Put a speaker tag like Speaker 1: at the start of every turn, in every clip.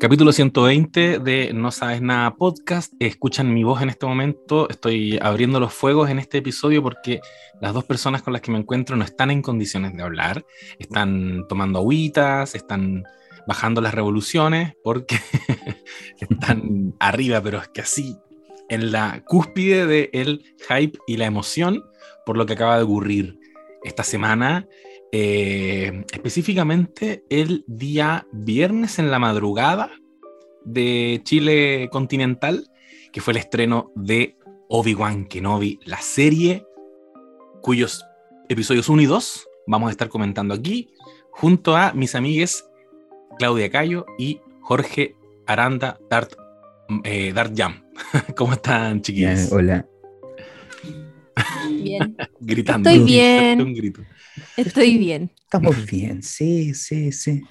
Speaker 1: Capítulo 120 de No Sabes Nada Podcast. Escuchan mi voz en este momento. Estoy abriendo los fuegos en este episodio porque las dos personas con las que me encuentro no están en condiciones de hablar. Están tomando agüitas, están bajando las revoluciones porque están arriba, pero es que así, en la cúspide del hype y la emoción por lo que acaba de ocurrir esta semana eh, específicamente el día viernes en la madrugada de Chile continental, que fue el estreno de Obi-Wan Kenobi, la serie cuyos episodios 1 y 2 vamos a estar comentando aquí, junto a mis amigues Claudia Cayo y Jorge Aranda Dart, eh, Dart Jam. ¿Cómo están, chiquillos?
Speaker 2: hola.
Speaker 3: Bien.
Speaker 1: Gritando.
Speaker 3: Estoy bien.
Speaker 1: Un grito.
Speaker 3: Estoy bien.
Speaker 2: Estamos bien, sí, sí, sí.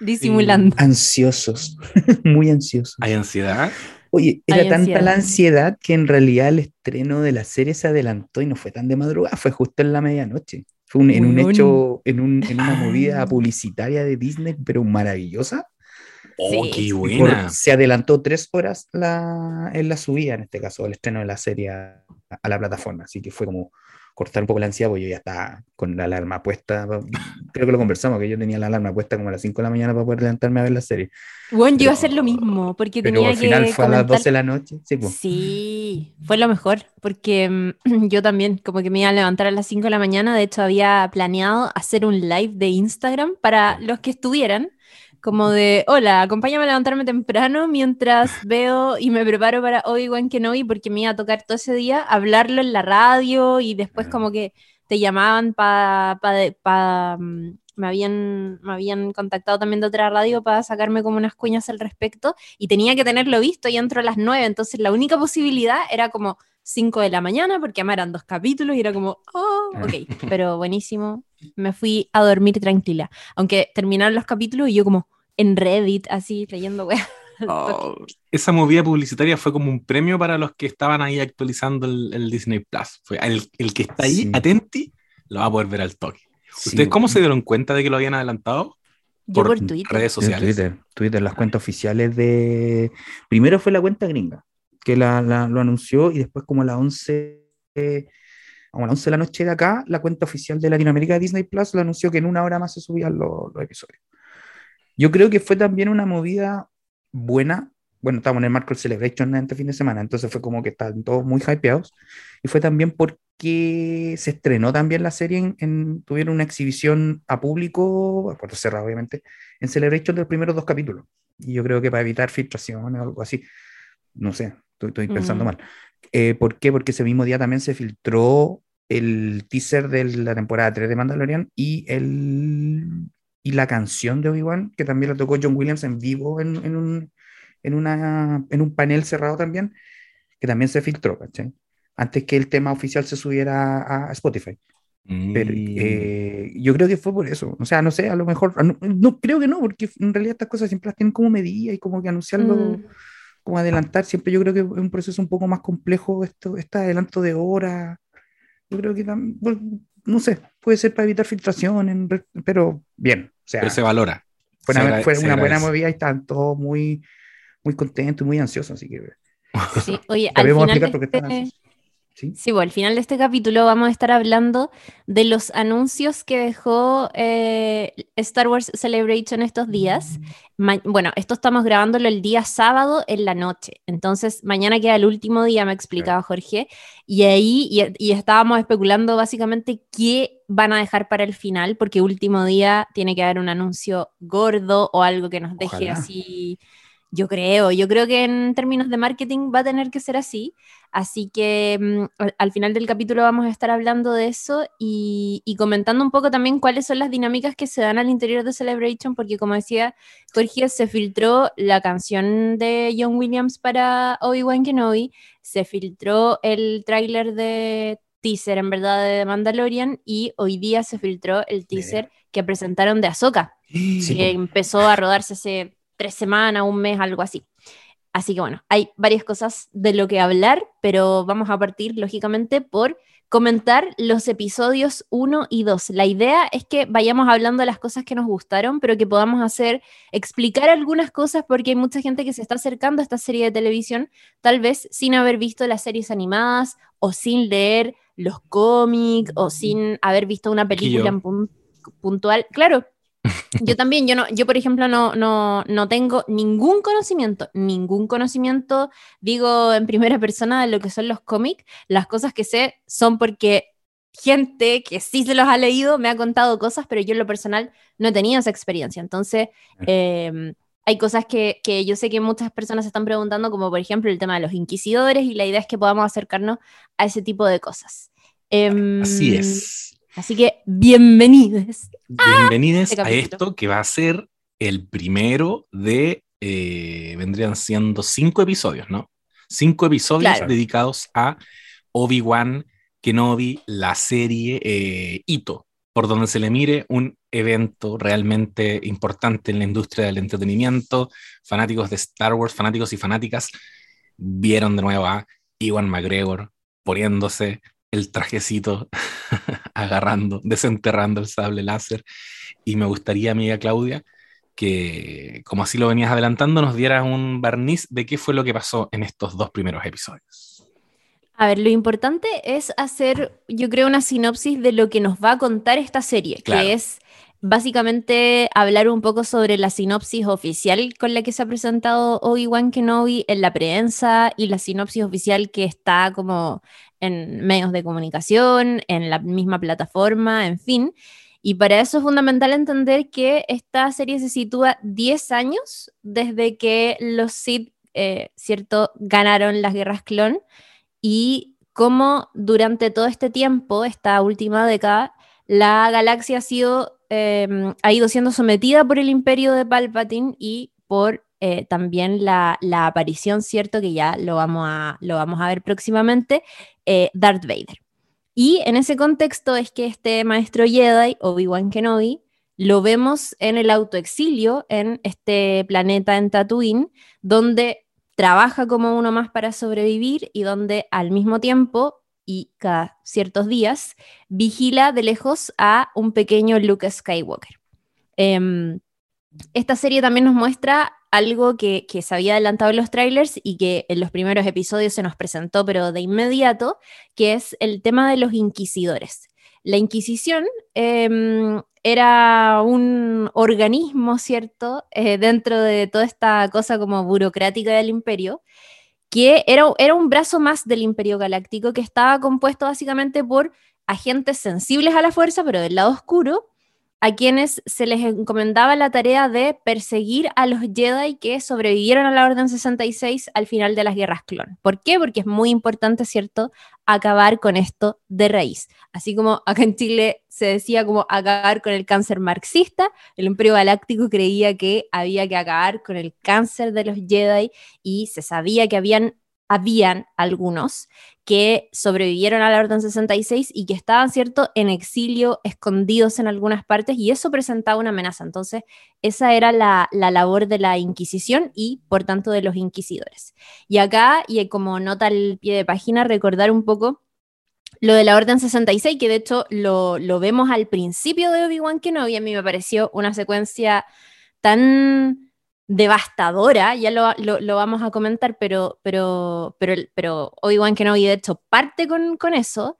Speaker 3: Disimulando.
Speaker 2: Ansiosos, muy ansiosos.
Speaker 1: ¿Hay ansiedad?
Speaker 2: Oye, era
Speaker 3: Hay
Speaker 2: tanta
Speaker 3: ansiedad.
Speaker 2: la ansiedad que en realidad el estreno de la serie se adelantó y no fue tan de madrugada, fue justo en la medianoche. Fue un- en un hecho, en, un- en una
Speaker 1: Ah.
Speaker 2: movida publicitaria de Disney, pero maravillosa.
Speaker 1: Oh,
Speaker 3: Sí.
Speaker 1: qué
Speaker 2: por-
Speaker 1: buena.
Speaker 2: se adelantó tres horas la, en la subida, en este caso, el estreno de la serie a, a la plataforma. Así que fue como cortar un poco la ansiedad, porque yo ya estaba con la alarma puesta. Creo que lo conversamos, que yo tenía la alarma puesta como a las 5 de la mañana para poder levantarme a ver la serie.
Speaker 3: Bueno, yo iba a hacer lo mismo, porque
Speaker 2: Pero
Speaker 3: tenía
Speaker 2: al final
Speaker 3: que
Speaker 2: fue a las
Speaker 3: comentar-
Speaker 2: 12 de la noche. Sí, pues.
Speaker 3: Sí, fue lo mejor, porque mm, yo también como que me iba a levantar a las 5 de la mañana, de hecho había planeado hacer un live de Instagram para los que estuvieran, como de, hola, acompáñame a levantarme temprano mientras veo y me preparo para Obi-Wan Kenobi, porque me iba a tocar todo ese día hablarlo en la radio y después como que te llamaban para... me habían, me habían contactado también de otra radio para sacarme como unas cuñas al respecto y tenía que tenerlo visto y entro a las 9, entonces la única posibilidad era como 5 de la mañana porque además eran dos capítulos y era como, oh,
Speaker 2: Ah.
Speaker 3: ok, pero buenísimo, me fui a dormir tranquila, aunque terminaron los capítulos y yo como en Reddit así leyendo weas.
Speaker 1: Oh, esa movida publicitaria fue como un premio para los que estaban ahí actualizando el, el Disney Plus. Fue el, el que está ahí,
Speaker 2: Sí.
Speaker 1: atenti, lo va a poder ver al toque.
Speaker 2: Sí,
Speaker 1: ¿Ustedes cómo se dieron cuenta de que lo habían adelantado?
Speaker 3: Yo
Speaker 1: Por
Speaker 3: por Twitter.
Speaker 1: Redes sociales.
Speaker 2: Twitter, Twitter, las cuentas oficiales de... Primero fue la cuenta gringa, que la, lo anunció y después como a las 11, eh, a las 11 de la noche de acá, la cuenta oficial de Latinoamérica de Disney Plus lo anunció que en una hora más se subían los, los episodios. Yo creo que fue también una movida buena. Bueno, estábamos en el marco del Celebration este fin de semana, entonces fue como que estaban todos muy hypeados. Y fue también porque se estrenó también la serie, en, en- tuvieron una exhibición a público, a puerta cerrada obviamente, en Celebration de los primeros dos capítulos. Y yo creo que para evitar filtraciones o algo así, no sé, estoy, estoy pensando
Speaker 3: Mm.
Speaker 2: mal. Eh, ¿Por qué? Porque ese mismo día también se filtró el teaser de la temporada 3 de Mandalorian y, el, y la canción de Obi-Wan, que también la tocó John Williams en vivo en, en un, en, una, en un panel cerrado también, que también se filtró, ¿cachai? Antes que el tema oficial se subiera a, Spotify. Pero
Speaker 1: Mm.
Speaker 2: eh, yo creo que fue por eso. O sea, no sé, a lo mejor, no, no, creo que no, porque en realidad estas cosas siempre las tienen como medida y como que anunciarlo,
Speaker 3: Mm.
Speaker 2: Como adelantar. Siempre yo creo que es un proceso un poco más complejo esto, este adelanto de horas. Yo creo que tam- bueno, no sé, puede ser para evitar filtraciones, pero bien. O sea,
Speaker 1: Pero se valora.
Speaker 2: fue una,
Speaker 1: agra-
Speaker 2: fue
Speaker 1: se
Speaker 2: una buena movida y estaban todos muy, muy contentos y muy ansiosos. Así que
Speaker 3: Sí, oye, al
Speaker 2: también
Speaker 3: final
Speaker 2: explicar por qué
Speaker 3: de este-
Speaker 2: ansiosos. ¿Sí?
Speaker 3: Sí, bueno, al final de este capítulo vamos a estar hablando de los anuncios que dejó eh, Star Wars Celebration estos días. Ma- bueno, esto estamos grabándolo el día sábado en la noche. Entonces, mañana queda el último día, me explicaba Jorge. Y ahí y, y estábamos especulando básicamente qué van a dejar para el final, porque último día tiene que haber un anuncio gordo o algo que nos deje
Speaker 2: Ojalá.
Speaker 3: así. Yo creo, yo creo que en términos de marketing va a tener que ser así. Así que mm, al, al final del capítulo vamos a estar hablando de eso y, y comentando un poco también cuáles son las dinámicas que se dan al interior de Celebration, porque como decía Jorge, se filtró la canción de John Williams para Obi-Wan Kenobi, se filtró el tráiler de teaser, en verdad, de Mandalorian, y hoy día se filtró el teaser que presentaron de Ahsoka
Speaker 2: Sí,
Speaker 3: que empezó a rodarse hace tres semanas, un mes, algo así. Así que bueno, hay varias cosas de lo que hablar, pero vamos a partir lógicamente por comentar los episodios 1 y 2. La idea es que vayamos hablando de las cosas que nos gustaron, pero que podamos hacer, explicar algunas cosas porque hay mucha gente que se está acercando a esta serie de televisión, tal vez sin haber visto las series animadas o sin leer los cómics o sin haber visto una película puntual. Claro, yo también, yo no, yo por ejemplo no, no, no tengo ningún conocimiento, ningún conocimiento, digo en primera persona de lo que son los cómics. Las cosas que sé son porque gente que sí se los ha leído me ha contado cosas, pero yo en lo personal no he tenido esa experiencia. Entonces, em, hay cosas que, que, yo sé que muchas personas están preguntando, como por ejemplo el tema de los inquisidores, y la idea es que podamos acercarnos a ese tipo de cosas.
Speaker 1: Así em, es.
Speaker 3: Así que bienvenidos.
Speaker 1: Bienvenidos a esto que va a ser el primero de, eh, vendrían siendo cinco episodios, ¿no? Cinco episodios dedicados a Obi-Wan Kenobi, la serie eh, Ito, por donde se le mire un evento realmente importante en la industria del entretenimiento. Fanáticos de Star Wars, fanáticos y fanáticas, vieron de nuevo a Iwan McGregor poniéndose el trajecito, agarrando, desenterrando el sable láser. Y me gustaría, amiga Claudia, que, como así lo venías adelantando, nos dieras un barniz de qué fue lo que pasó en estos dos primeros episodios.
Speaker 3: A ver, lo importante es hacer, yo creo, una sinopsis de lo que nos va a contar esta serie, que es básicamente hablar un poco sobre la sinopsis oficial con la que se ha presentado Obi-Wan Kenobi en la prensa y la sinopsis oficial que está como en medios de comunicación, en la misma plataforma, en fin. Y para eso es fundamental entender que esta serie se sitúa 10 años desde que los Sith, eh, ¿cierto?, ganaron las guerras clon y cómo durante todo este tiempo, esta última década, la galaxia ha, sido, em, ha ido siendo sometida por el imperio de Palpatine y por eh, también la, aparición, ¿cierto? Que ya lo vamos a, lo vamos a ver próximamente, eh, Darth Vader. Y en ese contexto es que este maestro Jedi, Obi-Wan Kenobi, lo vemos en el autoexilio en este planeta en Tatooine, donde trabaja como uno más para sobrevivir y donde al mismo tiempo y cada ciertos días vigila de lejos a un pequeño Luke Skywalker. Em, esta serie también nos muestra algo que, se había adelantado en los trailers y que en los primeros episodios se nos presentó, pero de inmediato, que es el tema de los inquisidores. La Inquisición em, era un organismo, ¿cierto?, eh, dentro de toda esta cosa como burocrática del imperio, que era, era un brazo más del imperio galáctico que estaba compuesto básicamente por agentes sensibles a la fuerza, pero del lado oscuro, a quienes se les encomendaba la tarea de perseguir a los Jedi que sobrevivieron a la Orden 66 al final de las guerras clon. ¿Por qué? Porque es muy importante, ¿cierto?, acabar con esto de raíz. Así como acá en Chile se decía como acabar con el cáncer marxista, el Imperio Galáctico creía que había que acabar con el cáncer de los Jedi y se sabía que habían habían algunos que sobrevivieron a la Orden 66 y que estaban, ¿cierto?, en exilio, escondidos en algunas partes, y eso presentaba una amenaza. Entonces, esa era la, labor de la Inquisición y, por tanto, de los inquisidores. Y acá, y como nota al pie de página, recordar un poco lo de la Orden 66, que de hecho lo, lo vemos al principio de Obi-Wan Kenobi, a mí me pareció una secuencia tan devastadora, ya lo, lo, vamos a comentar, pero, pero, pero, pero Obi-Wan Kenobi de hecho parte con, con eso,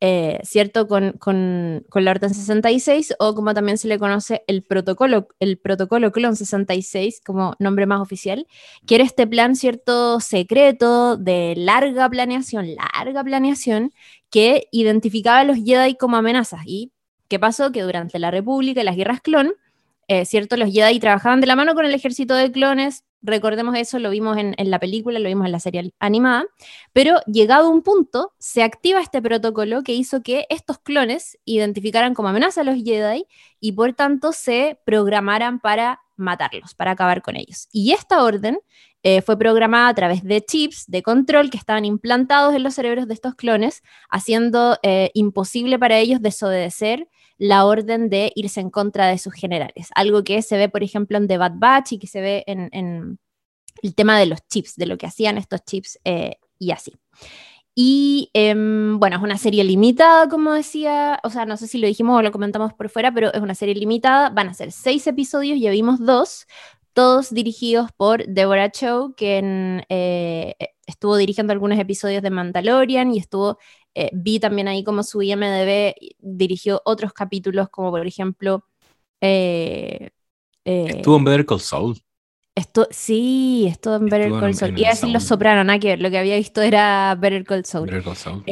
Speaker 3: eh, ¿cierto? Con, con, con, la Orden 66 o como también se le conoce el protocolo, el protocolo Clon 66 como nombre más oficial, que era este plan, ¿cierto? Secreto de larga planeación, larga planeación, que identificaba a los Jedi como amenazas. ¿Y qué pasó? Que durante la República y las guerras clon, eh, ¿cierto? Los Jedi trabajaban de la mano con el ejército de clones, recordemos eso, lo vimos en, la película, lo vimos en la serie animada, pero llegado un punto, se activa este protocolo que hizo que estos clones identificaran como amenaza a los Jedi y por tanto se programaran para matarlos, para acabar con ellos. Y esta orden eh, fue programada a través de chips de control que estaban implantados en los cerebros de estos clones, haciendo eh, imposible para ellos desobedecer la orden de irse en contra de sus generales. Algo que se ve, por ejemplo, en The Bad Batch y que se ve en, el tema de los chips, de lo que hacían estos chips eh, y así. Y em, bueno, es una serie limitada, como decía, o sea, no sé si lo dijimos o lo comentamos por fuera, pero es una serie limitada, van a ser seis episodios, ya vimos dos, todos dirigidos por Deborah Chow, quien eh, estuvo dirigiendo algunos episodios de Mandalorian y estuvo, eh, vi también ahí como su IMDB, dirigió otros capítulos, como por ejemplo...
Speaker 1: Eh, estuvo en Better Call Saul.
Speaker 3: Esto, sí, estuvo en Better Call Saul. Iba a decir Los Sopranos, nada que ver, lo que había visto era Better Call Saul. Better Call Saul.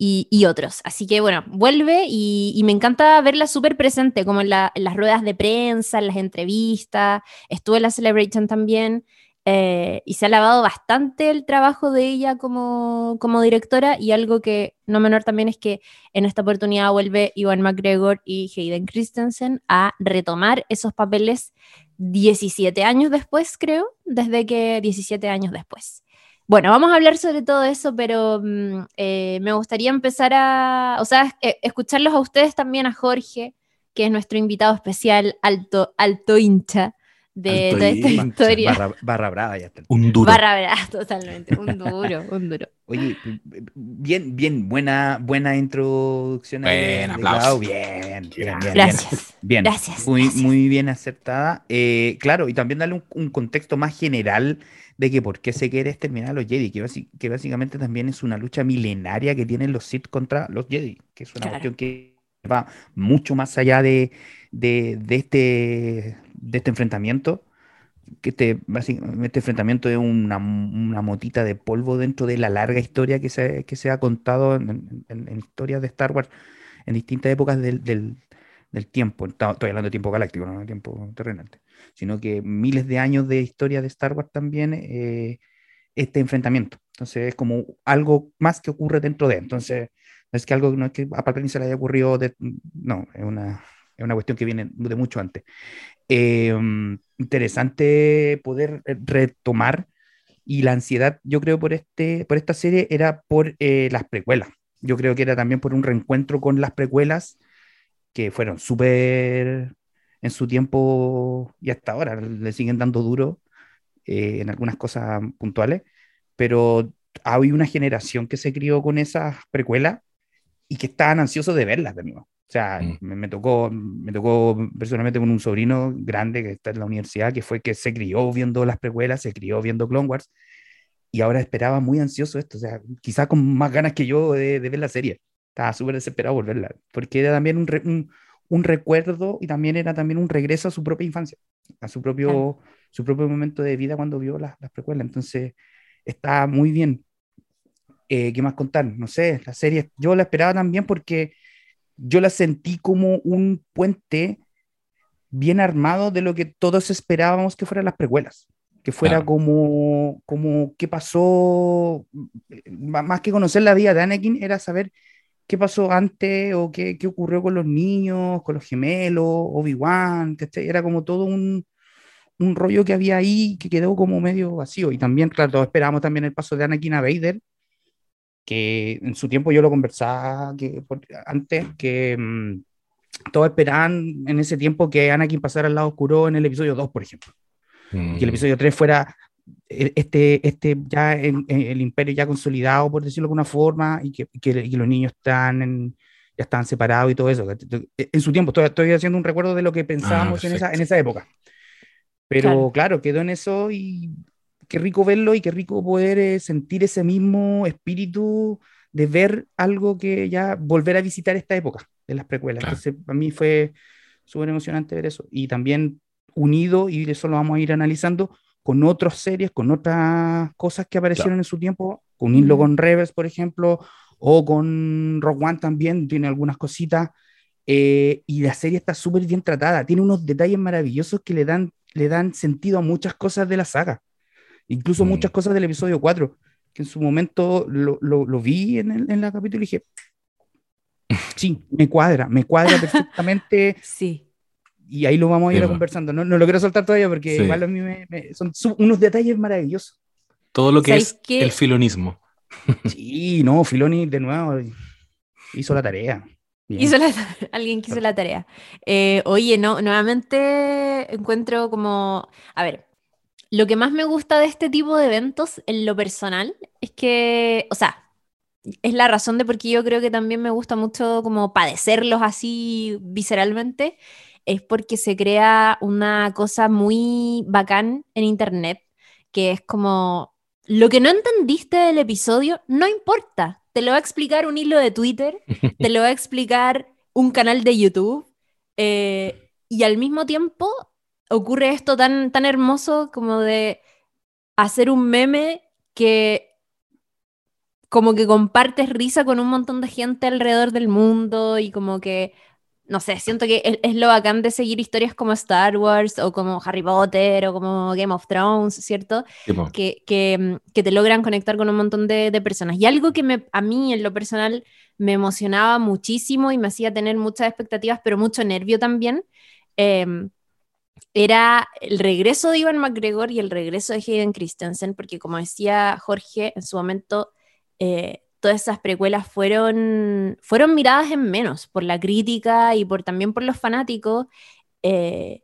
Speaker 3: Y, otros. Así que bueno, vuelve y, me encanta verla súper presente, como en, las ruedas de prensa, en las entrevistas. Estuvo en la Celebration también. Eh, y se ha lavado bastante el trabajo de ella como, como, directora y algo que no menor también es que en esta oportunidad vuelve Ivan McGregor y Hayden Christensen a retomar esos papeles 17 años después, creo, desde que 17 años después. Bueno, vamos a hablar sobre todo eso, pero mm, eh, me gustaría empezar a, o sea, eh, escucharlos a ustedes también, a Jorge, que es nuestro invitado especial, alto, alto hincha de, esta historia.
Speaker 2: Barra, brava ya está.
Speaker 1: Un duro.
Speaker 3: Barra brava, totalmente. Un duro, un duro.
Speaker 2: Oye, bien, bien, buena, buena introducción.
Speaker 1: Buen aplauso.
Speaker 2: Bien, bien, bien.
Speaker 3: Gracias.
Speaker 2: Bien.
Speaker 3: Gracias.
Speaker 2: Muy, muy bien aceptada. Eh, claro, y también darle un, contexto más general de que por qué se quiere exterminar a los Jedi, que, que, básicamente también es una lucha milenaria que tienen los Sith contra los Jedi, que es una cuestión que va mucho más allá de, de, de este de este enfrentamiento, que este, este enfrentamiento es una, una, motita de polvo dentro de la larga historia que se, que se ha contado en, en, historias de Star Wars en distintas épocas del, del, del, tiempo. Estoy hablando de tiempo galáctico, no de tiempo terrenal, sino que miles de años de historia de Star Wars también, eh, este enfrentamiento. Entonces es como algo más que ocurre dentro de. Entonces, no es que algo, no es que a Palpatine se le haya ocurrido, de, no, es una, es una cuestión que viene de mucho antes. Em, interesante poder eh, retomar y la ansiedad, yo creo, por, este, por esta serie era por eh, las precuelas. Yo creo que era también por un reencuentro con las precuelas que fueron súper en su tiempo y hasta ahora le siguen dando duro eh, en algunas cosas puntuales, pero hay una generación que se crió con esas precuelas y que estaban ansiosos de verlas de nuevo. O sea, mm. me, tocó, me tocó personalmente con un sobrino grande que está en la universidad, que fue que se crió viendo las precuelas, se crió viendo Clone Wars, y ahora esperaba muy ansioso esto, o sea, quizás con más ganas que yo de, ver la serie. Estaba súper desesperado por verla, porque era también un, un, recuerdo y también era también un regreso a su propia infancia, a su propio, su propio momento de vida cuando vio las, las precuelas. Entonces, está muy bien. Eh, ¿Qué más contar? No sé, la serie, yo la esperaba también porque yo la sentí como un puente bien armado de lo que todos esperábamos que fueran las precuelas. Que fuera como, como qué pasó, más que conocer la vida de Anakin, era saber qué pasó antes o qué, qué ocurrió con los niños, con los gemelos, Obi-Wan, era como todo un, un rollo que había ahí que quedó como medio vacío. Y también, claro, todos esperábamos también el paso de Anakin a Vader, que en su tiempo yo lo conversaba que, antes, que mm, todos esperaban en ese tiempo que Anakin pasara al lado oscuro en el episodio 2, por ejemplo. Y el mm. episodio 3 fuera e, este, este ya en, el imperio ya consolidado, por decirlo de alguna forma, y que, que, los niños están ya están separados y todo eso. En su tiempo, estoy, estoy haciendo un recuerdo de lo que pensábamos ah, en, esa, en esa época. Pero claro, quedó en eso y qué rico verlo y qué rico poder eh, sentir ese mismo espíritu de ver algo que ya volver a visitar esta época de las precuelas. Entonces, para mí fue súper emocionante ver eso. Y también unido, y eso lo vamos a ir analizando, con otras series, con otras cosas que aparecieron en su tiempo, unirlo con Rebels, por ejemplo, o con Rock One también, tiene algunas cositas. Eh, y la serie está súper bien tratada, tiene unos detalles maravillosos que le dan, le dan sentido a muchas cosas de la saga. Incluso mm. muchas cosas del episodio 4, que en su momento lo, lo, vi en, el, en la capítulo y dije, sí, me cuadra, me cuadra perfectamente.
Speaker 3: sí.
Speaker 2: Y ahí lo vamos a ir conversando. No, no, lo quiero soltar todavía porque igual a mí me, son unos detalles maravillosos.
Speaker 1: Todo lo que es el filonismo.
Speaker 2: Sí, no, Filoni de nuevo hizo la tarea.
Speaker 3: Hizo la, alguien que hizo la tarea. Eh, oye, no, nuevamente encuentro como, a ver, Lo que más me gusta de este tipo de eventos en lo personal es que, o sea, es la razón de por qué yo creo que también me gusta mucho como padecerlos así visceralmente, es porque se crea una cosa muy bacán en internet, que es como lo que no entendiste del episodio, no importa, te lo va a explicar un hilo de Twitter, te lo va a explicar un canal de YouTube, eh, y al mismo tiempo ocurre esto tan, tan hermoso como de hacer un meme que como que compartes risa con un montón de gente alrededor del mundo y como que, no sé, siento que es, lo bacán de seguir historias como Star Wars o como Harry Potter o como Game of Thrones, ¿cierto? que, que, que, te logran conectar con un montón de, de, personas. Y algo que me, a mí en lo personal me emocionaba muchísimo y me hacía tener muchas expectativas, pero mucho nervio también. Eh, era el regreso de Ivan McGregor y el regreso de Hayden Christensen, porque como decía Jorge, en su momento eh, todas esas precuelas fueron, fueron miradas en menos por la crítica y por, también por los fanáticos. Eh,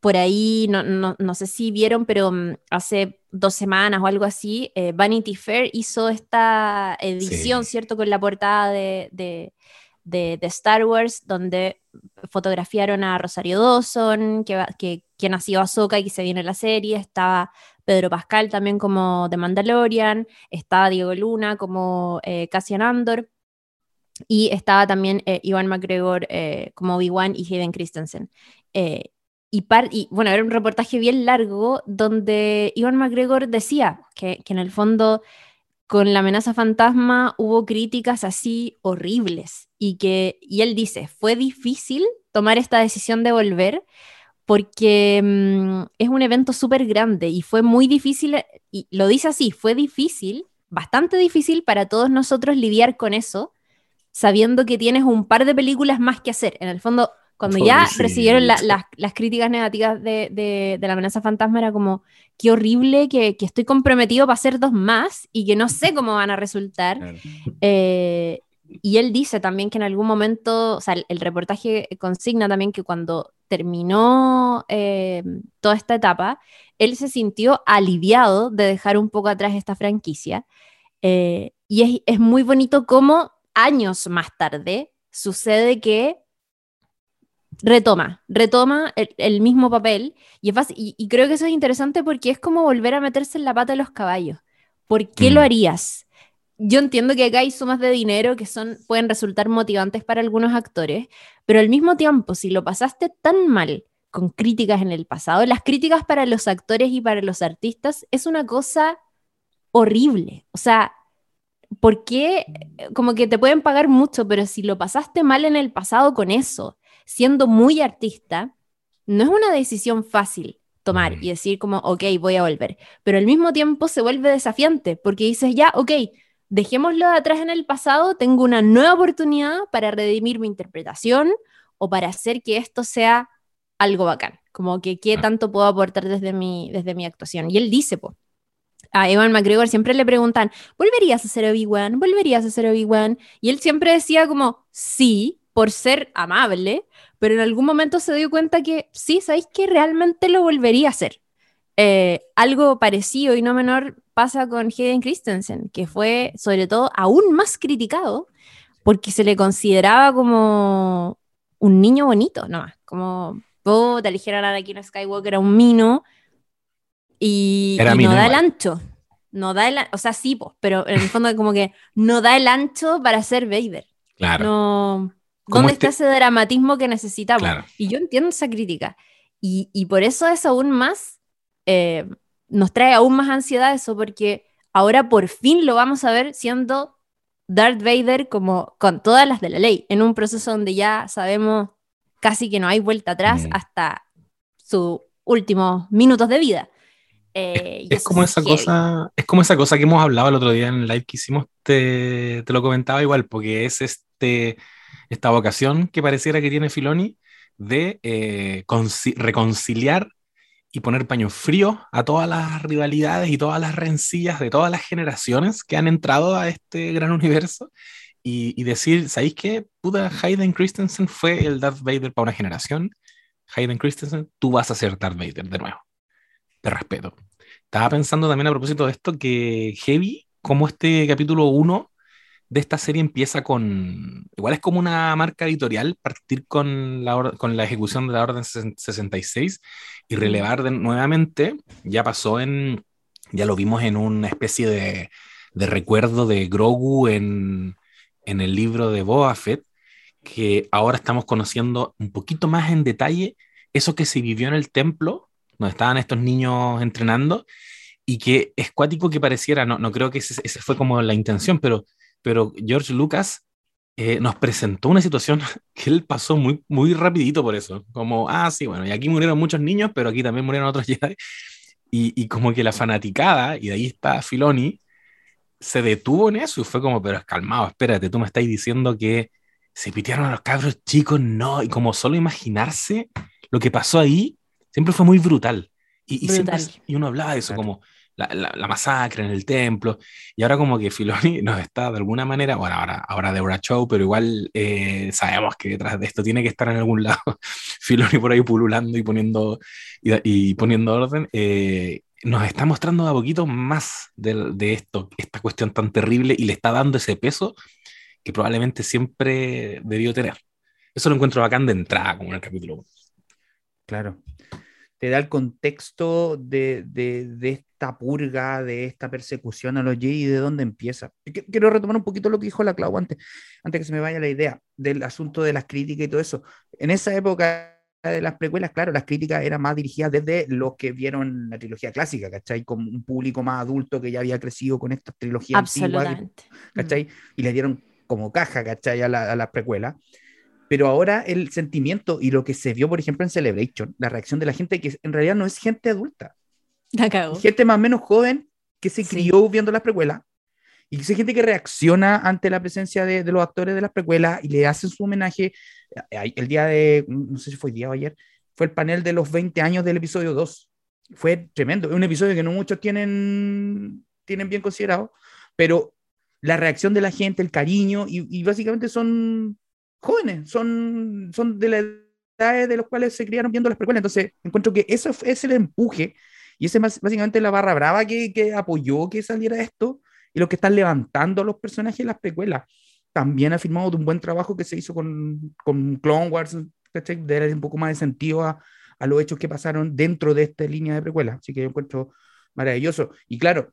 Speaker 3: por ahí, no, no, no, sé si vieron, pero mm, hace dos semanas o algo así, eh, Vanity Fair hizo esta edición, ¿cierto? Con la portada de, de, de, Star Wars, donde fotografiaron a Rosario Dawson, que, que, que nació Ahsoka y que se viene la serie, estaba Pedro Pascal también como The Mandalorian, estaba Diego Luna como eh, Cassian Andor, y estaba también eh, Ivan McGregor eh, como Obi-Wan y Hayden Christensen. y, y, bueno, era un reportaje bien largo donde Ivan McGregor decía que, que en el fondo con la amenaza fantasma hubo críticas así horribles y que y él dice, fue difícil tomar esta decisión de volver porque mm, es un evento súper grande y fue muy difícil, y lo dice así, fue difícil, bastante difícil para todos nosotros lidiar con eso, sabiendo que tienes un par de películas más que hacer. En el fondo, cuando ya recibieron las críticas negativas de, la amenaza fantasma, era como, qué horrible que, estoy comprometido para hacer dos más y que no sé cómo van a resultar. Eh, y él dice también que en algún momento, o sea, el, reportaje consigna también que cuando terminó eh, toda esta etapa, él se sintió aliviado de dejar un poco atrás esta franquicia. Eh, y es, muy bonito cómo años más tarde sucede que retoma, retoma el, mismo papel. Y, es y, creo que eso es interesante porque es como volver a meterse en la pata de los caballos. ¿Por qué lo mm. harías? yo entiendo que acá hay sumas de dinero que son, pueden resultar motivantes para algunos actores, pero al mismo tiempo, si lo pasaste tan mal con críticas en el pasado, las críticas para los actores y para los artistas es una cosa horrible. O sea, ¿por qué? Como que te pueden pagar mucho, pero si lo pasaste mal en el pasado con eso, siendo muy artista, no es una decisión fácil tomar y decir como, ok, voy a volver. Pero al mismo tiempo se vuelve desafiante porque dices, ya, ok, dejémoslo de atrás en el pasado, tengo una nueva oportunidad para redimir mi interpretación o para hacer que esto sea algo bacán, como que qué tanto puedo aportar desde mi, desde mi actuación. Y él dice, pues, a Evan McGregor siempre le preguntan, ¿volverías a ser Obi-Wan? ¿Volverías a ser Obi-Wan? Y él siempre decía como, sí, por ser amable, pero en algún momento se dio cuenta que sí, ¿sabéis que realmente lo volvería a hacer? Eh, algo parecido y no menor pasa con Hayden Christensen, que fue sobre todo aún más criticado porque se le consideraba como un niño bonito, nomás, como, oh, te eligieron a Anakin Skywalker a un mino y, no da el ancho. No da el, o sea, sí, pero en el fondo como que no da el ancho para ser Vader.
Speaker 1: Claro.
Speaker 3: No, ¿Dónde está ese dramatismo que necesitamos? Y yo entiendo esa crítica. Y, y, por eso es aún más eh, nos trae aún más ansiedad eso, porque ahora por fin lo vamos a ver siendo Darth Vader como con todas las de la ley, en un proceso donde ya sabemos casi que no hay vuelta atrás hasta sus últimos minutos de vida.
Speaker 1: Eh, es, como esa cosa, es como esa cosa que hemos hablado el otro día en el live que hicimos, te, te lo comentaba igual, porque es este, esta vocación que pareciera que tiene Filoni de eh, reconciliar y poner paño frío a todas las rivalidades y todas las rencillas de todas las generaciones que han entrado a este gran universo y, decir, ¿sabéis qué? Puta, Hayden Christensen fue el Darth Vader para una generación. Hayden Christensen, tú vas a ser Darth Vader de nuevo. Te respeto. Estaba pensando también a propósito de esto que Heavy, como este capítulo 1 de esta serie empieza con, igual es como una marca editorial, partir con la, con la ejecución de la Orden 66 y relevar de, nuevamente, ya pasó en, ya lo vimos en una especie de, de recuerdo de Grogu en, en el libro de Boba Fett, que ahora estamos conociendo un poquito más en detalle eso que se vivió en el templo, donde estaban estos niños entrenando, y que es cuático que pareciera, no, no creo que esa fue como la intención, pero pero George Lucas eh, nos presentó una situación que él pasó muy, muy rapidito por eso, como, ah, sí, bueno, y aquí murieron muchos niños, pero aquí también murieron otros Jedi, y, y como que la fanaticada, y de ahí está Filoni, se detuvo en eso y fue como, pero calmado, espérate, tú me estás diciendo que se pitearon a los cabros chicos, no, y como solo imaginarse lo que pasó ahí, siempre fue muy brutal. Y, y,
Speaker 3: Brutal.
Speaker 1: siempre- y uno hablaba de eso, como la, la- la masacre en el templo, y ahora como que Filoni nos está de alguna manera, bueno, ahora, ahora Deborah Chow, pero igual eh, sabemos que detrás de esto tiene que estar en algún lado Filoni por ahí pululando y poniendo, y, y poniendo orden, eh, nos está mostrando a poquito más de, de esto, esta cuestión tan terrible, y le está dando ese peso que probablemente siempre debió tener. Eso lo encuentro bacán de entrada, como en el capítulo 1.
Speaker 2: Claro. Te da el contexto de, de- de esta purga, de esta persecución a los Jedi y de dónde empieza. Quiero retomar un poquito lo que dijo la Clau antes, antes que se me vaya la idea del asunto de las críticas y todo eso. En esa época de las precuelas, claro, las críticas eran más dirigidas desde los que vieron la trilogía clásica, ¿cachai? Como un público más adulto que ya había crecido con esta trilogía antigua, que-
Speaker 3: Absolutamente.
Speaker 2: ¿cachai? Y le dieron como caja, ¿cachai? A la, a la precuela. Pero ahora el sentimiento y lo que se vio, por ejemplo, en Celebration, la reacción de la gente, que en realidad no es gente adulta,
Speaker 3: La cagó.
Speaker 2: es gente más o menos joven que se
Speaker 3: Sí.
Speaker 2: crió viendo las precuelas y que es gente que reacciona ante la presencia de, de los actores de las precuelas y le hacen su homenaje. Eh, El día de, no sé si fue el día o ayer, fue el panel de los 20 años del episodio 2. Fue tremendo. Es un episodio que no muchos tienen, tienen bien considerado, pero la reacción de la gente, el cariño, y, y básicamente son jóvenes, son, son de la edad de los cuales se criaron viendo las precuelas. Entonces, encuentro que eso es- el empuje y ese es básicamente la barra brava que, que apoyó que saliera esto y lo que están levantando a los personajes en las precuelas. También ha firmado de un buen trabajo que se hizo con, con Clone Wars, ¿cachai? de darle un poco más de sentido a, a los hechos que pasaron dentro de esta línea de precuelas. Así que yo encuentro maravilloso. Y claro,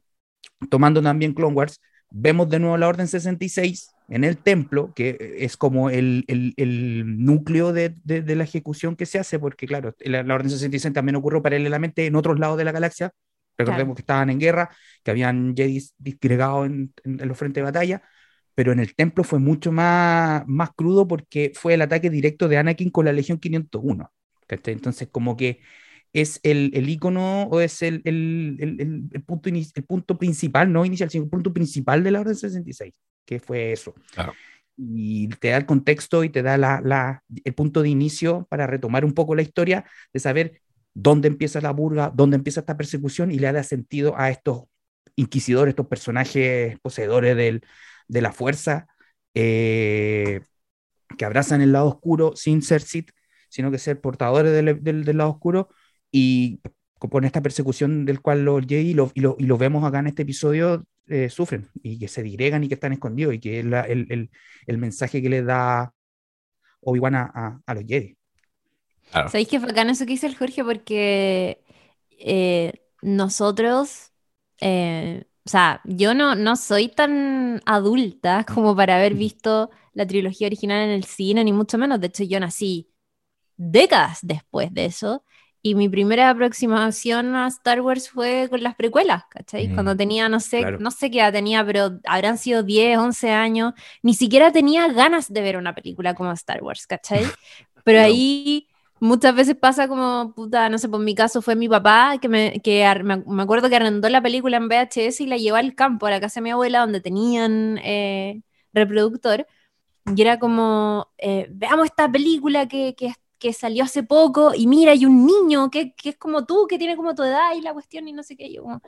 Speaker 2: tomando también Clone Wars, vemos de nuevo la Orden 66 en el templo, que es como el, el, el núcleo de, de, de, la ejecución que se hace, porque claro, la, la, Orden 66 también ocurrió paralelamente en otros lados de la galaxia. Recordemos claro. que estaban en guerra, que habían Jedi disgregados en, en, en, los frentes de batalla, pero en el templo fue mucho más, más crudo porque fue el ataque directo de Anakin con la Legión 501. Entonces, como que es el, el icono o es el, el, el, punto el punto principal, no inicial, sino el punto principal de la Orden 66, que fue eso.
Speaker 1: Claro.
Speaker 2: Y te da el contexto y te da la, la, el punto de inicio para retomar un poco la historia, de saber dónde empieza la burga, dónde empieza esta persecución y le da sentido a estos inquisidores, estos personajes poseedores del, de la fuerza, eh, que abrazan el lado oscuro sin ser Sith, sino que ser portadores del, del, del lado oscuro y con esta persecución del cual los Jedi, lo, y, lo, y lo vemos acá en este episodio, eh, sufren y que se digregan y que están escondidos y que es la, el, el, el, mensaje que les da Obi-Wan a, a, a, los Jedi.
Speaker 3: Claro. ¿Sabéis que bacán eso que dice el Jorge? Porque eh, nosotros, eh, o sea, yo no, no soy tan adulta como para haber visto la trilogía original en el cine, ni mucho menos. De hecho, yo nací décadas después de eso. Y mi primera aproximación a Star Wars fue con las precuelas, ¿cachai? Mm, Cuando tenía, no sé, claro. no sé qué edad tenía, pero habrán sido 10, 11 años. Ni siquiera tenía ganas de ver una película como Star Wars, ¿cachai? Pero claro. ahí muchas veces pasa como, puta, no sé, por mi caso fue mi papá, que, me, que me acuerdo que arrendó la película en VHS y la llevó al campo, a la casa de mi abuela, donde tenían eh, reproductor. Y era como, eh, veamos esta película que, que que salió hace poco y mira, hay un niño que, que, es como tú, que tiene como tu edad y la cuestión y no sé qué, yo como,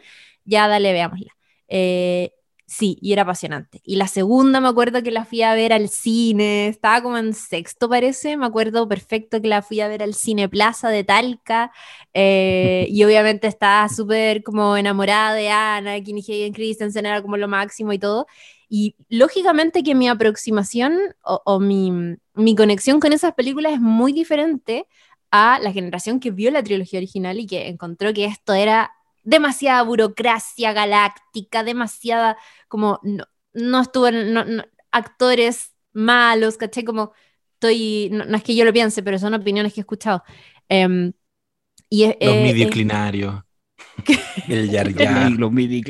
Speaker 3: ya dale, veámosla. Eh, Sí, y era apasionante. Y la segunda me acuerdo que la fui a ver al cine, estaba como en sexto parece, me acuerdo perfecto que la fui a ver al Cine Plaza de Talca, eh, y obviamente estaba súper como enamorada de Ana, y Hayden Christensen era como lo máximo y todo. Y lógicamente que mi aproximación o, o mi, mi conexión con esas películas es muy diferente a la generación que vio la trilogía original y que encontró que esto era demasiada burocracia galáctica, demasiada, como, no, no estuvo, no, actores malos, ¿caché? Como, estoy, no, es que yo lo piense, pero son opiniones que he escuchado. Um, y
Speaker 1: los eh, midi-clinarios. el yar yar. los midi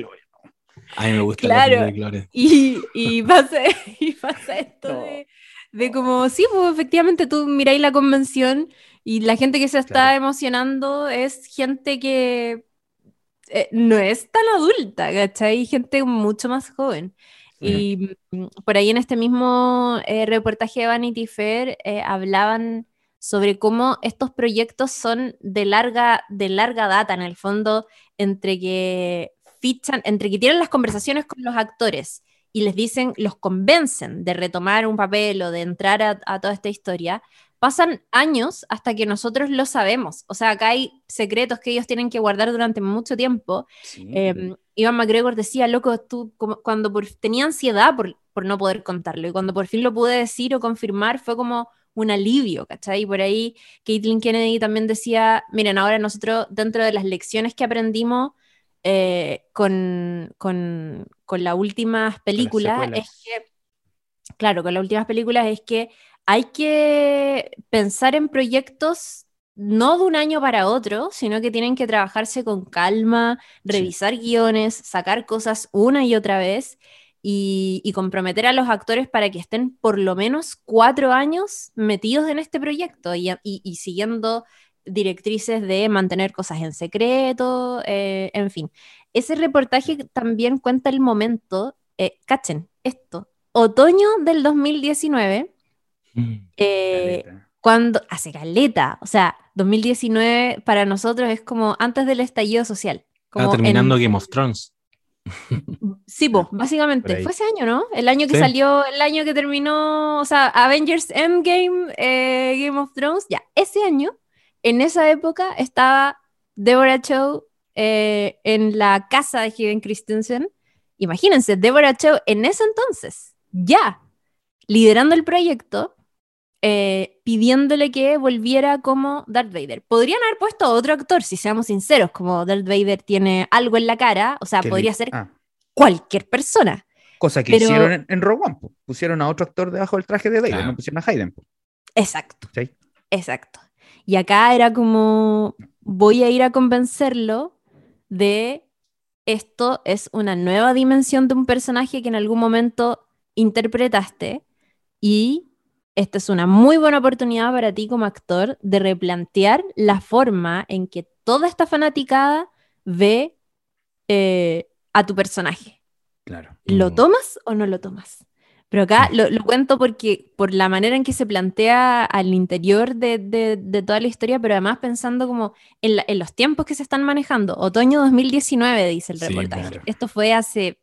Speaker 1: A mí me gusta
Speaker 3: claro. los midi y, y, pasa, y pasa esto de, de, como, sí, pues efectivamente tú miráis la convención y la gente que se está emocionando es gente que eh, no es tan adulta, ¿cachai? Gente mucho más joven. Y mm, por ahí en este mismo eh, reportaje de Vanity Fair eh, hablaban sobre cómo estos proyectos son de larga, de larga data, en el fondo, entre que fichan, entre que tienen las conversaciones con los actores y les dicen, los convencen de retomar un papel o de entrar a toda esta historia, pasan años hasta que nosotros lo sabemos. O sea, acá hay secretos que ellos tienen que guardar durante mucho tiempo. Eh, Iván McGregor decía, loco, tú como, cuando tenía ansiedad por, por, no poder contarlo y cuando por fin lo pude decir o confirmar fue como un alivio, ¿cachai? Y por ahí Caitlin Kennedy también decía, miren, ahora nosotros dentro de las lecciones que aprendimos eh, con, con, con las últimas películas es que, claro, con las últimas películas es que hay que pensar en proyectos no de un año para otro, sino que tienen que trabajarse con calma, revisar guiones, sacar cosas una y otra vez y, comprometer a los actores para que estén por lo menos cuatro años metidos en este proyecto y, siguiendo directrices de mantener cosas en secreto, eh, en fin. Ese reportaje también cuenta el momento, eh, cachen, esto, otoño del 2019 Mm. Eh, cuando hace caleta, o sea, 2019 para nosotros es como antes del estallido social.
Speaker 1: Como terminando Game of Thrones.
Speaker 3: Sí, básicamente. Fue ese año, ¿no? El año que salió, el año que terminó, o sea, Avengers Endgame, eh, Game of Thrones, ya, ese año, en esa época, estaba Deborah Chow eh, en la casa de Hayden Christensen. Imagínense, Deborah Chow en ese entonces, ya, liderando el proyecto, eh, pidiéndole que volviera como Darth Vader. Podrían haber puesto a otro actor, si seamos sinceros, como Darth Vader tiene algo en la cara, o sea, podría ser ah. cualquier persona.
Speaker 2: Cosa que hicieron en, Rogue One, pusieron a otro actor debajo del traje de Vader, no pusieron a Hayden.
Speaker 3: Exacto. Exacto. Y acá era como, voy a ir a convencerlo de esto es una nueva dimensión de un personaje que en algún momento interpretaste y esta es una muy buena oportunidad para ti como actor de replantear la forma en que toda esta fanaticada ve eh, a tu personaje.
Speaker 2: Claro.
Speaker 3: ¿Lo mm. tomas o no lo tomas? Pero acá lo, cuento porque por la manera en que se plantea al interior de, toda la historia, pero además pensando como en, los tiempos que se están manejando. Otoño 2019, dice el reportaje. Esto fue hace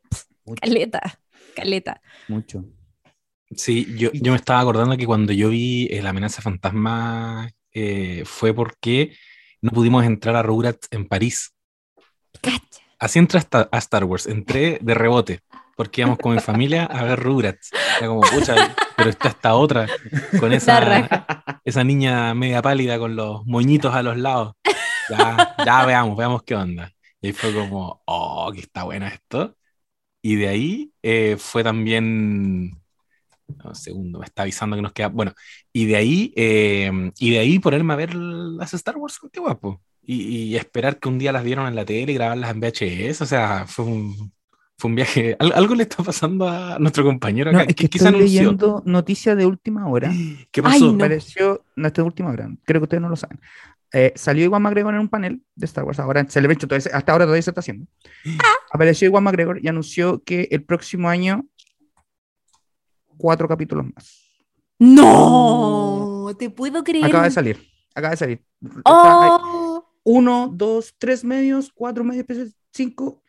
Speaker 3: caleta, caleta.
Speaker 2: Mucho.
Speaker 1: Sí, yo, yo, me estaba acordando que cuando yo vi eh, La amenaza fantasma eh, fue porque no pudimos entrar a Rugrats en París. Así entré hasta, a Star Wars, entré de rebote, porque íbamos con mi familia a ver Rugrats. Era como, pucha, pero está esta otra, con esa, esa niña media pálida con los moñitos a los lados. Ya, ya veamos, veamos qué onda. Y ahí fue como, oh, que está bueno esto. Y de ahí eh, fue también un segundo, me está avisando que nos queda. Bueno, y de ahí, eh, y de ahí ponerme a ver las Star Wars antiguas, Y, y, esperar que un día las vieron en la tele y grabarlas en VHS. O sea, fue un, fue un viaje. algo le está pasando a nuestro compañero
Speaker 2: acá. No, es que estoy leyendo noticias de última hora.
Speaker 1: ¿Qué pasó?
Speaker 2: no. Apareció, no, de última hora, creo que ustedes no lo saben. Eh, salió Iwan McGregor en un panel de Star Wars, ahora en Celebration, hasta ahora todavía se está haciendo. Apareció Iwan McGregor y anunció que el próximo año cuatro capítulos más.
Speaker 3: No, te puedo creer.
Speaker 2: Acaba de salir, acaba de salir.
Speaker 3: Oh.
Speaker 2: Uno, dos, tres medios, cuatro medios, cinco,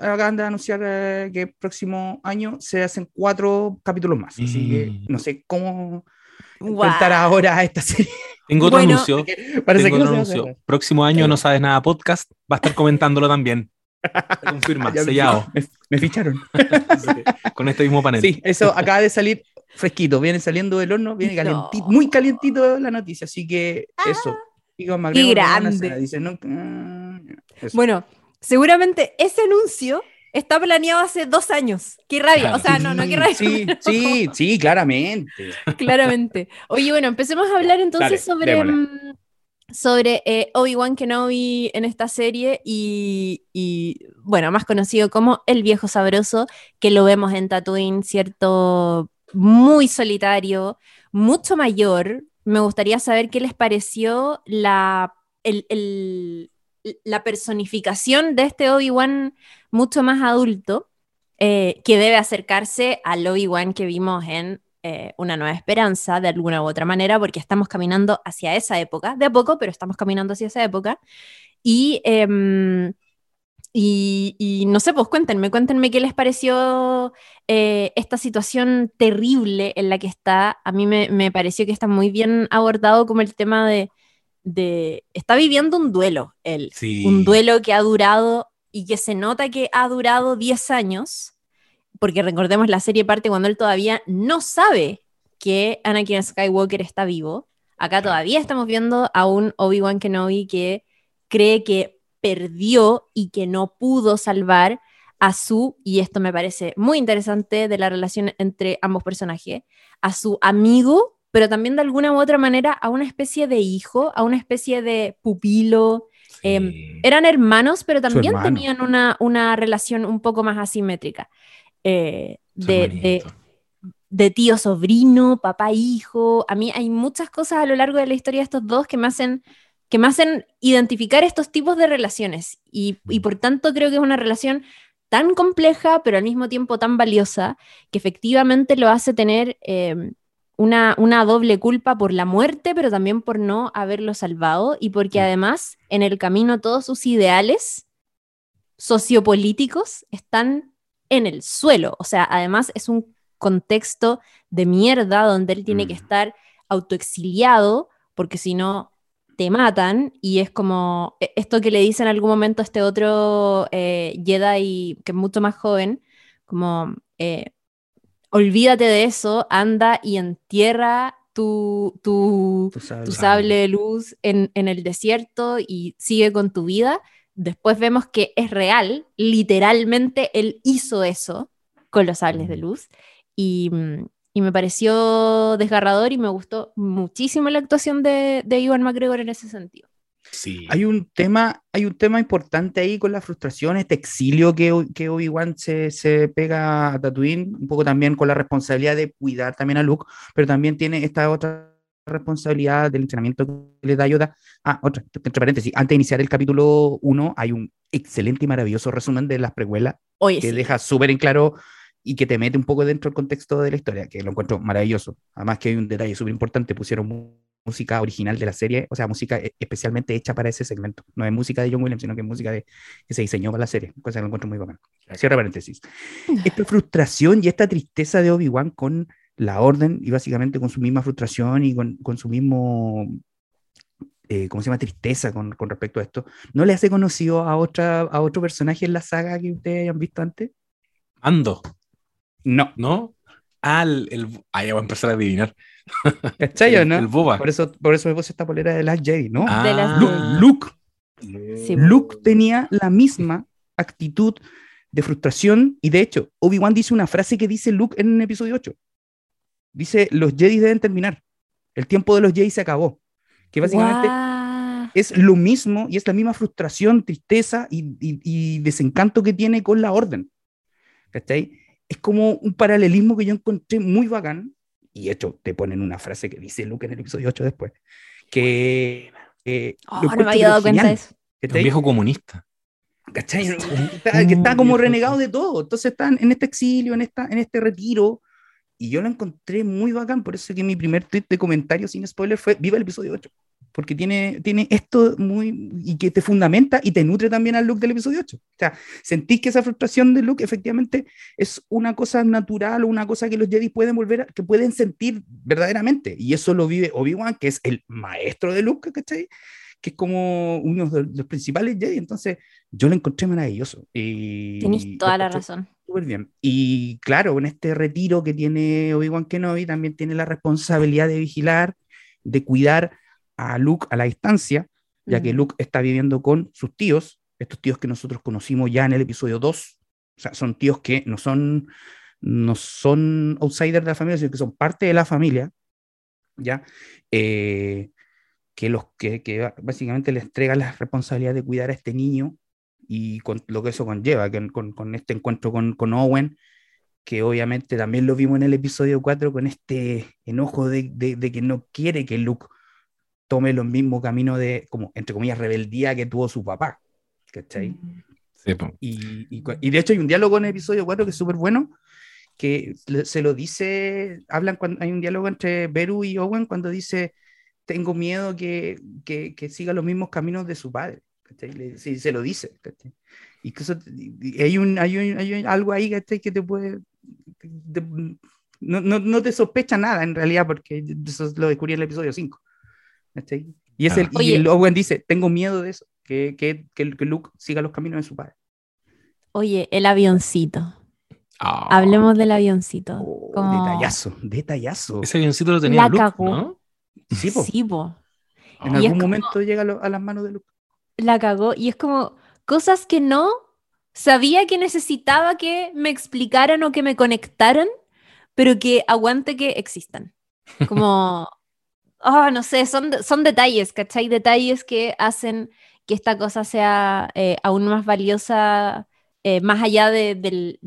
Speaker 2: acaban de anunciar eh, que el próximo año se hacen cuatro capítulos más. Así que
Speaker 1: Mm.
Speaker 2: no sé cómo enfrentar ahora a esta serie.
Speaker 1: Tengo otro
Speaker 3: Bueno,
Speaker 1: anuncio.
Speaker 2: Parece
Speaker 1: Tengo
Speaker 2: que
Speaker 1: otro
Speaker 2: no
Speaker 1: anuncio.
Speaker 2: hacer.
Speaker 1: Próximo año no sabes nada podcast. Va a estar comentándolo también. Se confirma,
Speaker 2: Ya-
Speaker 1: sellado.
Speaker 2: Me, me ficharon.
Speaker 1: Con este mismo panel.
Speaker 2: Sí, eso acaba de salir fresquito, viene saliendo del horno, viene
Speaker 3: No.
Speaker 2: calientito, muy calientito la noticia, así que eso.
Speaker 3: Qué
Speaker 2: Romana,
Speaker 3: grande.
Speaker 2: dice, no, mm, eso.
Speaker 3: Bueno, seguramente ese anuncio está planeado hace dos años. Qué rabia. O sea, no, no, qué rabia.
Speaker 2: Sí, sí, sí, claramente.
Speaker 3: Claramente. Oye, bueno, empecemos a hablar entonces
Speaker 2: Dale,
Speaker 3: sobre, mm, sobre eh, Obi-Wan Kenobi en esta serie y, y, bueno, más conocido como el viejo sabroso, que lo vemos en Tatooine, ¿cierto? Muy solitario, mucho mayor. Me gustaría saber qué les pareció la, el- el- la personificación de este Obi-Wan mucho más adulto, eh, que debe acercarse al Obi-Wan que vimos en eh, Una Nueva Esperanza, de alguna u otra manera, porque estamos caminando hacia esa época, de a poco, pero estamos caminando hacia esa época. Y, em, y, no sé, pues cuéntenme, cuéntenme qué les pareció eh, esta situación terrible en la que está. A mí me, me pareció que está muy bien abordado como el tema de, de... Está viviendo un duelo, él.
Speaker 1: Sí.
Speaker 3: Un duelo que ha durado y que se nota que ha durado 10 años, porque recordemos la serie parte cuando él todavía no sabe que Anakin Skywalker está vivo. Acá todavía estamos viendo a un Obi-Wan Kenobi que cree que perdió y que no pudo salvar a su, y esto me parece muy interesante de la relación entre ambos personajes, a su amigo, pero también de alguna u otra manera a una especie de hijo, a una especie de pupilo, em, eran hermanos, pero también
Speaker 2: hermano.
Speaker 3: tenían una, una relación un poco más asimétrica. eh, de, de, de tío sobrino, papá hijo. A mí hay muchas cosas a lo largo de la historia de estos dos que me hacen, que me hacen identificar estos tipos de relaciones. Y, y por tanto creo que es una relación tan compleja, pero al mismo tiempo tan valiosa, que efectivamente lo hace tener eh, una, una doble culpa por la muerte, pero también por no haberlo salvado y porque
Speaker 1: Mm.
Speaker 3: además en el camino todos sus ideales sociopolíticos están en el suelo. O sea, además es un contexto de mierda donde él tiene que
Speaker 1: Mm.
Speaker 3: estar autoexiliado, porque si no te matan, y es como e- esto que le dice en algún momento este otro eh, Jedi que es mucho más joven, como eh, olvídate de eso, anda y entierra tu, tu, sable de luz en, en el desierto y sigue con tu vida. Después vemos que es real, literalmente él hizo eso con los sables de luz y, y me pareció desgarrador y me gustó muchísimo la actuación de, de Iwan McGregor en ese sentido.
Speaker 1: Sí.
Speaker 2: Hay un tema, hay un tema importante ahí con la frustración, este exilio que, que Obi-Wan se, se pega a Tatooine, un poco también con la responsabilidad de cuidar también a Luke, pero también tiene esta otra responsabilidad del entrenamiento que le da Yoda. Ah, otra, entre paréntesis, antes de iniciar el capítulo 1 hay un excelente y maravilloso resumen de las precuelas
Speaker 3: Oye,
Speaker 2: que
Speaker 3: sí.
Speaker 2: deja súper en claro y que te mete un poco dentro del contexto de la historia, que lo encuentro maravilloso. Además que hay un detalle súper importante, pusieron música original de la serie, o sea, música e- especialmente hecha para ese segmento. No es música de John Williams, sino que es música de, que se diseñó para la serie, cosa que lo encuentro muy bacán. Cierra paréntesis. Esta frustración y esta tristeza de Obi-Wan con la orden y básicamente con su misma frustración y con, con su mismo, eh, ¿cómo se llama? Tristeza con, con respecto a esto. ¿No le hace conocido a, otra, a otro personaje en la saga que ustedes hayan visto antes?
Speaker 1: Ando,
Speaker 2: No.
Speaker 1: ¿no? Ah, el, el- ah, ya voy a empezar a adivinar.
Speaker 2: ¿Cachai o no?
Speaker 1: el boba.
Speaker 2: Por eso, por eso me puse esta polera de Last Jedi, ¿no?
Speaker 1: Ah,
Speaker 3: De las-
Speaker 2: Lu- Luke,
Speaker 3: Sí.
Speaker 2: Luke tenía la misma actitud de frustración y de hecho, Obi-Wan dice una frase que dice Luke en el episodio 8. Dice, los Jedi deben terminar. El tiempo de los Jedi se acabó. Que básicamente
Speaker 3: Guau.
Speaker 2: es lo mismo y es la misma frustración, tristeza y, y- y desencanto que tiene con la orden. ¿Cachai? Es como un paralelismo que yo encontré muy bacán. Y de hecho, te ponen una frase que dice Luke en el episodio 8 después. Que. eh,
Speaker 3: Oh, no me había dado cuenta de eso.
Speaker 1: un viejo comunista.
Speaker 2: ¿Cachai? Que está, que está como renegado de todo. Entonces están en este exilio, en, esta, en este retiro. Y yo lo encontré muy bacán. Por eso que mi primer tweet de comentario sin spoiler fue: Viva el episodio 8. Porque tiene, tiene esto muy, y que te fundamenta y te nutre también al look del episodio 8. O sea, sentís que esa frustración de Luke efectivamente es una cosa natural o una cosa que los Jedi pueden volver, a, que pueden sentir verdaderamente, y eso lo vive Obi-Wan, que es el maestro de Luke, ¿cachai? que es como uno de los principales Jedi, entonces yo lo encontré maravilloso. Y
Speaker 3: Tenés toda la razón.
Speaker 2: Súper bien. Y claro, en este retiro que tiene Obi-Wan Kenobi, también tiene la responsabilidad de vigilar, de cuidar a Luke a la distancia, ya que Luke está viviendo con sus tíos, estos tíos que nosotros conocimos ya en el episodio 2, o sea, son tíos que no son, no son outsiders de la familia, sino que son parte de la familia, ¿ya? Eh, que, los, que, que, básicamente le entrega la responsabilidad de cuidar a este niño y con lo que eso conlleva, que con, con este encuentro con, con, Owen, que obviamente también lo vimos en el episodio 4 con este enojo de, de, de que no quiere que Luke tome los mismos caminos de, como, entre comillas, rebeldía que tuvo su papá. ¿Cachai?
Speaker 1: Sí,
Speaker 2: y, y, y, de hecho hay un diálogo en el episodio 4 que es súper bueno, que se lo dice, hablan cuando hay un diálogo entre Beru y Owen cuando dice, tengo miedo que, que, que siga los mismos caminos de su padre. ¿cachai? Sí, se lo dice. ¿cachai? Y, que eso, y hay, un, hay, un, hay algo ahí ¿cachai? que te puede... Te, no, no, no, te sospecha nada en realidad, porque eso lo descubrí en el episodio 5. ¿Cachai? Y, es el, y el Owen dice, tengo miedo de eso, que, que, que, que Luke siga los caminos de su padre.
Speaker 3: Oye, el avioncito.
Speaker 1: Ah.
Speaker 3: Hablemos del avioncito.
Speaker 2: Oh,
Speaker 3: Como-
Speaker 2: Detallazo, detallazo.
Speaker 1: Ese avioncito lo tenía
Speaker 3: La
Speaker 1: Luke,
Speaker 3: cagó.
Speaker 1: ¿no?
Speaker 2: Sí, po.
Speaker 3: Sí, po.
Speaker 2: en
Speaker 3: Y
Speaker 2: algún
Speaker 3: como-
Speaker 2: momento llega a las manos de Luke.
Speaker 3: La cagó. Y es como cosas que no sabía que necesitaba que me explicaran o que me conectaran, pero que aguante que existan. Como, oh, no sé, son, son detalles, ¿cachai? Detalles que hacen que esta cosa sea eh, aún más valiosa, eh, más allá de,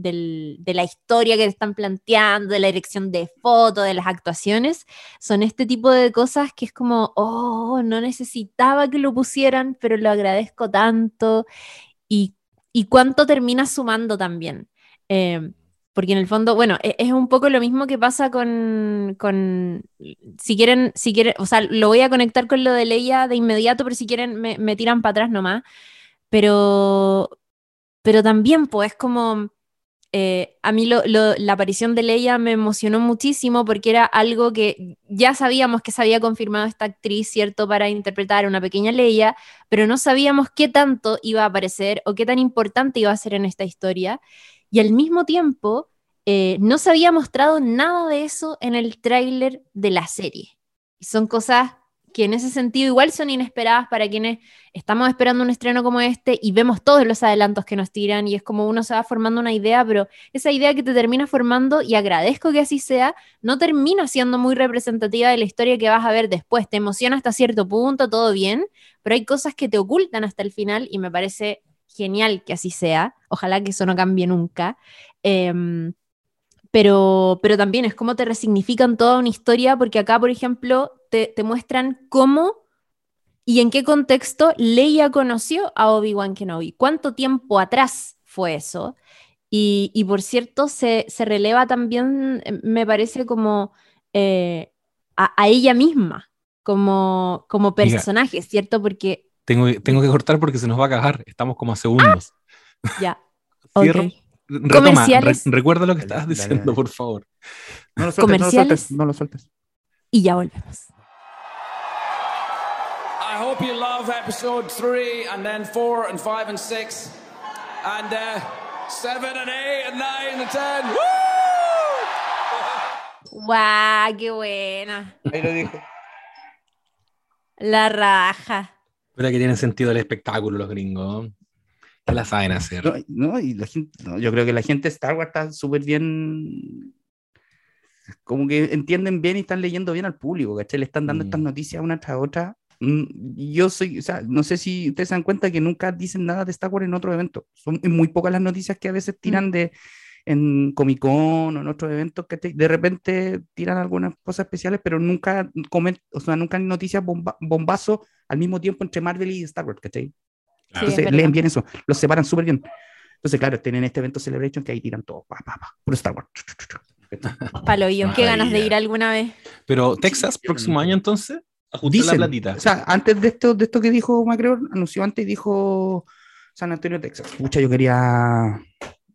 Speaker 3: la historia que están planteando, de la dirección de foto, de las actuaciones. Son este tipo de cosas que es como, oh, no necesitaba que lo pusieran, pero lo agradezco tanto. Y, y cuánto termina sumando también. Eh, porque en el fondo, bueno, e- es un poco lo mismo que pasa con, con si quieren, si quieren, o sea, lo voy a conectar con lo de Leia de inmediato, pero si quieren me, tiran para atrás nomás. Pero, pero también, pues, es como, eh, a mí la aparición de Leia me emocionó muchísimo porque era algo que ya sabíamos que se había confirmado esta actriz, ¿cierto?, para interpretar una pequeña Leia, pero no sabíamos qué tanto iba a aparecer o qué tan importante iba a ser en esta historia. Y al mismo tiempo, eh, no se había mostrado nada de eso en el tráiler de la serie. Y son cosas que en ese sentido igual son inesperadas para quienes estamos esperando un estreno como este y vemos todos los adelantos que nos tiran y es como uno se va formando una idea, pero esa idea que te termina formando, y agradezco que así sea, no termina siendo muy representativa de la historia que vas a ver después. Te emociona hasta cierto punto, todo bien, pero hay cosas que te ocultan hasta el final y me parece genial que así sea. Ojalá que eso no cambie nunca. Em, pero, pero también es como te resignifican toda una historia, porque acá, por ejemplo, te, te muestran cómo y en qué contexto Leia conoció a Obi-Wan Kenobi. ¿Cuánto tiempo atrás fue eso? Y, y por cierto, se, se releva también, eh, me parece, como eh, a, a ella misma, como, como personaje, ¿cierto? Porque
Speaker 1: Tengo, tengo que cortar porque se nos va a cagar. Estamos como a segundos.
Speaker 3: ya.
Speaker 1: Cierro.
Speaker 3: ok.
Speaker 1: Retoma,
Speaker 3: Comerciales.
Speaker 1: re- recuerda lo que
Speaker 2: Dale,
Speaker 1: estabas diciendo,
Speaker 2: dale.
Speaker 1: por favor.
Speaker 2: No lo sueltes, no lo
Speaker 3: Comerciales.
Speaker 2: sueltes, no lo sueltes.
Speaker 3: Y ya volvemos.
Speaker 4: I hope you love episode three, and then four, and five, and six, and uh, seven, and eight, and nine, and ten. Woo!
Speaker 3: ¡Guau! ¡Qué buena!
Speaker 2: Ahí lo dijo.
Speaker 3: La raja.
Speaker 1: Pero que tienen sentido el espectáculo los gringos. Que la saben hacer.
Speaker 2: No, no, y la gente, no, yo creo que la gente de Star Wars está súper bien. Como que entienden bien y están leyendo bien al público, ¿cachai? Le están dando
Speaker 1: Mm.
Speaker 2: estas noticias una tras otra. Mm, Yo soy, o sea, no sé si ustedes se dan cuenta que nunca dicen nada de Star Wars en otro evento. Son muy pocas las noticias que a veces tiran de en Comic Con o en otros eventos que de repente tiran algunas cosas especiales, pero nunca comen, o sea, nunca hay noticias bomba, bombazo al mismo tiempo entre Marvel y Star Wars, ¿cachai?
Speaker 1: Claro.
Speaker 3: Sí, es
Speaker 2: Entonces
Speaker 3: verdad.
Speaker 2: leen bien eso, los separan súper bien. Entonces, claro, tienen este evento Celebration que ahí tiran todo, pa, pa, pa, puro Star Wars. Chu, chu, chu, chu.
Speaker 3: Palo, yo qué ganas de ir alguna vez.
Speaker 1: Pero Texas, próximo año entonces. Ajustar la
Speaker 2: Dicen,
Speaker 1: platita.
Speaker 2: o sea, antes de esto, de esto que dijo Macron, anunció antes y dijo San Antonio, Texas. Pucha, yo quería.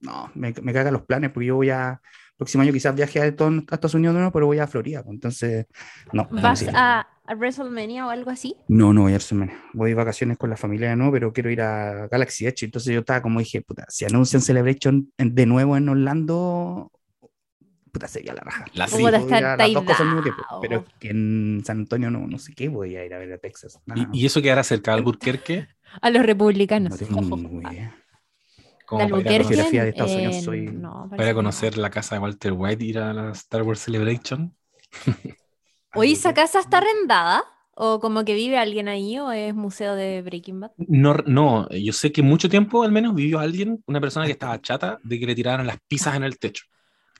Speaker 2: No, me, me cagan los planes porque yo voy a. Próximo año quizás viaje a, Estados Unidos, no, pero voy a Florida. pues, Entonces, no.
Speaker 3: ¿Vas a, a WrestleMania o algo así?
Speaker 2: No, no voy a WrestleMania. Voy de vacaciones con la familia, no, pero quiero ir a Galaxy Edge. Entonces yo estaba como dije, puta, si anuncian Celebration de nuevo en Orlando, puta, sería la raja.
Speaker 1: La
Speaker 2: Sí, ir a
Speaker 3: está
Speaker 2: las dos cosas al mismo tiempo. Pero que en San Antonio no, no sé qué, voy a ir a ver a Texas. Nada,
Speaker 1: Y, y eso quedará cerca de Albuquerque.
Speaker 3: A los republicanos.
Speaker 2: no tengo ni idea.
Speaker 1: Como
Speaker 3: ¿De
Speaker 1: para ir a conocer,
Speaker 2: de Estados Unidos
Speaker 3: Eh,
Speaker 2: soy-
Speaker 3: no,
Speaker 1: para
Speaker 3: no.
Speaker 1: conocer la casa de Walter White, ir a la Star Wars Celebration.
Speaker 3: Oye, ¿esa casa está arrendada? ¿O como que vive alguien ahí? ¿O es museo de Breaking Bad?
Speaker 1: No, no, yo sé que mucho tiempo al menos vivió alguien, una persona que estaba chata de que le tiraran las pizzas en el techo.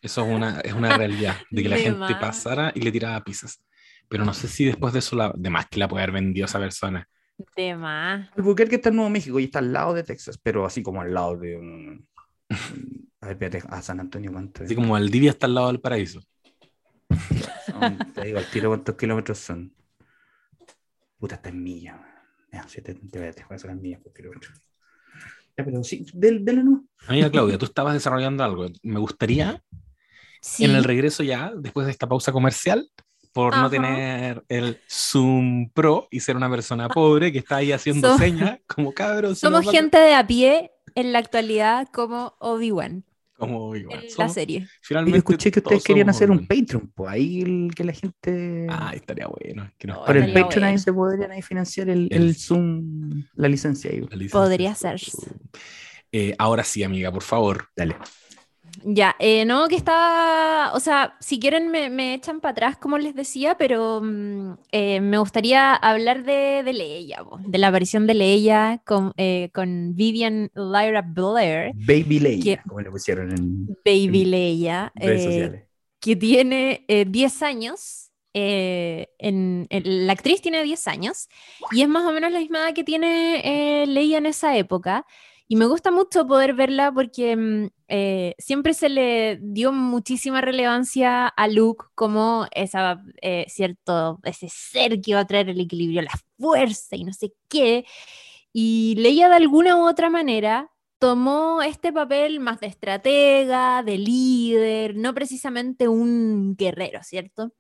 Speaker 1: Eso es una, es una realidad, de que la
Speaker 3: De
Speaker 1: gente
Speaker 3: más.
Speaker 1: pasara y le tiraba pizzas. Pero no sé si después de eso, la, de más que la puede haber vendido esa persona.
Speaker 3: De más.
Speaker 2: Albuquerque está en Nuevo México y está al lado de Texas, pero así como al lado de un... A ver, espérate, a San Antonio, ¿cuánto es?
Speaker 1: Así como Valdivia está al lado del paraíso.
Speaker 2: Son- te digo al tiro cuántos kilómetros son. Puta, está en millas. Ya, sí, te, te, te voy a sacar millas por kilómetro. Ya, pero sí, del, del no.
Speaker 1: Amiga Claudia, tú estabas desarrollando algo. Me gustaría,
Speaker 3: Sí.
Speaker 1: en el regreso ya, después de esta pausa comercial, por
Speaker 3: Ajá.
Speaker 1: no tener el Zoom Pro y ser una persona pobre que está ahí haciendo
Speaker 3: Som-
Speaker 1: señas, como cabros.
Speaker 3: Somos gente de a pie en la actualidad como Obi-Wan
Speaker 1: Como
Speaker 3: en la serie.
Speaker 2: Y
Speaker 1: finalmente
Speaker 2: yo escuché que ustedes querían hacer un
Speaker 1: Obi-Wan.
Speaker 2: Patreon, pues ahí el, que la gente...
Speaker 1: Ah, estaría bueno. que
Speaker 3: No,
Speaker 2: por el Patreon ahí
Speaker 3: bueno.
Speaker 2: se podrían ahí financiar el,
Speaker 1: El-
Speaker 2: el Zoom, la licencia ahí.
Speaker 1: La licencia
Speaker 3: Podría ser.
Speaker 1: Eh, ahora sí, amiga, por favor.
Speaker 2: Dale.
Speaker 3: Ya, eh, no, que estaba, o sea, si quieren me, me echan para atrás, como les decía, pero mm, eh, me gustaría hablar de, de Leia, po, de la aparición de Leia con, eh, con Vivian Lyra Blair,
Speaker 2: Baby Leia,
Speaker 3: ¿Qué?
Speaker 2: como le pusieron en
Speaker 3: Baby Leia,
Speaker 2: redes
Speaker 3: eh,
Speaker 2: sociales.
Speaker 3: que tiene eh, 10 años. eh, en, en- la actriz tiene 10 años y es más o menos la misma edad que tiene eh, Leia en esa época. Y me gusta mucho poder verla porque mm, eh, siempre se le dio muchísima relevancia a Luke como esa, eh, cierto, ese ser que iba a traer el equilibrio, la fuerza y no sé qué. Y Leia de alguna u otra manera tomó este papel más de estratega, de líder, no precisamente un guerrero, ¿cierto?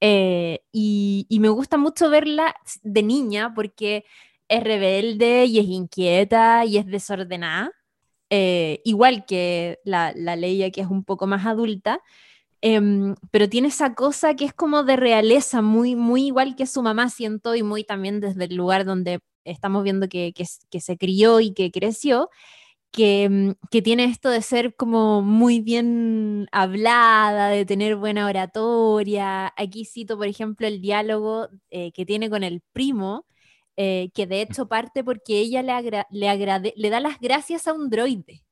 Speaker 3: Eh, y, y me gusta mucho verla de niña porque es rebelde y es inquieta y es desordenada, eh, igual que la, la Leia que es un poco más adulta, em, pero tiene esa cosa que es como de realeza, muy, muy igual que su mamá, siento, y muy también desde el lugar donde estamos viendo que, que, se crió y que creció, que, mm, que tiene esto de ser como muy bien hablada, de tener buena oratoria. Aquí cito, por ejemplo, el diálogo eh, que tiene con el primo, eh, que de hecho parte porque ella le, agra- le, agrade- le da las gracias a un droide.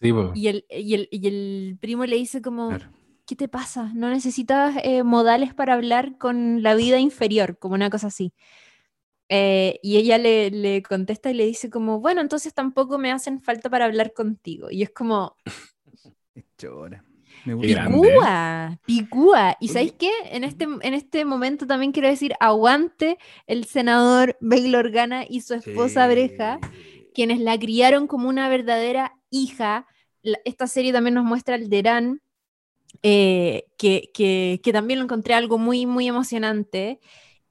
Speaker 1: Sí.
Speaker 3: Y el, y el, y el primo le dice como,
Speaker 2: Claro.
Speaker 3: ¿qué te pasa? No necesitas eh, modales para hablar con la vida inferior, como una cosa así. Eh, y ella le, le contesta y le dice como, bueno, entonces tampoco me hacen falta para hablar contigo. Y es como,
Speaker 2: Chora. Me gusta.
Speaker 3: picúa, picúa. ¿Y sabéis qué? En este, en este momento también quiero decir, aguante el senador Bail Organa y su esposa Breja, quienes la criaron como una verdadera hija. La- esta serie también nos muestra al Derán, eh, que, que, que también lo encontré algo muy, muy emocionante.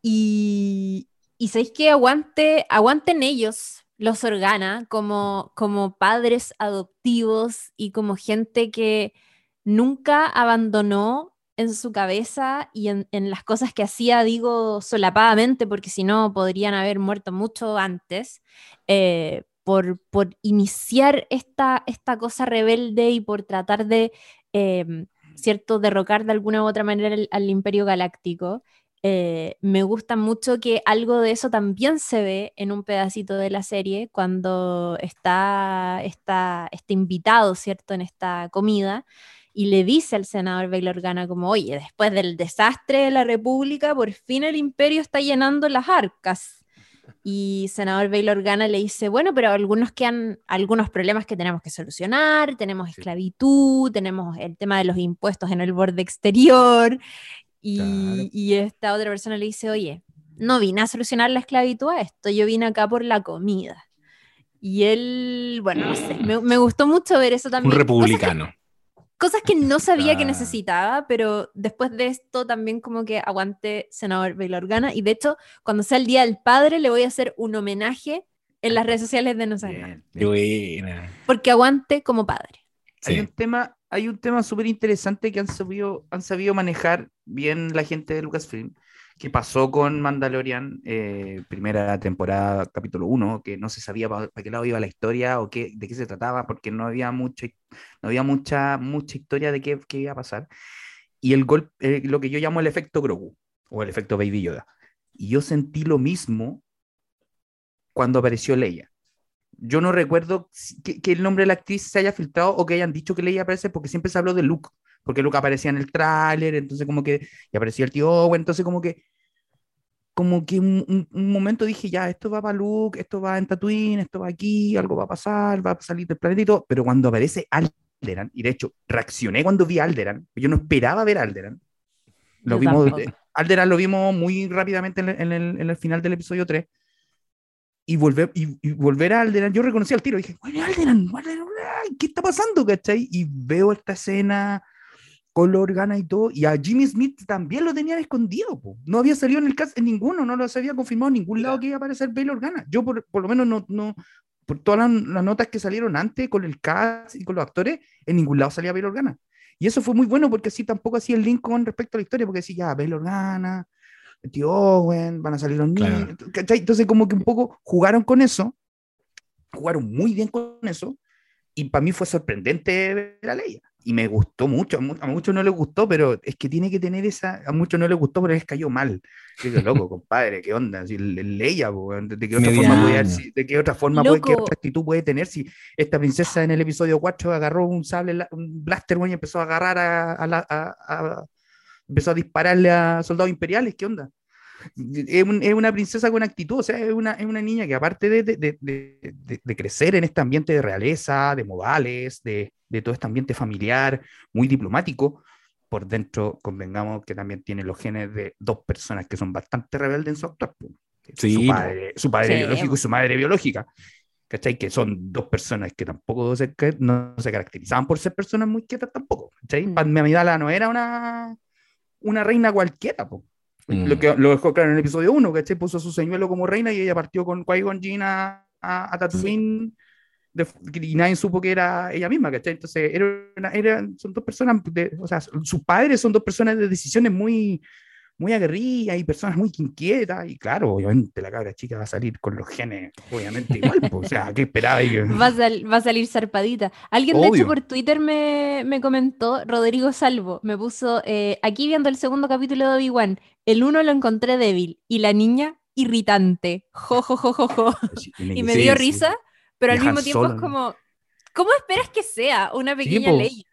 Speaker 3: Y, y sabéis que aguante, aguanten ellos, los Organa, como, como padres adoptivos y como gente que nunca abandonó en su cabeza y en, las cosas que hacía, digo solapadamente, porque si no podrían haber muerto mucho antes, eh, por, por iniciar esta, esta cosa rebelde y por tratar de, eh, ¿cierto?, derrocar de alguna u otra manera al imperio galáctico. Eh, me gusta mucho que algo de eso también se ve en un pedacito de la serie cuando está, está este invitado, ¿cierto?, en esta comida y le dice al senador Bail Organa como, oye, después del desastre de la República, por fin el imperio está llenando las arcas. Y senador Bail Organa le dice, bueno, pero algunos quedan algunos problemas que tenemos que solucionar, tenemos
Speaker 2: Sí.
Speaker 3: esclavitud, tenemos el tema de los impuestos en el borde exterior. Y,
Speaker 2: Claro.
Speaker 3: y esta otra persona le dice, oye, no vine a solucionar la esclavitud a esto, yo vine acá por la comida. Y él, bueno, no sé, me, me gustó mucho ver eso
Speaker 1: Un
Speaker 3: también. Que-
Speaker 1: republicano.
Speaker 3: Cosas que no sabía que
Speaker 2: Ah.
Speaker 3: necesitaba, pero después de esto también como que aguante senador Bail Organa. Y de hecho, cuando sea el Día del Padre, le voy a hacer un homenaje en las redes sociales de No.
Speaker 2: Bien,
Speaker 1: Qué
Speaker 2: bien.
Speaker 1: buena.
Speaker 3: Porque aguante como padre.
Speaker 2: Hay
Speaker 1: Sí.
Speaker 2: un tema, hay un tema súper interesante que han sabido, han sabido manejar bien la gente de Lucasfilm, que pasó con Mandalorian, eh, primera temporada, capítulo 1, que no se sabía para qué lado iba la historia o qué, de qué se trataba, porque no había mucha, no había mucha, mucha historia de qué, qué iba a pasar. Y el gol, eh, lo que yo llamo el efecto Grogu, o el efecto Baby Yoda. Y yo sentí lo mismo cuando apareció Leia. Yo no recuerdo que, que el nombre de la actriz se haya filtrado o que hayan dicho que Leia aparece porque siempre se habló de Luke, porque Luke aparecía en el tráiler, entonces como que y aparecía el tío Owen, entonces como que como que un, un- un momento dije, ya, esto va para Luke, esto va en Tatooine, esto va aquí, algo va a pasar, va a salir del planeta y todo, pero cuando aparece Alderan, y de hecho reaccioné cuando vi a Alderan, yo no esperaba ver a Alderan, lo
Speaker 3: Yo
Speaker 2: vimos,
Speaker 3: tampoco.
Speaker 2: Alderan lo vimos muy rápidamente en el, en el- en el final del episodio 3. Y volver, y, y volver a Alderan, yo reconocí al tiro, dije, "Bueno, Alderan, Alderan, ¿qué está pasando? ¿cachai? Y veo esta escena con la organa y todo, y a Jimmy Smith también lo tenían escondido, po. no había salido en el cast en ninguno, no lo había confirmado en ningún lado que iba a aparecer Bail Organa. Yo por, por lo menos no, no, por todas las, las notas que salieron antes con el cast y con los actores, en ningún lado salía Bail Organa. Y eso fue muy bueno porque así tampoco hacía el link con respecto a la historia, porque decía, ya, Bail Organa, el tío Owen, van a salir los niños.
Speaker 1: Claro.
Speaker 2: Entonces, como que un poco jugaron con eso, jugaron muy bien con eso, y para mí fue sorprendente ver a Leia. Y me gustó mucho, a, mu- a muchos no les gustó, pero es que tiene que tener esa, a muchos no les gustó, pero les cayó mal. Yo digo, loco, compadre, ¿qué onda? Si le- Leia, po, weón, ¿de qué otra forma puede, si- de qué otra forma puede, qué otra actitud puede tener si esta princesa en el episodio 4 agarró un sable, un blaster, y empezó a agarrar a, a la- a- a- empezó a dispararle a soldados imperiales, ¿qué onda? Es, un- es una princesa con actitud, o sea, es una, es una niña que aparte de, de- de- de- crecer en este ambiente de realeza, de modales, de, de todo este ambiente familiar, muy diplomático, por dentro convengamos que también tiene los genes de dos personas que son bastante rebeldes en su actuar. po.
Speaker 1: Sí,
Speaker 2: su padre, su padre
Speaker 3: Sí,
Speaker 2: biológico y su madre biológica. ¿Cachai? Que son dos personas que tampoco se, que no se caracterizaban por ser personas muy quietas tampoco. ¿Cachai?
Speaker 3: Mm.
Speaker 2: Padme Amidala no era una, una reina cualquiera. po.
Speaker 1: Mm.
Speaker 2: Lo, que, lo dejó claro en el episodio 1, ¿cachai? Puso a su señuelo como reina y ella partió con Qui-Gon Jinn a, a, Tatooine de- y nadie supo que era ella misma, ¿cachai? Entonces, era una- era- son dos personas, o sea, sus padres son dos personas de decisiones muy, muy aguerridas y personas muy inquietas. Y claro, obviamente la cabra chica va a salir con los genes, obviamente igual, o sea, ¿qué esperaba? Que-
Speaker 3: Va a, sal- va a salir zarpadita. Alguien, de hecho, por Twitter me, me comentó, Rodrigo Salvo, me puso, eh, aquí viendo el segundo capítulo de Obi-Wan, el uno lo encontré débil y la niña irritante. Jo, jo, jo, jo, jo.
Speaker 2: Sí,
Speaker 3: Y me dio
Speaker 2: sí.
Speaker 3: risa, pero
Speaker 2: Y
Speaker 3: al mismo tiempo
Speaker 2: Solo,
Speaker 3: es como, ¿cómo esperas que sea una pequeña ley?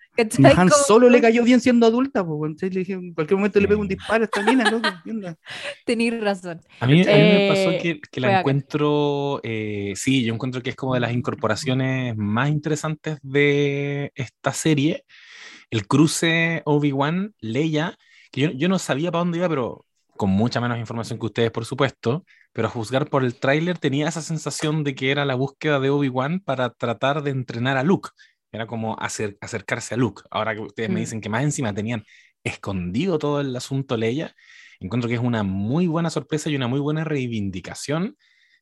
Speaker 2: A Han Solo le cayó bien siendo adulta, pues, entonces le dije, en cualquier momento le pego un
Speaker 1: Sí.
Speaker 2: disparo a esta mina, loco,
Speaker 3: razón.
Speaker 1: A mí, a mí me
Speaker 3: Eh,
Speaker 1: pasó que, que la encuentro, eh, sí, yo encuentro que es como de las incorporaciones más interesantes de esta serie, el cruce Obi-Wan, Leia, que yo, yo no sabía para dónde iba, pero con mucha menos información que ustedes, por supuesto, pero a juzgar por el tráiler tenía esa sensación de que era la búsqueda de Obi-Wan para tratar de entrenar a Luke, era como acer- acercarse a Luke. Ahora que ustedes me
Speaker 3: Mm.
Speaker 1: dicen que más encima tenían escondido todo el asunto Leia, encuentro que es una muy buena sorpresa y una muy buena reivindicación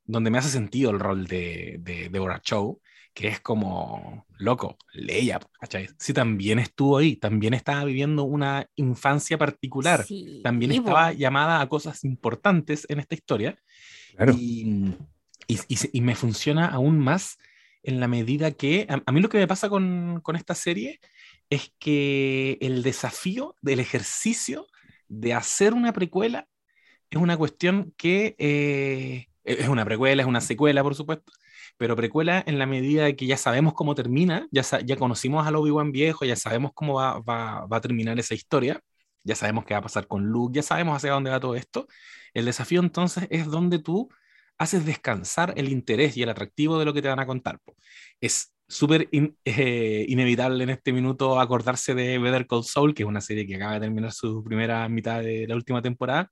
Speaker 1: donde me hace sentido el rol de, de Deborah Chow, que es como, loco, Leia, ¿cachai? Sí, también estuvo ahí, también estaba viviendo una infancia particular,
Speaker 3: Sí,
Speaker 1: también estaba llamada a cosas importantes en esta historia
Speaker 2: Claro.
Speaker 1: y, y- y y me funciona aún más en la medida que, a, mí lo que me pasa con, con esta serie es que el desafío del ejercicio de hacer una precuela es una cuestión que eh, es una precuela, es una secuela, por supuesto, pero precuela en la medida de que ya sabemos cómo termina, ya, ya conocimos al Obi-Wan viejo, ya sabemos cómo va, va- va a terminar esa historia, ya sabemos qué va a pasar con Luke, ya sabemos hacia dónde va todo esto. El desafío entonces es donde tú haces descansar el interés y el atractivo de lo que te van a contar. po. Es súper in- eh, inevitable en este minuto acordarse de Better Call Saul, que es una serie que acaba de terminar su primera mitad de la última temporada,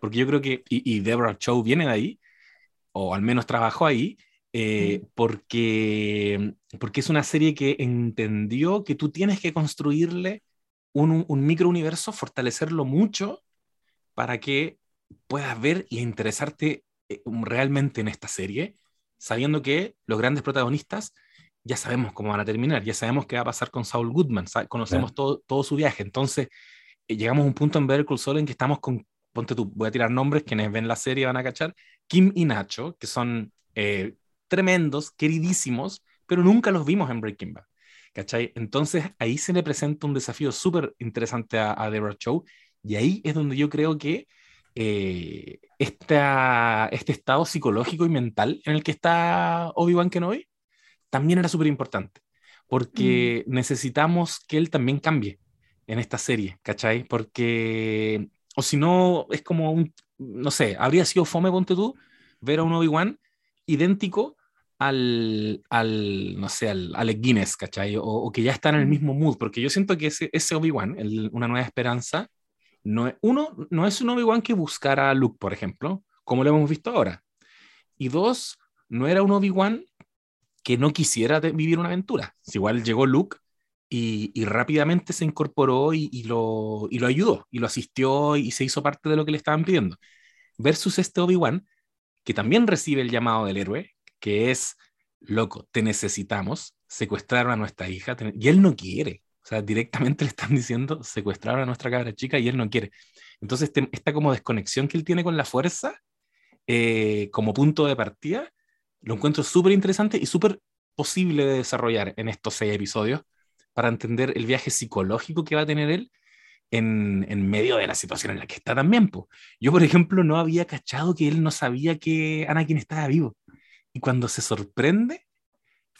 Speaker 1: porque yo creo que, y, y Deborah Chow viene de ahí, o al menos trabajó ahí, eh, porque, porque es una serie que entendió que tú tienes que construirle un, un micro universo, fortalecerlo mucho para que puedas ver y interesarte realmente en esta serie, sabiendo que los grandes protagonistas ya sabemos cómo van a terminar, ya sabemos qué va a pasar con Saul Goodman, conocemos todo, todo su viaje, entonces eh, llegamos a un punto en Better Call Saul en que estamos con, ponte tú, voy a tirar nombres, quienes ven la serie van a cachar, Kim y Nacho, que son eh, tremendos, queridísimos, pero nunca los vimos en Breaking Bad. ¿Cachai? Entonces ahí se le presenta un desafío súper interesante a, a Deborah Chow y ahí es donde yo creo que eh, esta, este estado psicológico y mental en el que está Obi-Wan Kenobi también era súper importante, porque
Speaker 3: Mm.
Speaker 1: necesitamos que él también cambie en esta serie, ¿cachai? Porque, o si no, es como un, no sé, habría sido fome, ponte tú, ver a un Obi-Wan idéntico al, al, no sé, al Alec Guinness, ¿cachai? O, o que ya está en el
Speaker 3: Mm.
Speaker 1: mismo mood, porque yo siento que ese, ese Obi-Wan, Una Nueva Esperanza, uno, no es un Obi-Wan que buscara a Luke, por ejemplo, como lo hemos visto ahora. Y dos, no era un Obi-Wan que no quisiera vivir una aventura. Si igual llegó Luke y, rápidamente se incorporó y, lo, ayudó, y lo asistió y se hizo parte de lo que le estaban pidiendo. Versus este Obi-Wan, que también recibe el llamado del héroe, que es, loco, te necesitamos, secuestraron a nuestra hija, y él no quiere. O sea, directamente le están diciendo, secuestraron a nuestra cabra chica y él no quiere. Entonces, este- esta como desconexión que él tiene con la fuerza, eh, como punto de partida, lo encuentro súper interesante y súper posible de desarrollar en estos seis episodios para entender el viaje psicológico que va a tener él en, medio de la situación en la que está también. po. Yo, por ejemplo, no había cachado que él no sabía que Anakin estaba vivo. Y cuando se sorprende,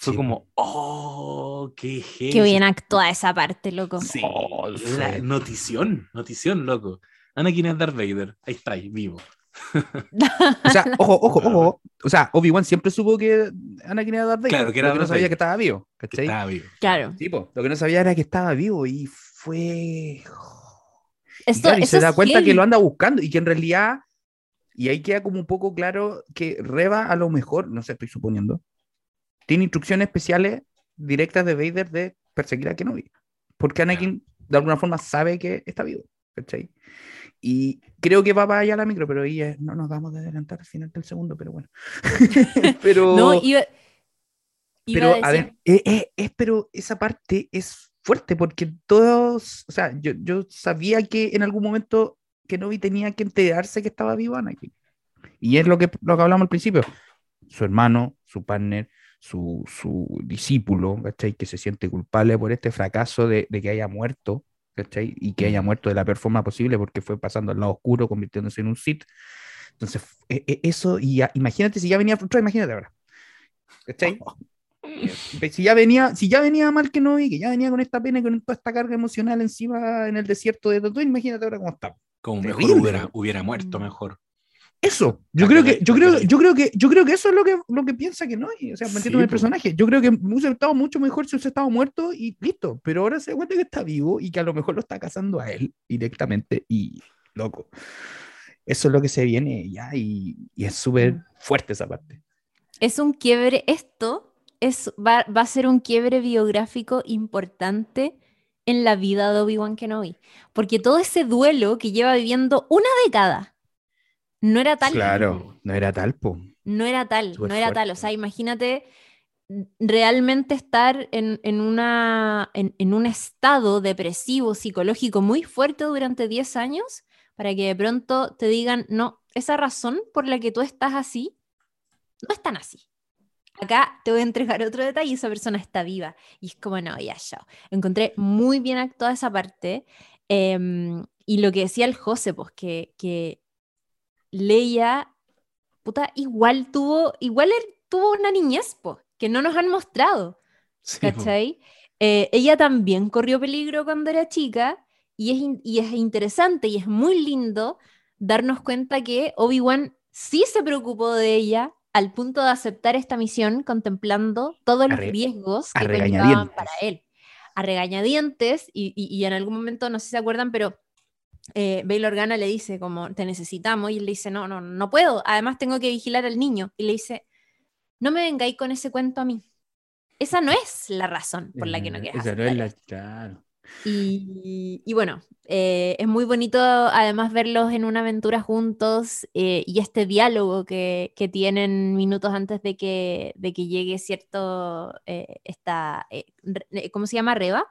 Speaker 1: fue
Speaker 2: Sí,
Speaker 1: como, oh, qué heavy.
Speaker 3: Qué bien actúa esa parte, loco.
Speaker 1: Sí,
Speaker 2: Oh,
Speaker 1: la
Speaker 2: sí.
Speaker 1: notición, notición, loco. Anakin es Darth Vader, ahí está, ahí, vivo.
Speaker 2: O sea, ojo, ojo, ojo. O sea, Obi-Wan siempre supo que Anakin era Darth Vader.
Speaker 1: Claro, que era
Speaker 2: lo que no sabía que estaba vivo.
Speaker 1: Que
Speaker 2: ¿Cachai?
Speaker 1: estaba vivo.
Speaker 3: Claro.
Speaker 2: Sí, po, Lo que no sabía era que estaba vivo y fue. Y
Speaker 3: Esto,
Speaker 2: claro, y
Speaker 3: eso
Speaker 2: se da cuenta que lo anda buscando y que en realidad. Y ahí queda como un poco claro que Reba a lo mejor, no sé, estoy suponiendo, tiene instrucciones especiales directas de Vader de perseguir a Kenobi. Porque Anakin de alguna forma sabe que está vivo. ¿cachai? Y creo que va para allá la micro, pero ahí eh, no nos vamos a adelantar al final del segundo, pero bueno. pero
Speaker 3: No, iba, iba
Speaker 2: pero,
Speaker 3: a
Speaker 2: a
Speaker 3: decir,
Speaker 2: ver, eh, eh, es, pero esa parte es fuerte porque todos, o sea, yo, yo sabía que en algún momento Kenobi tenía que enterarse que estaba vivo Anakin. Y es lo que, lo que hablamos al principio. Su hermano, su partner, su, su discípulo, ¿cachai? Que se siente culpable por este fracaso de, de que haya muerto, ¿cachai? Y que haya muerto de la peor forma posible porque fue pasando al lado oscuro, convirtiéndose en un Sith. Entonces, e- e- eso, y ya- imagínate si ya venía frustrado, imagínate ahora. ¿Cachai? Si ya venía, si ya venía mal que no que ya venía con esta pena y con toda esta carga emocional encima en el desierto de Tatooine, imagínate ahora cómo está.
Speaker 1: Como mejor hubiera, hubiera muerto
Speaker 3: Mm.
Speaker 1: mejor.
Speaker 2: Eso, yo
Speaker 1: Está
Speaker 2: creo que, yo creo, yo creo que, yo creo que eso es lo que, lo que piensa que no, y, o sea, me entiendo
Speaker 1: Sí,
Speaker 2: el personaje. Yo creo que hubiese estado mucho mejor si hubiese estado muerto y listo, pero ahora se da cuenta que está vivo y que a lo mejor lo está cazando a él directamente y loco. Eso es lo que se viene ya y, y es súper
Speaker 3: Mm.
Speaker 2: fuerte esa parte.
Speaker 3: es un quiebre, esto es, va, va a ser un quiebre biográfico importante en la vida de Obi-Wan Kenobi, porque todo ese duelo que lleva viviendo una década no era tal.
Speaker 2: Claro, no era tal, po.
Speaker 3: No era tal, no era tal. O sea, imagínate realmente estar en, en una, en, en un estado depresivo, psicológico muy fuerte durante 10 años para que de pronto te digan, no, esa razón por la que tú estás así, no es tan así. Acá te voy a entregar otro detalle, esa persona está viva. Y es como, no, ya, chao. Encontré muy bien actuada esa parte. em, y lo que decía el José, pues, que, que Leia, puta, igual tuvo, igual tuvo una niñez, pues, que no nos han mostrado,
Speaker 1: Sí, po.
Speaker 3: ¿cachai? Eh, ella también corrió peligro cuando era chica y es, y es interesante y es muy lindo darnos cuenta que Obi-Wan sí se preocupó de ella al punto de aceptar esta misión contemplando todos los riesgos que conllevaban para él. A regañadientes y, y- y en algún momento, no sé si se acuerdan, pero eh, Bail Organa le dice como, te necesitamos, y él le dice, no, no, no puedo, además tengo que vigilar al niño. Y le dice, no me vengáis con ese cuento a mí. Esa no es la razón por la que no quieres
Speaker 2: esa no es la- claro.
Speaker 3: y, y bueno, eh, es muy bonito además verlos en una aventura juntos eh, y este diálogo que, que tienen minutos antes de que, de que llegue cierto, eh, esta, eh, ¿cómo se llama? ¿Reba?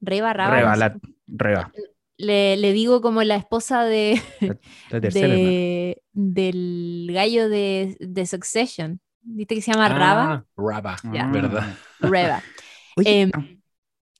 Speaker 3: ¿Reba? ¿Raba?
Speaker 2: Reba,
Speaker 3: No sé.
Speaker 2: la, Reba,
Speaker 3: Le, le digo como la esposa de,
Speaker 2: la
Speaker 3: del gallo de, de Succession. ¿Viste que se llama Raba?
Speaker 1: Ah, Raba. ¿verdad?
Speaker 3: Reba.
Speaker 2: Oye,
Speaker 3: Em,
Speaker 2: ah,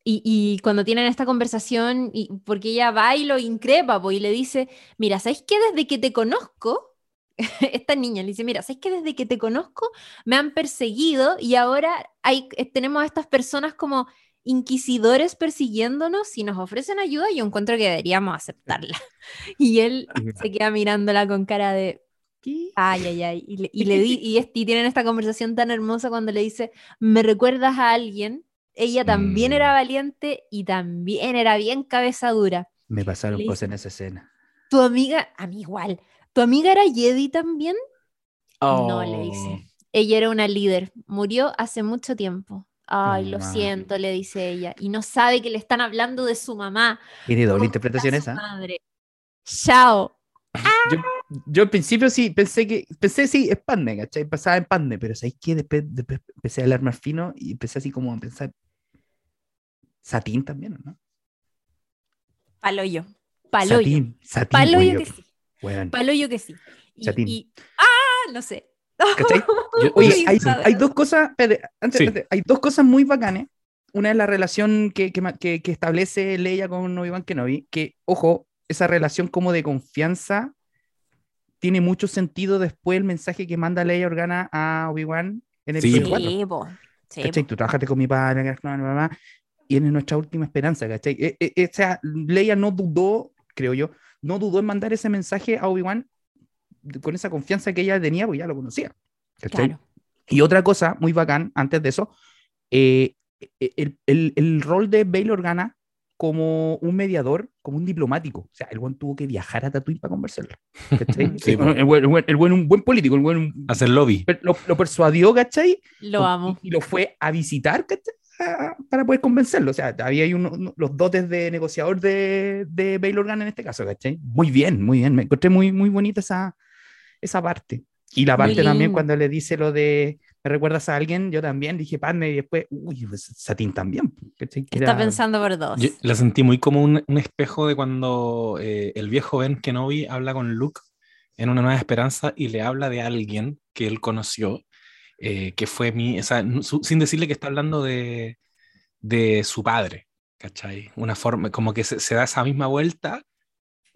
Speaker 3: Y, y cuando tienen esta conversación, y, porque ella va y lo increpa, po, y le dice, mira, ¿sabes qué? Desde que te conozco, esta niña le dice, mira, ¿sabes qué? Desde que te conozco me han perseguido y ahora hay, eh, tenemos a estas personas como inquisidores persiguiéndonos, si nos ofrecen ayuda, yo encuentro que deberíamos aceptarla. Y él se queda mirándola con cara de,
Speaker 2: ¿qué?
Speaker 3: Ay, ay, ay. Y, le, y le di- y, y tienen esta conversación tan hermosa cuando le dice, me recuerdas a alguien. Ella también
Speaker 1: Mm.
Speaker 3: era valiente y también era bien cabeza dura.
Speaker 2: Me pasaron
Speaker 3: Le
Speaker 2: cosas
Speaker 3: dice-
Speaker 2: en esa escena.
Speaker 3: Tu amiga, a mí igual, ¿tu amiga era Jedi también? No, le
Speaker 1: Oh.
Speaker 3: dice. Ella era una líder, murió hace mucho tiempo. Ay, lo siento, le dice ella. Y no sabe que le están hablando de su mamá.
Speaker 2: Tiene doble
Speaker 3: ¿Cómo
Speaker 2: interpretación esa.
Speaker 3: madre? Chao.
Speaker 2: Yo, yo al principio sí pensé que, pensé sí, es Padme, ¿cachai? Pasaba en Padme, pero ¿sabéis qué? Después, después empecé a hablar más fino y empecé así como a pensar. Satín también, ¿no?
Speaker 3: Paloyo. Paloyo.
Speaker 2: Satín, Satín.
Speaker 3: Paloyo que sí.
Speaker 2: weón,
Speaker 3: Paloyo que sí. Y,
Speaker 2: Satín.
Speaker 3: y- ¡Ah! No sé.
Speaker 2: ¿Cachai?
Speaker 1: Yo-
Speaker 2: Oye, hay, hay dos cosas, espérate, antes-
Speaker 1: Sí.
Speaker 2: antes, hay dos cosas muy bacanes. Una es la relación que, que, que- que establece Leia con Obi-Wan Kenobi, que, ojo, esa relación como de confianza tiene mucho sentido después el mensaje que manda Leia Organa a Obi-Wan en el
Speaker 1: Sí,
Speaker 2: episodio
Speaker 1: po.
Speaker 2: 4.
Speaker 3: Sí,
Speaker 2: ¿cachai? Tú trabajaste con mi padre, y es nuestra última esperanza, ¿cachai? E- e- e- o sea, Leia no dudó, creo yo, no dudó en mandar ese mensaje a Obi-Wan con esa confianza que ella tenía, porque ya lo conocía.
Speaker 3: Claro.
Speaker 2: Y otra cosa muy bacán, antes de eso, eh, e- el, el- el rol de Bail Organa como un mediador, como un diplomático. O sea, el buen tuvo que viajar a Tatooine para conversarlo. ¿cachai?
Speaker 1: Sí,
Speaker 2: el,
Speaker 1: po.
Speaker 2: buen, el buen- el buen- un buen político, el buen un-
Speaker 1: Hacer lobby.
Speaker 2: lo, lo persuadió, ¿cachai?
Speaker 3: Lo amo.
Speaker 2: Y, y lo fue a visitar, ¿cachai? Para poder convencerlo. O sea, había ahí uno- uno- los dotes de negociador de, de Bail Organa en este caso, ¿cachai? Muy bien, muy bien. Me encontré muy, muy bonita esa, esa parte. Y la parte también cuando le dice lo de me recuerdas a alguien, yo también dije Padme y después, uy, pues, Satín también. Que
Speaker 3: Está
Speaker 2: era-
Speaker 3: pensando por dos.
Speaker 1: Yo la sentí muy como un, un espejo de cuando eh, el viejo Ben Kenobi habla con Luke en Una Nueva Esperanza y le habla de alguien que él conoció, eh, que fue mi, o sea, no- su- sin decirle que está hablando de, de su padre, ¿cachai? Una forma, como que se, se da esa misma vuelta,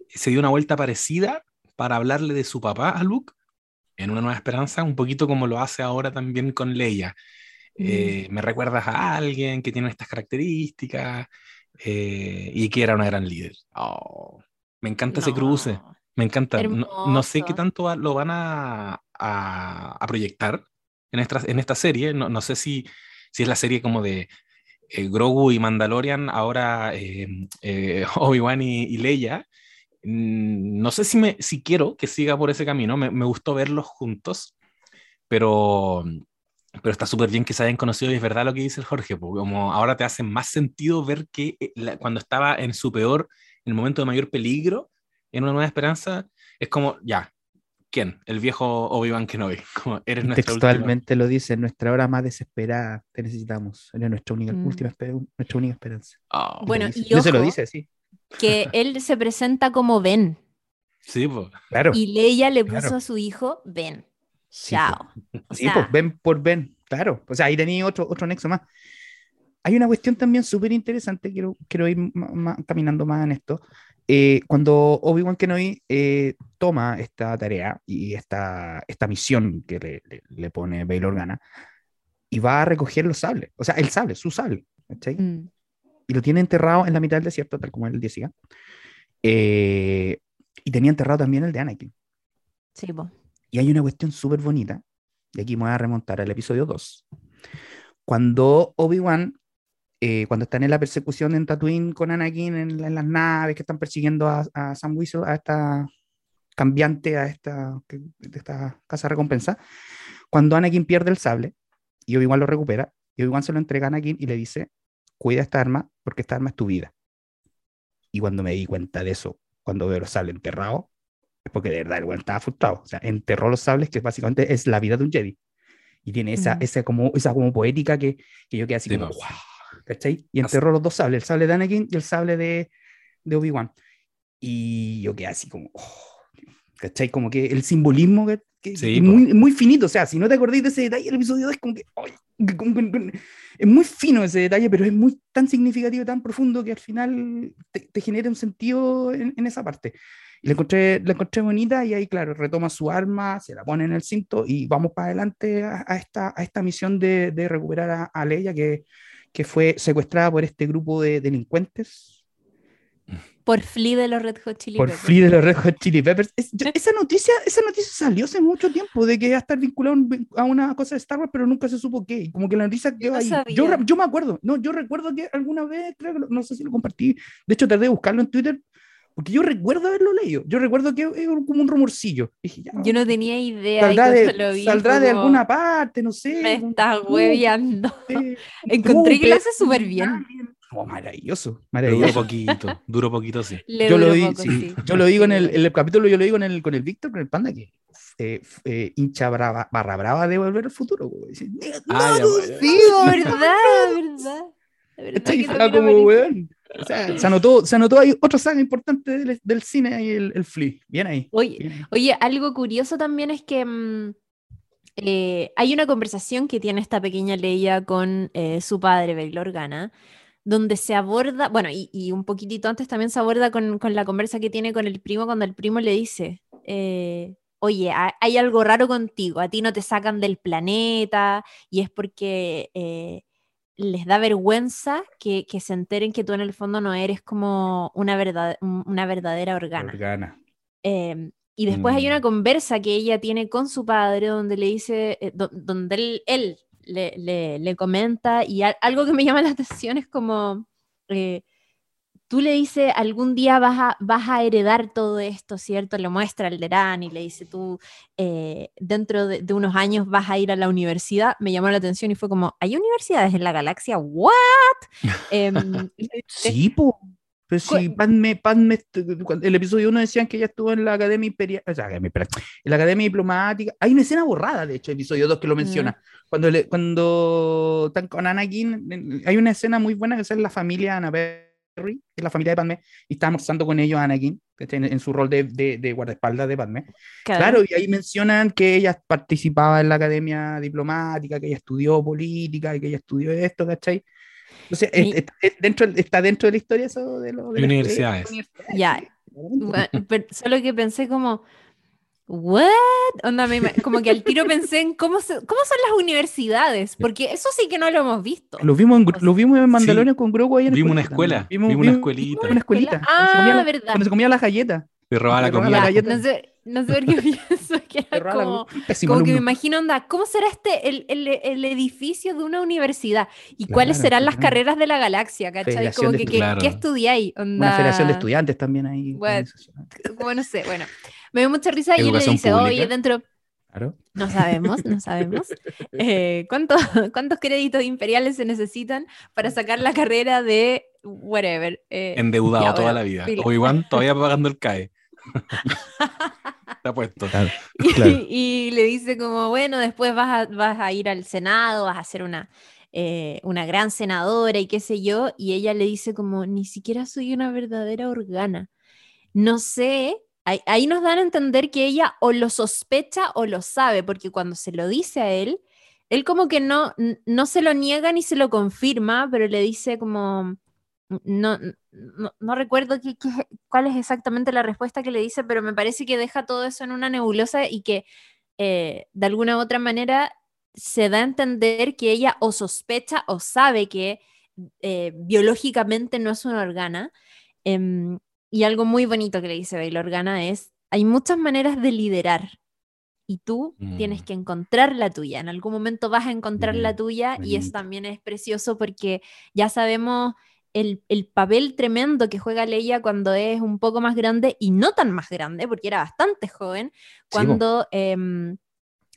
Speaker 1: se dio una vuelta parecida para hablarle de su papá a Luke en Una Nueva Esperanza, un poquito como lo hace ahora también con Leia. Eh, me recuerdas a alguien que tiene estas características eh, y que era una gran líder. Oh, me encanta ese cruce, me encanta. No, no sé qué tanto lo van a, a- a proyectar en esta, en esta serie. No, no sé si, si es la serie como de eh, Grogu y Mandalorian, ahora eh, eh, Obi-Wan y, y Leia. Mm, No sé si, me, si quiero que siga por ese camino, me, me gustó verlos juntos, pero, pero está súper bien que se hayan conocido y es verdad lo que dice el Jorge, porque como ahora te hace más sentido ver que eh, la- cuando estaba en su peor, en el momento de mayor peligro, en una nueva esperanza, es como, ya, ¿quién? El viejo Obi-Wan Kenobi, como eres última-
Speaker 2: textualmente lo dice, en nuestra hora más desesperada te necesitamos. Eres nuestra única,
Speaker 3: Mm.
Speaker 2: última nuestra única esperanza.
Speaker 1: Oh,
Speaker 2: Y
Speaker 3: Bueno,
Speaker 2: lo dice.
Speaker 3: y
Speaker 2: no se lo
Speaker 3: ojo.
Speaker 2: dice, sí.
Speaker 3: Que él se presenta como Ben
Speaker 1: sí, pues.
Speaker 2: Claro.
Speaker 3: y Leia le
Speaker 2: Claro.
Speaker 3: puso a su hijo Ben.
Speaker 2: Sí,
Speaker 3: Chao. O
Speaker 2: Sí,
Speaker 3: sea,
Speaker 2: pues ven por ven, claro. O sea, ahí tenía otro, otro nexo más. Hay una cuestión también súper interesante, quiero, quiero ir ma- ma- caminando más en esto. Eh, cuando Obi-Wan Kenobi eh, toma esta tarea y esta, esta misión que le, le- le pone Bail Organa y va a recoger los sables, o sea, el sable, su sable, ¿cachai?
Speaker 3: mm,
Speaker 2: y lo tiene enterrado en la mitad del desierto, tal como él decía. Eh, y tenía enterrado también el de Anakin.
Speaker 3: sí, po.
Speaker 2: Y hay una cuestión súper bonita, y aquí me voy a remontar al episodio 2. Cuando Obi-Wan eh, cuando están en la persecución en Tatooine con Anakin en, la- en las naves que están persiguiendo a, a Sam Whistle, a esta cambiante, a esta, de esta casa recompensa, cuando Anakin pierde el sable y Obi-Wan lo recupera, y Obi-Wan se lo entrega a Anakin y le dice, cuida esta arma porque esta arma es tu vida. Y cuando me di cuenta de eso, cuando veo los sables enterrados, es porque de verdad el weón estaba frustrado. O sea, enterró los sables, que básicamente es la vida de un Jedi. Y tiene esa,
Speaker 3: Mm.
Speaker 2: esa, como, esa como poética que, que yo quedé así
Speaker 1: Sí,
Speaker 2: como. "Wow", ¿cachai? Y enterró los dos sables, el sable de Anakin y el sable de, de Obi-Wan. Y yo quedé así como, "Oh", ¿cachai? Como que el simbolismo que, que-
Speaker 1: Sí,
Speaker 2: muy, muy finito. O sea, si no te acordáis de ese detalle, el episodio 2 es como que, "Ay", que como que- que- es muy fino ese detalle, pero es muy tan significativo, tan profundo que al final te, te genera un sentido en, en esa parte. Y la encontré, la encontré bonita y ahí, claro, retoma su arma, se la pone en el cinto y vamos para adelante a, a esta, a esta misión de, de recuperar a, a Leia que, que fue secuestrada por este grupo de delincuentes
Speaker 3: Por Flea de los Red Hot Chili
Speaker 2: por
Speaker 3: Peppers.
Speaker 2: Flea de los Red Hot Chili Peppers. Es- yo- esa, noticia, esa noticia salió hace mucho tiempo de que iba a estar vinculado a un- a una cosa de Star Wars, pero nunca se supo qué. Como que la noticia quedó
Speaker 3: no
Speaker 2: ahí. Yo, yo me acuerdo, no, yo recuerdo que alguna vez, creo que no sé si lo compartí, de hecho tardé de buscarlo en Twitter, porque yo recuerdo haberlo leído. Yo recuerdo que es como un rumorcillo. Dije, ya,
Speaker 3: Yo no tenía idea.
Speaker 2: saldrá de,
Speaker 3: lo vi,
Speaker 2: saldrá de alguna parte, no sé.
Speaker 3: Me estás hueveando. Encontré que lo hace súper bien.
Speaker 2: Oh, maravilloso,
Speaker 1: duró
Speaker 2: maravilloso.
Speaker 1: poquito, duró poquito, sí.
Speaker 3: Le
Speaker 2: yo lo di,
Speaker 3: poco,
Speaker 2: sí.
Speaker 3: sí.
Speaker 2: yo lo digo en el, en el capítulo, yo lo digo en el, con el Víctor, con el Panda, que eh, eh, hincha brava, barra brava de volver al futuro. dice, "No,
Speaker 1: Ah,
Speaker 2: no,
Speaker 1: bueno.
Speaker 2: sí,
Speaker 3: ¿Verdad? ¿Verdad? ¿Verdad
Speaker 2: Estoy
Speaker 3: que
Speaker 2: como, weón. O sea, se anotó, se anotó ahí otra saga importante del, del cine y el, el Flea. Bien ahí.
Speaker 3: Oye,
Speaker 2: bien ahí.
Speaker 3: Oye, algo curioso también es que mm, eh, hay una conversación que tiene esta pequeña Leia con eh, su padre, Bail Organa, donde se aborda, bueno, y, y un poquitito antes también se aborda con, con la conversa que tiene con el primo cuando el primo le dice, eh, oye, ha- hay algo raro contigo, a ti no te sacan del planeta y es porque eh, les da vergüenza que, que se enteren que tú en el fondo no eres como una, verdad, un- una verdadera organa.
Speaker 2: Organa.
Speaker 3: Eh, y después hay
Speaker 1: Mm.
Speaker 3: una conversa que ella tiene con su padre donde le dice, eh, do- donde él, él le, le- le comenta y al- algo que me llama la atención es como, eh, tú le dices, algún día vas a, vas a heredar todo esto, ¿cierto? Le muestra el Derán y le dice, tú eh, dentro de, de unos años vas a ir a la universidad. Me llamó la atención y fue como, ¿hay universidades en la galaxia? ¿What? Em,
Speaker 2: Sí, po. Pero si Padme, Padme, cuando- el episodio 1 decían que ella estuvo en la Academia Imperial, o sea, en la Academia Diplomática. Hay una escena borrada, de hecho, episodio 2 que lo menciona. Cuando, le, cuando están con Anakin, hay una escena muy buena que es la familia Anna Perry, que es la familia de Padme, y está almorzando con ellos Anakin, en, en su rol de, de, de guardaespaldas de Padme. Claro, y ahí mencionan que ella participaba en la academia diplomática, que ella estudió política y que ella estudió esto, ¿cachai? Entonces, es-
Speaker 3: Mi-
Speaker 2: es- es dentro, está dentro de la historia eso de, lo, de
Speaker 1: universidades.
Speaker 2: universidades,
Speaker 3: Ya.
Speaker 2: sí,
Speaker 3: Bueno, pero solo que pensé como, ¿what? Onda, me como que al tiro pensé en cómo, se- cómo son las universidades, porque eso sí que no lo hemos visto.
Speaker 2: Lo vimos en, lo vimos en Mandalorian con Grogu ahí en
Speaker 1: Vimos una escuela,
Speaker 2: también.
Speaker 1: vimos una escuelita.
Speaker 2: una escuelita. Cuando se comía
Speaker 3: Ah,
Speaker 2: la-
Speaker 3: verdad.
Speaker 2: Cuando se comía las galletas.
Speaker 1: Te robaba la comida.
Speaker 2: galleta.
Speaker 3: No, sé, por qué pienso que era como, como que me imagino, onda, ¿cómo será este, el, el- el edificio de una universidad? ¿Y cuáles
Speaker 2: Claro,
Speaker 3: serán las
Speaker 2: claro.
Speaker 3: carreras de la galaxia? ¿Cachai? Como que, ¿qué,
Speaker 1: estudiantes.
Speaker 3: ¿qué
Speaker 1: Claro.
Speaker 3: estudiáis?
Speaker 2: Una federación de estudiantes también ahí.
Speaker 3: What?
Speaker 2: organizacional.
Speaker 3: Como no sé, bueno. Me dio mucha risa y él le dice,
Speaker 1: pública.
Speaker 3: oye, dentro...
Speaker 2: Claro.
Speaker 3: No sabemos, no sabemos. Eh, ¿cuántos, ¿Cuántos créditos imperiales se necesitan para sacar la carrera de whatever? Eh,
Speaker 1: Endeudado
Speaker 3: ya,
Speaker 1: toda
Speaker 3: bueno,
Speaker 1: la vida. Obi-Wan todavía pagando el CAE. Está puesto.
Speaker 2: Claro.
Speaker 3: y,
Speaker 2: claro.
Speaker 3: y le dice como, bueno, después vas a, vas a ir al Senado, vas a ser una, eh, una gran senadora y qué sé yo. Y ella le dice como, ni siquiera soy una verdadera organa. No sé, ahí, nos dan a entender que ella o lo sospecha o lo sabe, porque cuando se lo dice a él, él como que no, no se lo niega ni se lo confirma, pero le dice como, no, no, no recuerdo qué- qué- cuál es exactamente la respuesta que le dice, pero me parece que deja todo eso en una nebulosa y que eh, de alguna u otra manera se da a entender que ella o sospecha o sabe que eh, biológicamente no es una organa. Em, y algo muy bonito que le dice Bail Organa es, hay muchas maneras de liderar. y tú tienes
Speaker 1: Mm.
Speaker 3: que encontrar la tuya. En algún momento vas a encontrar la tuya y eso también es precioso porque ya sabemos el, el papel tremendo que juega Leia cuando es un poco más grande y no tan más grande, porque era bastante joven, cuando, em,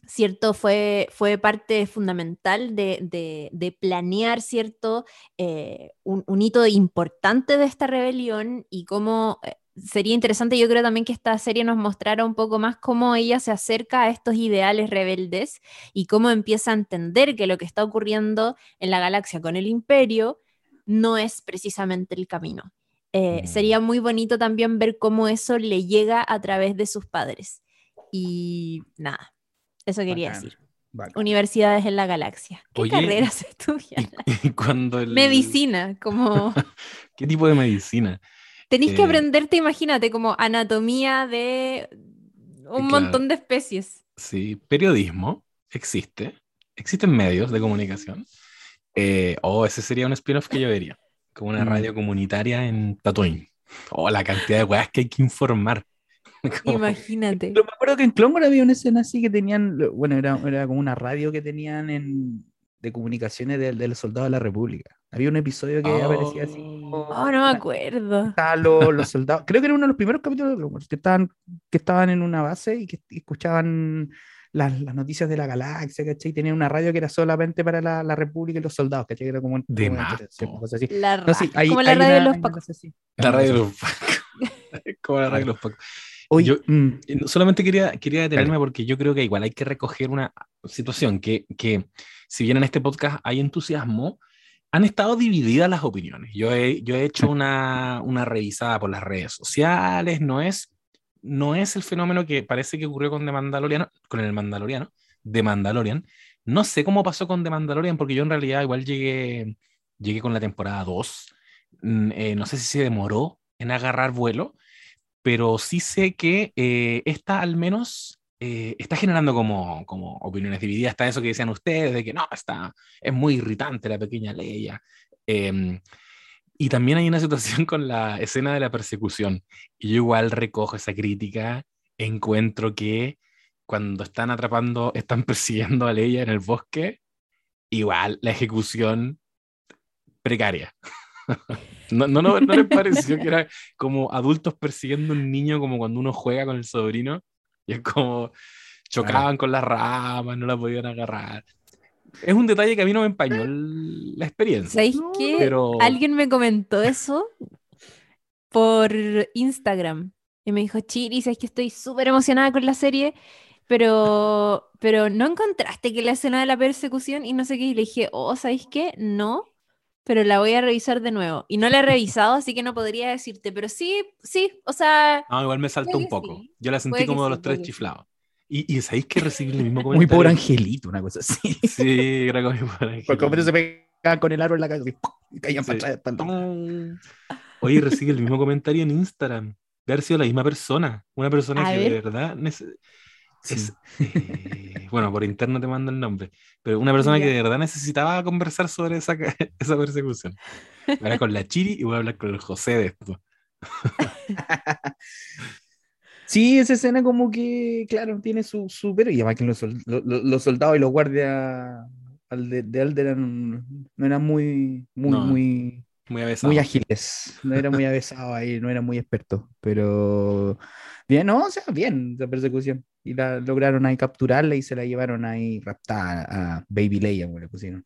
Speaker 3: cierto, fue, fue parte fundamental de, de- de planear, cierto, eh, un, un hito importante de esta rebelión y cómo... eh, Sería interesante, yo creo también que esta serie nos mostrara un poco más cómo ella se acerca a estos ideales rebeldes y cómo empieza a entender que lo que está ocurriendo en la galaxia con el imperio no es precisamente el camino. Eh,
Speaker 1: Mm.
Speaker 3: Sería muy bonito también ver cómo eso le llega a través de sus padres. Y nada, eso quería
Speaker 2: Bacán,
Speaker 3: decir. Universidades en la galaxia. ¿Qué
Speaker 1: Oye,
Speaker 3: carreras estudian?
Speaker 1: Y, y cuando el...
Speaker 3: Medicina, como
Speaker 1: ¿Qué tipo de medicina?
Speaker 3: tenéis que
Speaker 1: Eh,
Speaker 3: aprenderte, imagínate, como anatomía de un
Speaker 1: Claro.
Speaker 3: montón de especies.
Speaker 1: Sí, periodismo existe. Existen medios de comunicación. Eh, oh, ese sería un spin-off que yo vería. Como una
Speaker 2: Mm.
Speaker 1: radio comunitaria en Tatooine. Oh, la cantidad de weas que hay que informar. Como-
Speaker 3: Imagínate.
Speaker 2: Pero me acuerdo que en Clone Wars había una escena así que tenían, lo- bueno, era, era como una radio que tenían en, de comunicaciones de, de los soldados de la República. Había un episodio que aparecía así. como-
Speaker 3: Oh, no me acuerdo.
Speaker 2: estaban los, los soldados, creo que era uno de los primeros capítulos de Clone Wars, que estaban, que estaban en una base y que escuchaban las, las noticias de la galaxia, ¿cachai? Y tenían una radio que era solamente para la, la República y los soldados, ¿cachai? Que era como,
Speaker 1: De
Speaker 2: como una cosa así.
Speaker 3: La
Speaker 2: No, sí, hay-
Speaker 3: como la
Speaker 2: hay
Speaker 3: radio de los pacos.
Speaker 2: así.
Speaker 1: La radio de los pacos. Como la radio de los pacos.
Speaker 2: Oye,
Speaker 1: Yo-
Speaker 2: mm,
Speaker 1: Eh, Solamente quería, quería detenerme porque yo creo que igual hay que recoger una situación que, que si bien en este podcast hay entusiasmo, han estado divididas las opiniones. Yo he, yo he hecho una, una revisada por las redes sociales, no es, no es el fenómeno que parece que ocurrió con The Mandalorian, con el Mandaloriano, The Mandalorian. No sé cómo pasó con The Mandalorian porque yo en realidad igual llegué, llegué con la temporada 2. Mm, eh, no sé si se demoró en agarrar vuelo, pero sí sé que eh, esta al menos eh, está generando como, como opiniones divididas. Está eso que decían ustedes, de que no, está, es muy irritante la pequeña Leia. Y también hay una situación con la escena de la persecución. Y yo igual recojo esa crítica, encuentro que cuando están atrapando, están persiguiendo a Leia en el bosque, igual la ejecución precaria. ¿No, no, no, ¿No les pareció que era como adultos persiguiendo a un niño como cuando uno juega con el sobrino? Y es como chocaban con las ramas, no la podían agarrar. Es un detalle que a mí no me empañó el- la experiencia.
Speaker 3: ¿Sabéis qué?
Speaker 1: pero-
Speaker 3: Alguien me comentó eso por Instagram. Y me dijo, Chiri, es que estoy súper emocionada con la serie, pero, pero no encontraste que la escena de la persecución y no sé qué. Y le dije, oh, ¿sabéis qué? No, pero la voy a revisar de nuevo. Y no la he revisado, así que no podría decirte, pero sí, sí, o sea,
Speaker 1: No, igual me saltó un poco.
Speaker 3: sí.
Speaker 1: Yo la sentí como de
Speaker 3: sí,
Speaker 1: los tres chiflados. Y, y ¿sabéis que recibí el mismo comentario?
Speaker 2: muy pobre angelito, una cosa así.
Speaker 1: Sí, era como mi pobre angelito.
Speaker 2: Porque como se pegaban con el árbol en la cabeza y caían
Speaker 1: Sí.
Speaker 2: para atrás.
Speaker 1: Oye, recibí el mismo comentario en Instagram. De haber sido la misma persona. Una persona
Speaker 3: A
Speaker 1: que
Speaker 3: ver.
Speaker 1: de verdad.
Speaker 2: Sí.
Speaker 1: es- eh, bueno, por interno te mando el nombre. Pero una persona que de verdad necesitaba conversar sobre esa, esa persecución. Voy a hablar con la Chiri y voy a hablar con el José de esto.
Speaker 2: Sí, esa escena como que, claro, tiene su, su pero y además que los, sol- lo- lo- los soldados y los guardias al de, de no eran muy, muy,
Speaker 1: No,
Speaker 2: muy,
Speaker 1: Muy avesado.
Speaker 2: muy ágiles, no eran muy avesados ahí, no eran muy expertos, pero bien, no, o sea, bien la persecución. Y la lograron ahí capturarla y se la llevaron ahí raptada a Baby Leia, como le pusieron.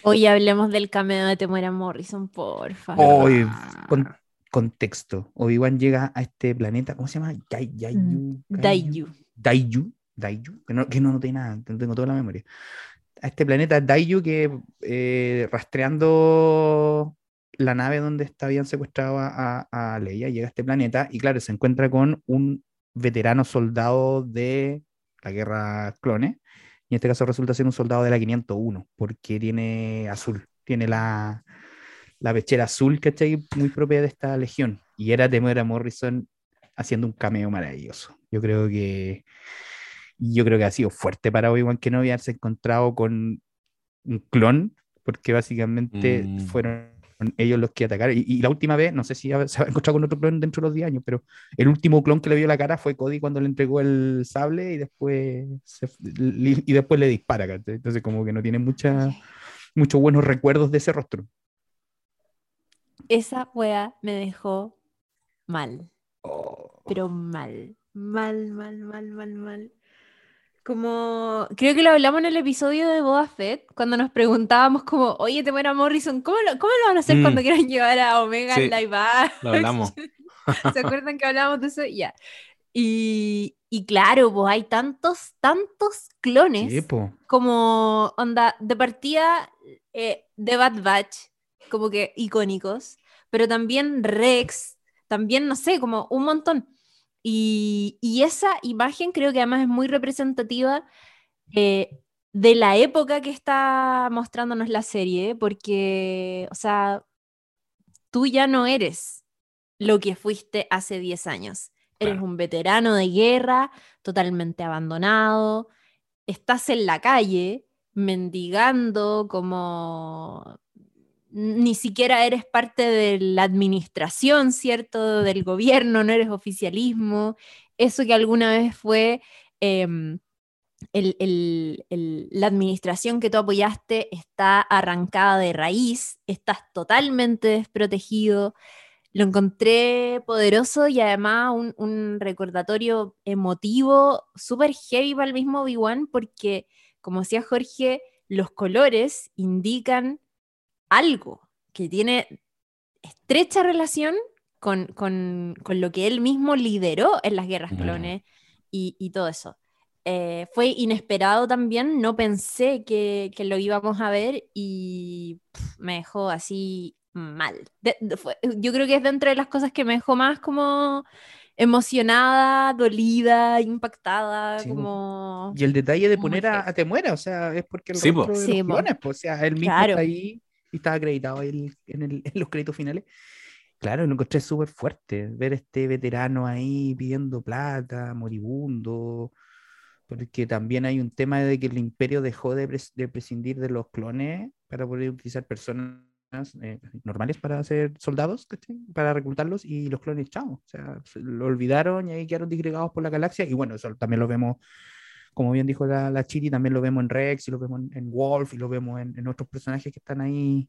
Speaker 3: hoy hablemos del cameo de Temuera Morrison, porfa.
Speaker 2: Oh, Hoy, contexto, Obi-Wan llega a este planeta, ¿cómo se llama? Yai- Yayu,
Speaker 3: Daiju.
Speaker 2: Daiju, Daiju, que no, que no noté nada, que no tengo toda la memoria. A este planeta Daiju que eh, rastreando la nave donde está- habían secuestrado a, a- Leia, llega a este planeta y claro, se encuentra con un veterano soldado de la guerra clone, y en este caso resulta ser un soldado de la 501, porque tiene azul, tiene la, la pechera azul, ¿cachai? Muy propia de esta legión. Y era Temuera Morrison haciendo un cameo maravilloso. Yo creo que yo creo que ha sido fuerte para Obi-Wan Kenobi haberse encontrado con un clon, porque básicamente
Speaker 1: Mm.
Speaker 2: fueron ellos los que atacaron. Y, y la última vez, no sé si se ha encontrado con otro clon dentro de los 10 años, pero el último clon que le vio la cara fue Cody cuando le entregó el sable y después, se- y después le dispara. ¿cachai? Entonces, como que no tiene mucha, muchos buenos recuerdos de ese rostro.
Speaker 3: Esa wea me dejó mal.
Speaker 2: Oh.
Speaker 3: pero mal, mal, mal, mal, mal, mal. Como, creo que lo hablamos en el episodio de Boba Fett, cuando nos preguntábamos como, oye, Temuera Morrison, ¿cómo lo, cómo lo van a hacer
Speaker 1: Mm.
Speaker 3: cuando quieran llevar a Omega
Speaker 1: Sí,
Speaker 3: en live?
Speaker 1: Lo hablamos.
Speaker 3: ¿Se acuerdan que hablábamos de eso? Ya. Y, y claro, pues hay tantos, tantos clones
Speaker 2: Sí, po.
Speaker 3: como onda de partida eh, de Bad Batch, como que icónicos, pero también Rex, también no sé, como un montón. Y, y esa imagen creo que además es muy representativa eh, de la época que está mostrándonos la serie, porque, o sea, tú ya no eres lo que fuiste hace 10 años. Eres un veterano de guerra, totalmente abandonado, estás en la calle mendigando como ni siquiera eres parte de la administración, ¿cierto? Del gobierno, no eres oficialismo. Eso que alguna vez fue em, la administración que tú apoyaste está arrancada de raíz, estás totalmente desprotegido. Lo encontré poderoso y además un, un recordatorio emotivo súper heavy para el mismo Obi-Wan porque, como decía Jorge, los colores indican algo que tiene estrecha relación con, con- con lo que él mismo lideró en las guerras
Speaker 1: Mm.
Speaker 3: clones y, y todo eso. Eh, fue inesperado también, no pensé que, que lo íbamos a ver y pf, me dejó así mal. De- de- fue- yo creo que es dentro de las cosas que me dejó más como emocionada, dolida, impactada,
Speaker 2: Sí, po.
Speaker 3: como...
Speaker 2: Y el detalle de poner a, a Temuera, o sea, es porque el
Speaker 1: Sí, po.
Speaker 2: rostro de
Speaker 3: Sí,
Speaker 2: los
Speaker 3: po.
Speaker 2: clones, po, o sea, él mismo
Speaker 3: Claro.
Speaker 2: está ahí y está acreditado en, el- en los créditos finales. Claro, lo encontré súper fuerte, ver este veterano ahí pidiendo plata, moribundo, porque también hay un tema de que el imperio dejó de, pres- de prescindir de los clones para poder utilizar personas eh, normales para ser soldados, para reclutarlos, y los clones, chao, o sea, se lo olvidaron y ahí quedaron disgregados por la galaxia, y bueno, eso también lo vemos como bien dijo la, la Chiri, también lo vemos en Rex y lo vemos en, en Wolf y lo vemos en, en otros personajes que están ahí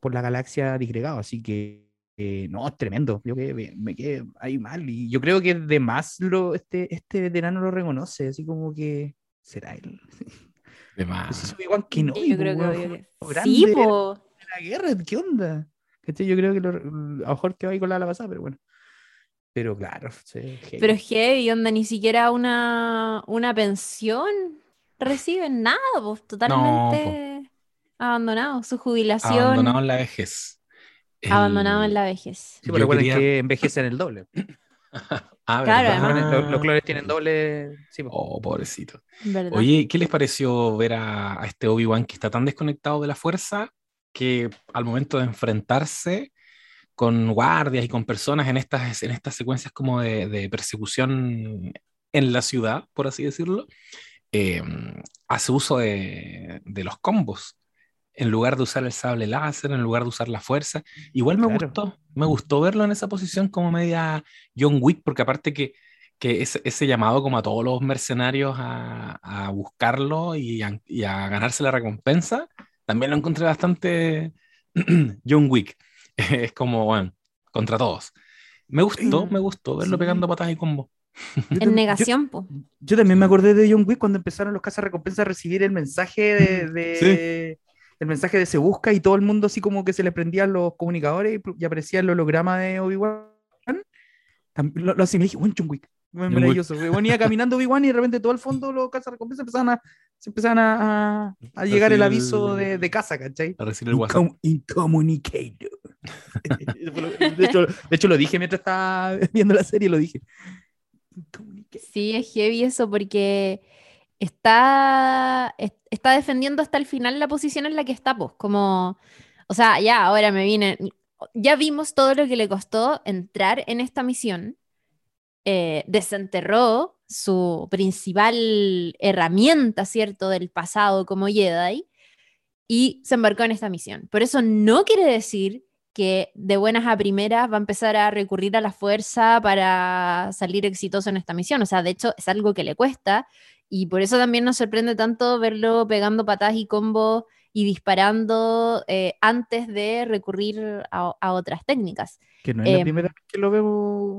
Speaker 2: por la galaxia disgregados. Así que, eh, no, es tremendo. Yo que me, me quedé ahí mal. Y yo creo que de más lo, este, este veterano lo reconoce, así como que será él.
Speaker 1: De
Speaker 2: Pues
Speaker 1: más.
Speaker 2: es Obi-Wan Kenobi,
Speaker 3: yo creo
Speaker 2: po,
Speaker 3: que, que- Sí, po.
Speaker 2: la guerra, ¿qué onda? Yo creo que lo, a lo mejor que va ahí con la, la pasada, pero bueno. Pero claro, sí, heavy.
Speaker 3: Pero es heavy, onda, ni siquiera una, una pensión reciben nada, pues totalmente abandonado. Su jubilación
Speaker 1: Abandonado en la vejez. El-
Speaker 3: abandonado en la vejez.
Speaker 2: Sí, pero recuerden
Speaker 1: quería-
Speaker 2: que envejecen el doble.
Speaker 1: Ah,
Speaker 3: Claro,
Speaker 2: Los, los clones tienen doble. Sí, po.
Speaker 1: Oh, pobrecito.
Speaker 3: ¿Verdad?
Speaker 1: Oye, ¿qué les pareció ver a, a este Obi-Wan que está tan desconectado de la fuerza que al momento de enfrentarse con guardias y con personas en estas, en estas secuencias como de, de persecución en la ciudad, por así decirlo, eh, hace uso de, de los combos. En lugar de usar el sable láser, en lugar de usar la fuerza. Igual me
Speaker 2: Claro.
Speaker 1: gustó, me gustó verlo en esa posición como media John Wick, porque aparte que que ese, ese llamado como a todos los mercenarios a, a buscarlo y a, y a ganarse la recompensa, también lo encontré bastante John Wick. Es como, bueno, contra todos. Me gustó,
Speaker 3: Mm,
Speaker 1: me gustó verlo
Speaker 2: sí.
Speaker 1: pegando patas y combo.
Speaker 3: En negación, pues.
Speaker 2: Yo, yo también me acordé de John Wick cuando empezaron los cazarrecompensas a recibir el mensaje de, de- el mensaje de se busca y todo el mundo así como que se le prendían los comunicadores y, y aparecía el holograma de Obi-Wan. Lo, lo asimilé y dije, "Bueno, John Wick. Bueno,
Speaker 1: John
Speaker 2: maravilloso. Venía caminando Obi-Wan y de repente todo el fondo los cazarrecompensas empezaban a, se empezaban a, a- a llegar el aviso
Speaker 1: el-
Speaker 2: de, de casa, ¿cachai?
Speaker 1: A recibir el WhatsApp.
Speaker 2: Incom- Incommunicator. de, hecho, de hecho, lo dije mientras estaba viendo la serie, lo dije.
Speaker 3: Sí, es heavy eso porque está, es- está defendiendo hasta el final la posición en la que está, pues, como, o sea, ya ahora me viene, ya vimos todo lo que le costó entrar en esta misión, eh, desenterró su principal herramienta, ¿cierto?, del pasado como Jedi, y se embarcó en esta misión. Por eso no quiere decir que de buenas a primeras va a empezar a recurrir a la fuerza para salir exitoso en esta misión. O sea, de hecho es algo que le cuesta y por eso también nos sorprende tanto verlo pegando patadas y combos y disparando eh, antes de recurrir a, a otras técnicas.
Speaker 2: Que no es la
Speaker 3: Em,
Speaker 2: primera vez que lo veo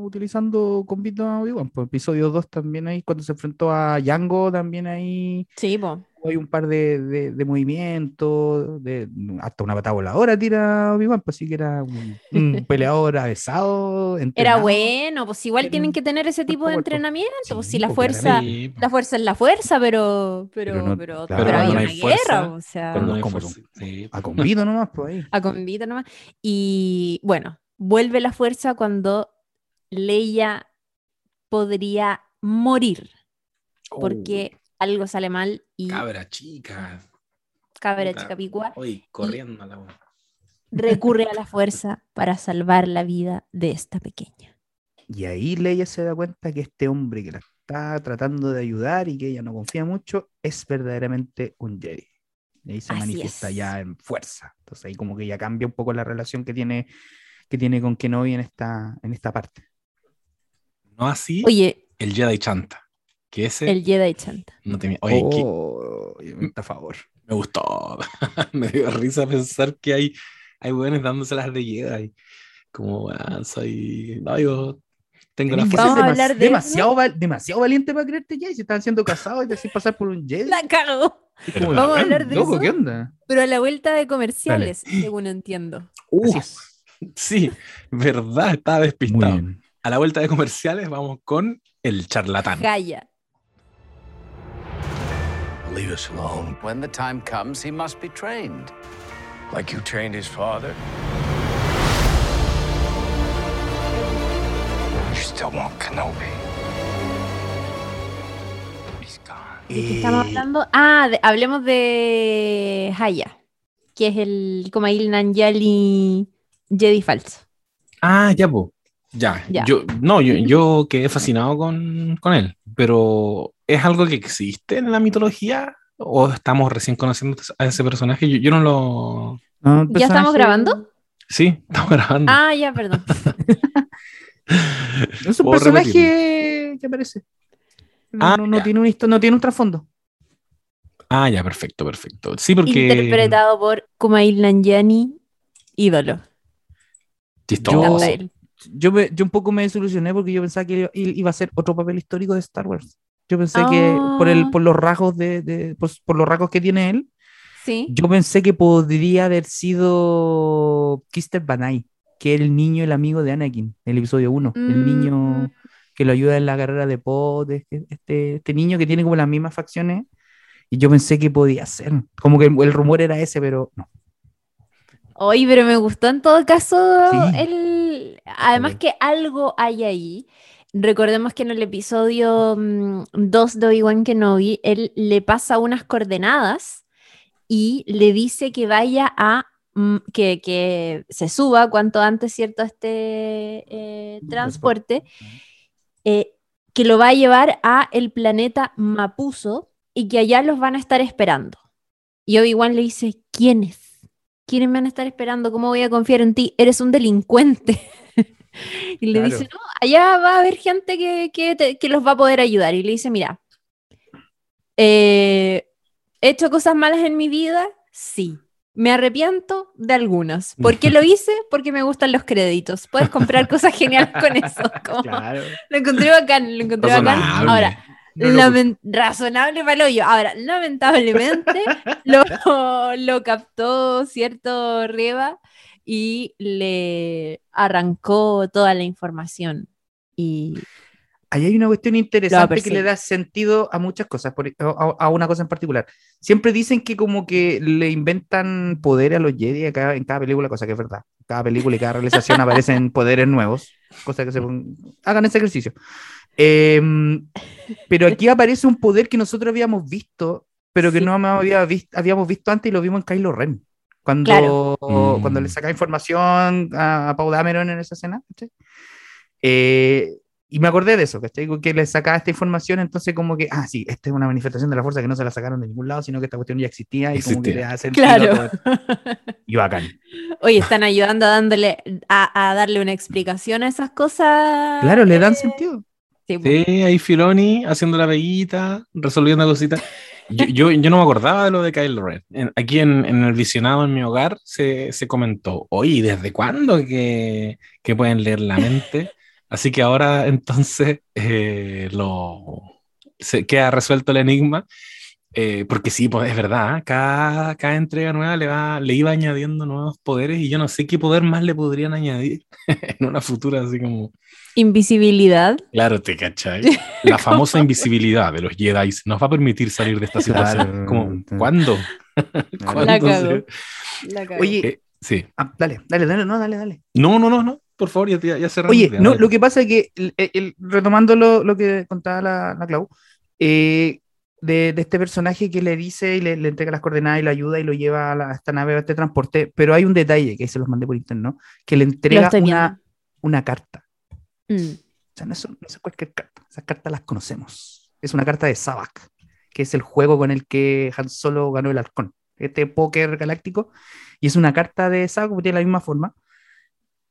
Speaker 2: utilizando con Vito a Obi-Wan. Pues episodio 2 también ahí, cuando se enfrentó a Django, también ahí
Speaker 3: Sí, po.
Speaker 2: Hay un par de, de, de movimientos, de, hasta una patada voladora tira Obi-Wan, pues sí que era un, un peleador avesado.
Speaker 3: Era bueno, pues igual
Speaker 2: Tiene
Speaker 3: tienen que tener ese tipo de entrenamiento, pues
Speaker 2: Sí,
Speaker 3: si la
Speaker 2: pues,
Speaker 3: fuerza.
Speaker 1: Sí,
Speaker 3: la fuerza es la fuerza, pero, pero,
Speaker 2: Pero no-
Speaker 3: pero,
Speaker 2: claro,
Speaker 3: pero hay una
Speaker 1: no hay fuerza,
Speaker 3: guerra, o sea,
Speaker 1: cuando no hay
Speaker 2: ¿Cómo
Speaker 1: fuerza. Sí.
Speaker 2: A con Vito nomás, pues ahí.
Speaker 3: a convite nomás. Y bueno, vuelve la fuerza cuando Leia podría morir, porque algo sale mal y
Speaker 1: cabra chica.
Speaker 3: cabra chica picua
Speaker 1: Hoy corriendo a la
Speaker 3: recurre a la fuerza para salvar la vida de esta pequeña.
Speaker 2: Y ahí Leia se da cuenta que este hombre que la está tratando de ayudar y que ella no confía mucho es verdaderamente un Jedi. Y ahí se
Speaker 3: Así
Speaker 2: manifiesta
Speaker 3: es.
Speaker 2: ya en fuerza. Entonces ahí como que ya cambia un poco la relación que tiene, que tiene con Kenobi en esta, en esta parte.
Speaker 1: No así
Speaker 3: Oye,
Speaker 1: el Jedi Chanta. Que ese
Speaker 3: el Jedi chanta.
Speaker 1: no tenía. Oye,
Speaker 2: Oh, a favor.
Speaker 1: me gustó. me dio risa pensar que hay, hay buenos dándoselas de Jedi. Como, weón, soy. No, yo tengo la fuerza.
Speaker 2: Demas-
Speaker 3: de
Speaker 2: demasiado, val- demasiado valiente para creerte Jedi. Si están siendo casados y te haces pasar por un Jedi.
Speaker 3: La cago.
Speaker 2: Como,
Speaker 3: Vamos a hablar de
Speaker 2: loco,
Speaker 3: eso.
Speaker 2: ¿qué onda?
Speaker 3: Pero a la vuelta de comerciales, según entiendo.
Speaker 2: Así es.
Speaker 1: Sí, verdad, estaba despistado. A la vuelta de comerciales vamos con el charlatán.
Speaker 3: Gaia.
Speaker 5: Leave us alone.
Speaker 6: When the time comes, he must be trained.
Speaker 5: Like you trained his father. You still want Kenobi. He's gone.
Speaker 3: ¿De qué estamos hablando? Ah, de- hablemos de Haya, que es el Kumail Nanjiani Jedi falso.
Speaker 1: Ah, ya, po. Ya.
Speaker 3: Ya.
Speaker 1: Yo, no, yo, yo quedé fascinado con, con él, pero ¿es algo que existe en la mitología? ¿O estamos recién conociendo a ese personaje? Yo, yo no lo.
Speaker 2: No,
Speaker 3: ¿Ya estamos grabando?
Speaker 1: Sí, estamos grabando.
Speaker 3: Ah, ya, perdón.
Speaker 2: Es un personaje que aparece. No,
Speaker 1: Ah,
Speaker 2: no, tiene un no tiene un trasfondo.
Speaker 1: Ah, ya, perfecto, perfecto. Sí, porque.
Speaker 3: Interpretado por Kumail Nanjiani, ídolo.
Speaker 1: Chistoso.
Speaker 2: Yo- me- yo un poco me desilusioné porque yo pensaba que iba a ser otro papel histórico de Star Wars. Yo pensé que por, el,
Speaker 3: Ah.
Speaker 2: por los rasgos de, de- por, por los rasgos que tiene él,
Speaker 3: Sí.
Speaker 2: yo pensé que podría haber sido Kister Banai, que es el niño, el amigo de Anakin, el episodio 1. El
Speaker 3: Mm.
Speaker 2: niño que lo ayuda en la carrera de pod, este, este, este niño que tiene como las mismas facciones. Y yo pensé que podía ser. Como que el, el rumor era ese, pero no.
Speaker 3: Oye, pero me gustó en todo caso
Speaker 2: Sí.
Speaker 3: el... Además que algo hay ahí. Recordemos que en el episodio 2 de Obi-Wan Kenobi, él le pasa unas coordenadas y le dice que vaya a... mm, Que, que se suba cuanto antes, ¿cierto? a Este eh, transporte, eh, que lo va a llevar a el planeta Mapuso y que allá los van a estar esperando. Y Obi-Wan le dice, ¿quiénes? ¿Quiénes me van a estar esperando? ¿Cómo voy a confiar en ti? Eres un delincuente. y le
Speaker 2: Claro.
Speaker 3: dice, no, allá va a haber gente que, que te- que los va a poder ayudar. Y le dice, mira, eh, ¿he hecho cosas malas en mi vida? Sí. Me arrepiento de algunas. ¿Por qué lo hice? Porque me gustan los créditos. Puedes comprar cosas geniales con eso. Como- Lo encontré bacán, lo encontré bacán.
Speaker 1: Razonable.
Speaker 3: Razonable para yo. Ahora, lamentablemente lo, lo captó cierto Rieva y le arrancó toda la información. Y
Speaker 2: Ahí hay una cuestión interesante que le da sentido a muchas cosas, por- a, a una cosa en particular. Siempre dicen que como que le inventan poderes a los Jedi a cada- en cada película, cosa que es verdad. Cada película y cada realización aparecen poderes nuevos, cosa que se hagan ese ejercicio. Em, pero aquí aparece un poder que nosotros habíamos visto, pero que
Speaker 3: Sí.
Speaker 2: no había vis- habíamos visto antes y lo vimos en Kylo Ren. Cuando,
Speaker 3: Claro.
Speaker 1: Mm.
Speaker 2: cuando le saca información a, a Pau Dameron en esa escena. ¿cachai? Eh, y me acordé de eso, ¿cachai? Que le sacaba esta información, entonces como que, ah, sí, esta es una manifestación de la fuerza que no se la sacaron de ningún lado, sino que esta cuestión ya existía y como que
Speaker 1: Existía.
Speaker 2: le hace sentido
Speaker 3: Claro.
Speaker 2: Y bacán.
Speaker 3: Oye, están ayudando a, dándole, a, a darle una explicación a esas cosas.
Speaker 2: Claro, le dan
Speaker 3: eh,
Speaker 2: sentido.
Speaker 3: Sí, pues.
Speaker 1: Sí, ahí Filoni haciendo la peguita, resolviendo cositas. Yo, yo, yo no me acordaba de lo de Kylo Ren. En- aquí en, en el visionado en mi hogar se, se comentó, oye, ¿desde cuándo que, que pueden leer la mente? Así que ahora entonces eh, lo, se queda resuelto el enigma. Eh, porque sí, pues es verdad, ¿eh? cada, cada entrega nueva le, va, le iba añadiendo nuevos poderes y yo no sé qué poder más le podrían añadir en una futura así como...
Speaker 3: Invisibilidad.
Speaker 1: Claro, te cachai. La famosa invisibilidad de los Jedi nos va a permitir salir de esta situación.
Speaker 2: Claro.
Speaker 1: Como, ¿Cuándo? ¿Cuándo
Speaker 3: La
Speaker 1: se-
Speaker 3: cagó. La cago.
Speaker 2: Oye,
Speaker 1: Eh, sí.
Speaker 2: ah, dale, dale, dale, no, dale, dale.
Speaker 1: No, no, no, no. Por favor, ya, ya, cerramos
Speaker 2: Oye, no, lo que pasa es que, el- el- retomando lo, lo que contaba la, la Clau, eh, de, de este personaje que le dice y le, le entrega las coordenadas y lo ayuda y lo lleva a, la- a esta nave, a este transporte, pero hay un detalle que se los mandé por internet, ¿no? Que le entrega una, una carta.
Speaker 3: Mm.
Speaker 2: O sea, no es, no es cualquier carta, esas cartas las conocemos. Es una carta de Sabak, que es el juego con el que Han Solo ganó el halcón, este póker galáctico, y es una carta de Sabak, porque tiene la misma forma.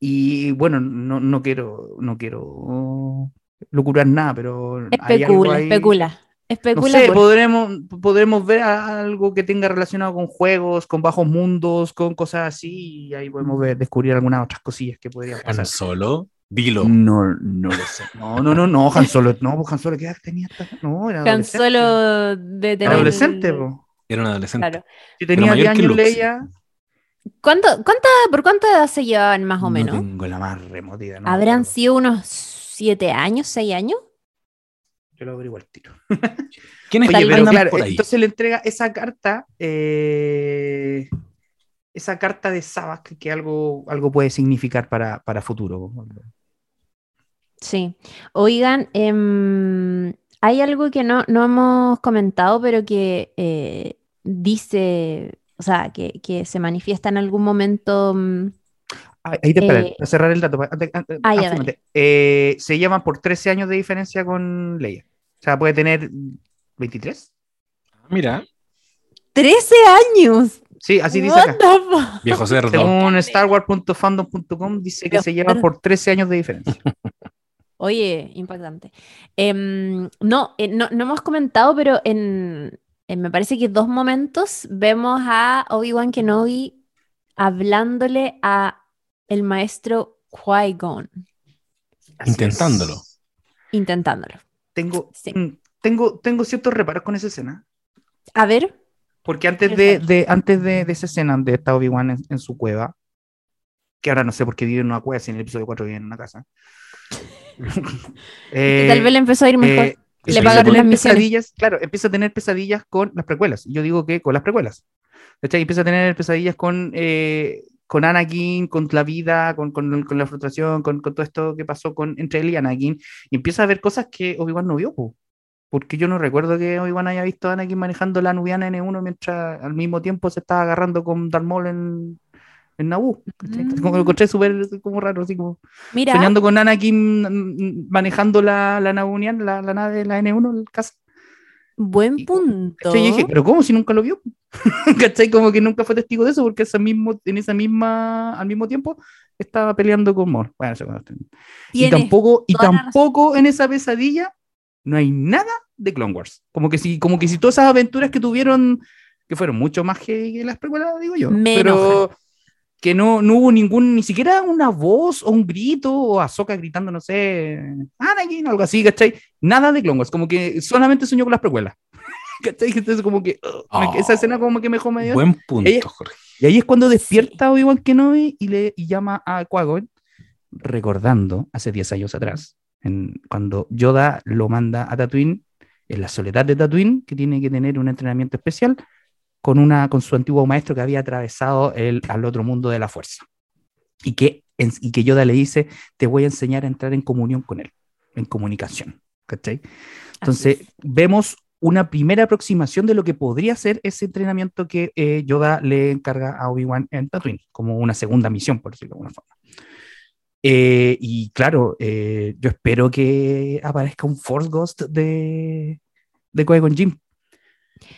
Speaker 2: Y bueno, no, no quiero, no quiero lucurar nada, pero hay algo
Speaker 3: Especula,
Speaker 2: ahí-
Speaker 3: especula.
Speaker 2: No sé,
Speaker 3: por-
Speaker 2: podremos, podremos ver algo que tenga relacionado con juegos, con bajos mundos, con cosas así, y ahí podemos ver, descubrir algunas otras cosillas que podrían
Speaker 1: Han
Speaker 2: pasar.
Speaker 1: Solo, dilo.
Speaker 2: No, no lo sé. No, no, no, no, Han Solo, no, pues Han Solo, ¿qué edad tenía? esta- No, era
Speaker 3: Han
Speaker 2: adolescente.
Speaker 3: Solo de
Speaker 2: Era
Speaker 3: tener.
Speaker 2: adolescente, po.
Speaker 1: Era un adolescente.
Speaker 3: Claro.
Speaker 2: Si tenía
Speaker 1: mayor
Speaker 2: 10
Speaker 1: que
Speaker 2: años. Leia,
Speaker 3: ¿Cuánto, cuánta, ¿Por cuánta edad se llevaban más o
Speaker 2: no
Speaker 3: menos?
Speaker 2: tengo la más no me
Speaker 3: ¿Habrán sido unos siete años, seis años?
Speaker 2: Yo lo averiguo al tiro.
Speaker 1: ¿Quién es
Speaker 2: Oye,
Speaker 1: que
Speaker 2: pero
Speaker 1: andan
Speaker 2: claro,
Speaker 1: por ahí?
Speaker 2: entonces le entrega esa carta, eh, esa carta de Sabak que algo, algo puede significar para, para futuro.
Speaker 3: Sí. Oigan, em, hay algo que no, no hemos comentado, pero que eh, dice, o sea, que, que se manifiesta en algún momento. mm,
Speaker 2: Ah, Ahí te espera,
Speaker 3: Eh,
Speaker 2: para cerrar el dato. antes- antes-
Speaker 3: ah, ya,
Speaker 2: ah. Eh, se llevan por 13 años de diferencia con Leia. O sea, puede tener 23.
Speaker 1: Mira,
Speaker 3: ¡13 años!
Speaker 2: Sí, así dice acá.
Speaker 1: viejo cerdo.
Speaker 2: Según StarWars.fandom.com dice que se
Speaker 3: fueron-
Speaker 2: por 13 años de diferencia.
Speaker 3: Oye, impactante. Em, no, eh, no, no hemos comentado, pero en, en- me parece que dos momentos vemos a Obi-Wan Kenobi hablándole a el maestro Qui-Gon,
Speaker 1: Intentándolo.
Speaker 2: es.
Speaker 3: intentándolo.
Speaker 2: Tengo,
Speaker 3: Sí.
Speaker 2: mm, tengo, tengo ciertos reparos con esa escena.
Speaker 3: A ver,
Speaker 2: Porque antes de, de- antes de, de esa escena donde está Obi-Wan en, en su cueva, que ahora no sé por qué vive en una cueva, si en el episodio 4 vive en una casa. Eh,
Speaker 3: tal vez le empezó a ir mejor.
Speaker 2: eh,
Speaker 3: Le pagaron las misiones.
Speaker 2: pesadillas, claro, empieza a tener pesadillas con las precuelas. Yo digo que con las precuelas. ¿Cachai? Empieza a tener pesadillas con, eh, con Anakin, con la vida, con, con- con la frustración, con, con todo esto que pasó con, entre él y Anakin. Y empieza a ver cosas que Obi-Wan no vio, po. porque yo no recuerdo que Obi-Wan haya visto a Anakin manejando la nubiana N1 mientras al mismo tiempo se estaba agarrando con Darth Maul en, en Naboo. Entonces, como lo encontré súper como raro, así como
Speaker 3: Mira,
Speaker 2: soñando con Anakin mm, manejando la, la Nabunian, la, la nave, la N1, el casa.
Speaker 3: Buen punto.
Speaker 2: ¿Cachai? Y dije, pero ¿cómo si nunca lo vio? ¿Cachai? Como que nunca fue testigo de eso, porque ese mismo, en esa misma, al mismo tiempo estaba peleando con Maul. Bueno, eso y tampoco, y tampoco en esa pesadilla no hay nada de Clone Wars. Como que si, como que si todas esas aventuras que tuvieron, que fueron mucho más que, las precuelas, digo yo.
Speaker 3: Me
Speaker 2: pero que no, no hubo ningún, ni siquiera una voz o un grito o Ahsoka gritando, no sé, Anakin o algo así, ¿cachai? Nada de Clone Wars, como que solamente soñó con las precuelas. ¿Cachai? Entonces como que me- esa
Speaker 1: Oh.
Speaker 2: escena como que me dejó medio...
Speaker 1: Buen punto,
Speaker 2: Ella-
Speaker 1: Jorge.
Speaker 2: Y ahí es cuando despierta Obi-Wan Kenobi y, le, y llama a Qui-Gon, recordando hace 10 años atrás, en, cuando Yoda lo manda a Tatooine, en la soledad de Tatooine, que tiene que tener un entrenamiento especial, con, una, con su antiguo maestro que había atravesado el, al otro mundo de la fuerza. Y que, en- y que Yoda le dice, te voy a enseñar a entrar en comunión con él, en comunicación. ¿cachai? Entonces, vemos una primera aproximación de lo que podría ser ese entrenamiento que eh, Yoda le encarga a Obi-Wan en Tatooine, como una segunda misión, por decirlo de alguna forma. Eh, y claro, eh, yo espero que aparezca un Force Ghost de, de Qui-Gon Jinn.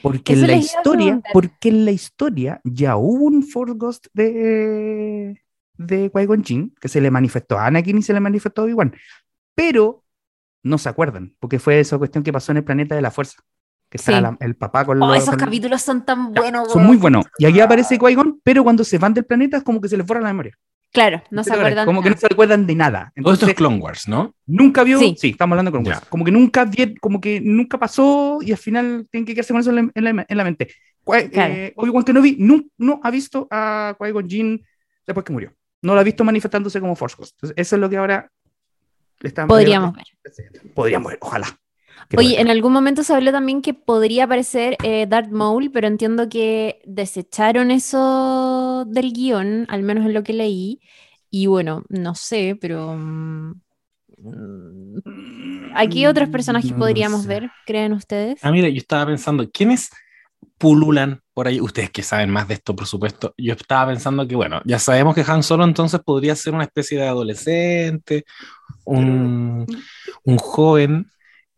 Speaker 2: Porque
Speaker 3: Eso
Speaker 2: en la historia, porque en la historia ya hubo un Force Ghost de, de Qui-Gon Jinn que se le manifestó a Anakin y se le manifestó a Obi-Wan. Pero no se acuerdan, porque fue esa cuestión que pasó en el planeta de la fuerza. Que la- el papá con
Speaker 3: Oh,
Speaker 2: los-
Speaker 3: esos
Speaker 2: con-
Speaker 3: capítulos son tan buenos.
Speaker 2: Son muy buenos. Y aquí aparece Qui-Gon, pero cuando se van del planeta es como que se les borra la memoria.
Speaker 3: Claro, no se acuerdan.
Speaker 2: Como que no se recuerdan de nada.
Speaker 1: Todo esto
Speaker 2: Entonces,
Speaker 1: es Clone Wars, ¿no?
Speaker 2: nunca vio.
Speaker 3: Sí.
Speaker 2: Sí. estamos hablando con
Speaker 1: Ya.
Speaker 2: Como que nunca vi- como que nunca pasó y al final tienen que quedarse con eso en la, en la- en la mente. Qui-
Speaker 3: Claro.
Speaker 2: eh, Obi-Wan Kenobi no, no ha visto a Qui-Gon Jinn después que murió. No lo ha visto manifestándose como Force Ghost. Entonces, eso es lo que ahora le están
Speaker 3: Podríamos ver.
Speaker 2: Podríamos ver, ojalá.
Speaker 3: Oye, en algún momento se habló también que podría aparecer eh, Darth Maul, pero entiendo que desecharon eso del guion, al menos en lo que leí. Y bueno, no sé, pero mm, mm, ¿aquí otros personajes
Speaker 2: No
Speaker 3: podríamos
Speaker 2: sé.
Speaker 3: ver? ¿Creen ustedes?
Speaker 1: Ah, mira, yo estaba pensando, ¿quiénes pululan por ahí? Ustedes que saben más de esto, por supuesto. Yo estaba pensando que, bueno, ya sabemos que Han Solo entonces podría ser una especie de adolescente, un, un joven,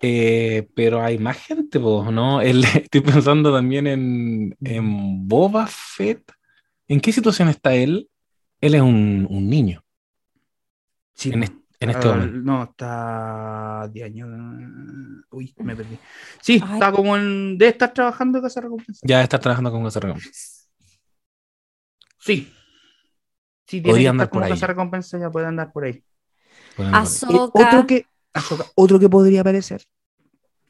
Speaker 1: eh, pero hay más gente, pues, ¿no? El- estoy pensando también en, en Boba Fett. ¿En qué situación está él? Él es un, un niño
Speaker 2: Sí,
Speaker 1: en, est- en este
Speaker 2: Ah,
Speaker 1: momento.
Speaker 2: No, está 10 años. Uy, me perdí. Sí,
Speaker 3: Ay.
Speaker 2: está como en. Debe estar trabajando en Casa Recompensa.
Speaker 1: Ya está trabajando con Casa
Speaker 2: Sí. Sí, tiene
Speaker 1: Podría
Speaker 2: que
Speaker 1: andar
Speaker 2: estar
Speaker 1: por ahí.
Speaker 2: Casa Recompensa, ya puede andar por ahí. Eh,
Speaker 3: Ahsoka.
Speaker 2: otro, que, Ahsoka, otro que podría aparecer.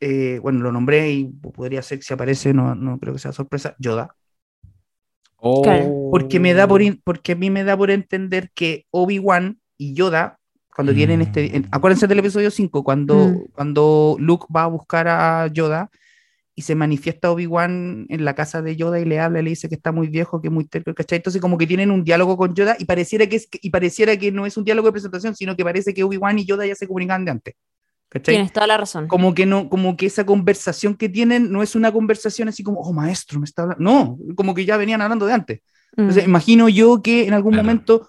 Speaker 2: eh, bueno, lo nombré y podría ser si aparece, no, no creo que sea sorpresa. Yoda. Porque me da por in- porque a mí me da por entender que Obi-Wan y Yoda, cuando tienen
Speaker 1: Mm.
Speaker 2: este. en- acuérdense del episodio 5, cuando,
Speaker 3: Mm.
Speaker 2: cuando Luke va a buscar a Yoda y se manifiesta Obi-Wan en la casa de Yoda y le habla le dice que está muy viejo, que es muy terco, ¿cachai? Entonces, como que tienen un diálogo con Yoda y pareciera que, es, y pareciera que no es un diálogo de presentación, sino que parece que Obi-Wan y Yoda ya se comunicaban de antes. ¿Cachai?
Speaker 3: Tienes toda la razón.
Speaker 2: como que no, como que esa conversación que tienen no es una conversación así como, oh maestro, me está hablando. No, como que ya venían hablando de antes.
Speaker 3: Mm.
Speaker 2: Entonces, imagino yo que en algún
Speaker 1: Claro.
Speaker 2: momento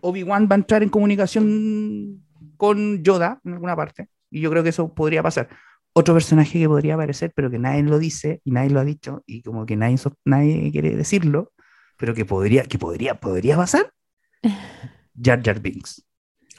Speaker 2: Obi-Wan va a entrar en comunicación con Yoda en alguna parte. Y yo creo que eso podría pasar. Otro personaje que podría aparecer, pero que nadie lo dice y nadie lo ha dicho, y como que nadie, so- nadie quiere decirlo, pero que podría, que podría, podría pasar. Jar Jar Binks.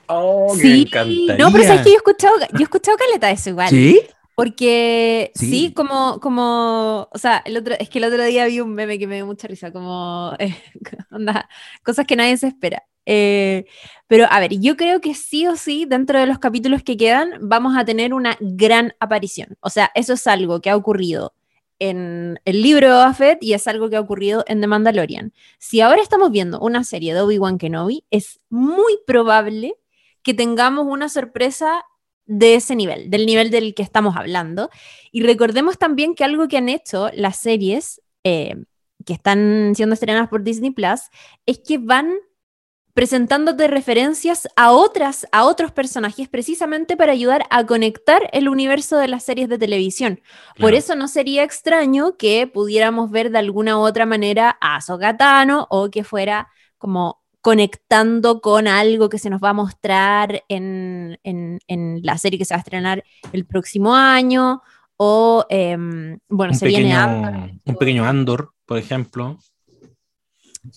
Speaker 1: Oh,
Speaker 3: Sí,
Speaker 1: me encantaría.
Speaker 3: no, pero sabes que yo he escuchado, yo he escuchado caleta de eso igual.
Speaker 2: ¿Sí?
Speaker 3: Porque sí.
Speaker 2: Sí.
Speaker 3: como, como, o sea, el otro, es que el otro día vi un meme que me dio mucha risa, como, eh, onda, cosas que nadie se espera. Eh, pero a ver, yo creo que sí o sí, dentro de los capítulos que quedan, vamos a tener una gran aparición. O sea, eso es algo que ha ocurrido en el libro de Boba Fett y es algo que ha ocurrido en The Mandalorian. Si ahora estamos viendo una serie de Obi-Wan Kenobi, es muy probable que tengamos una sorpresa de ese nivel, del nivel del que estamos hablando. Y recordemos también que algo que han hecho las series eh, que están siendo estrenadas por Disney Plus es que van presentándote referencias a otras, a otros personajes, precisamente para ayudar a conectar el universo de las series de televisión. Por eso no sería extraño que pudiéramos ver de alguna u otra manera a Ahsoka Tano o que fuera como conectando con algo que se nos va a mostrar en, en- en la serie que se va a estrenar el próximo año. O, em, bueno,
Speaker 1: un
Speaker 3: se viene Andor.
Speaker 1: un pequeño Andor, por ejemplo.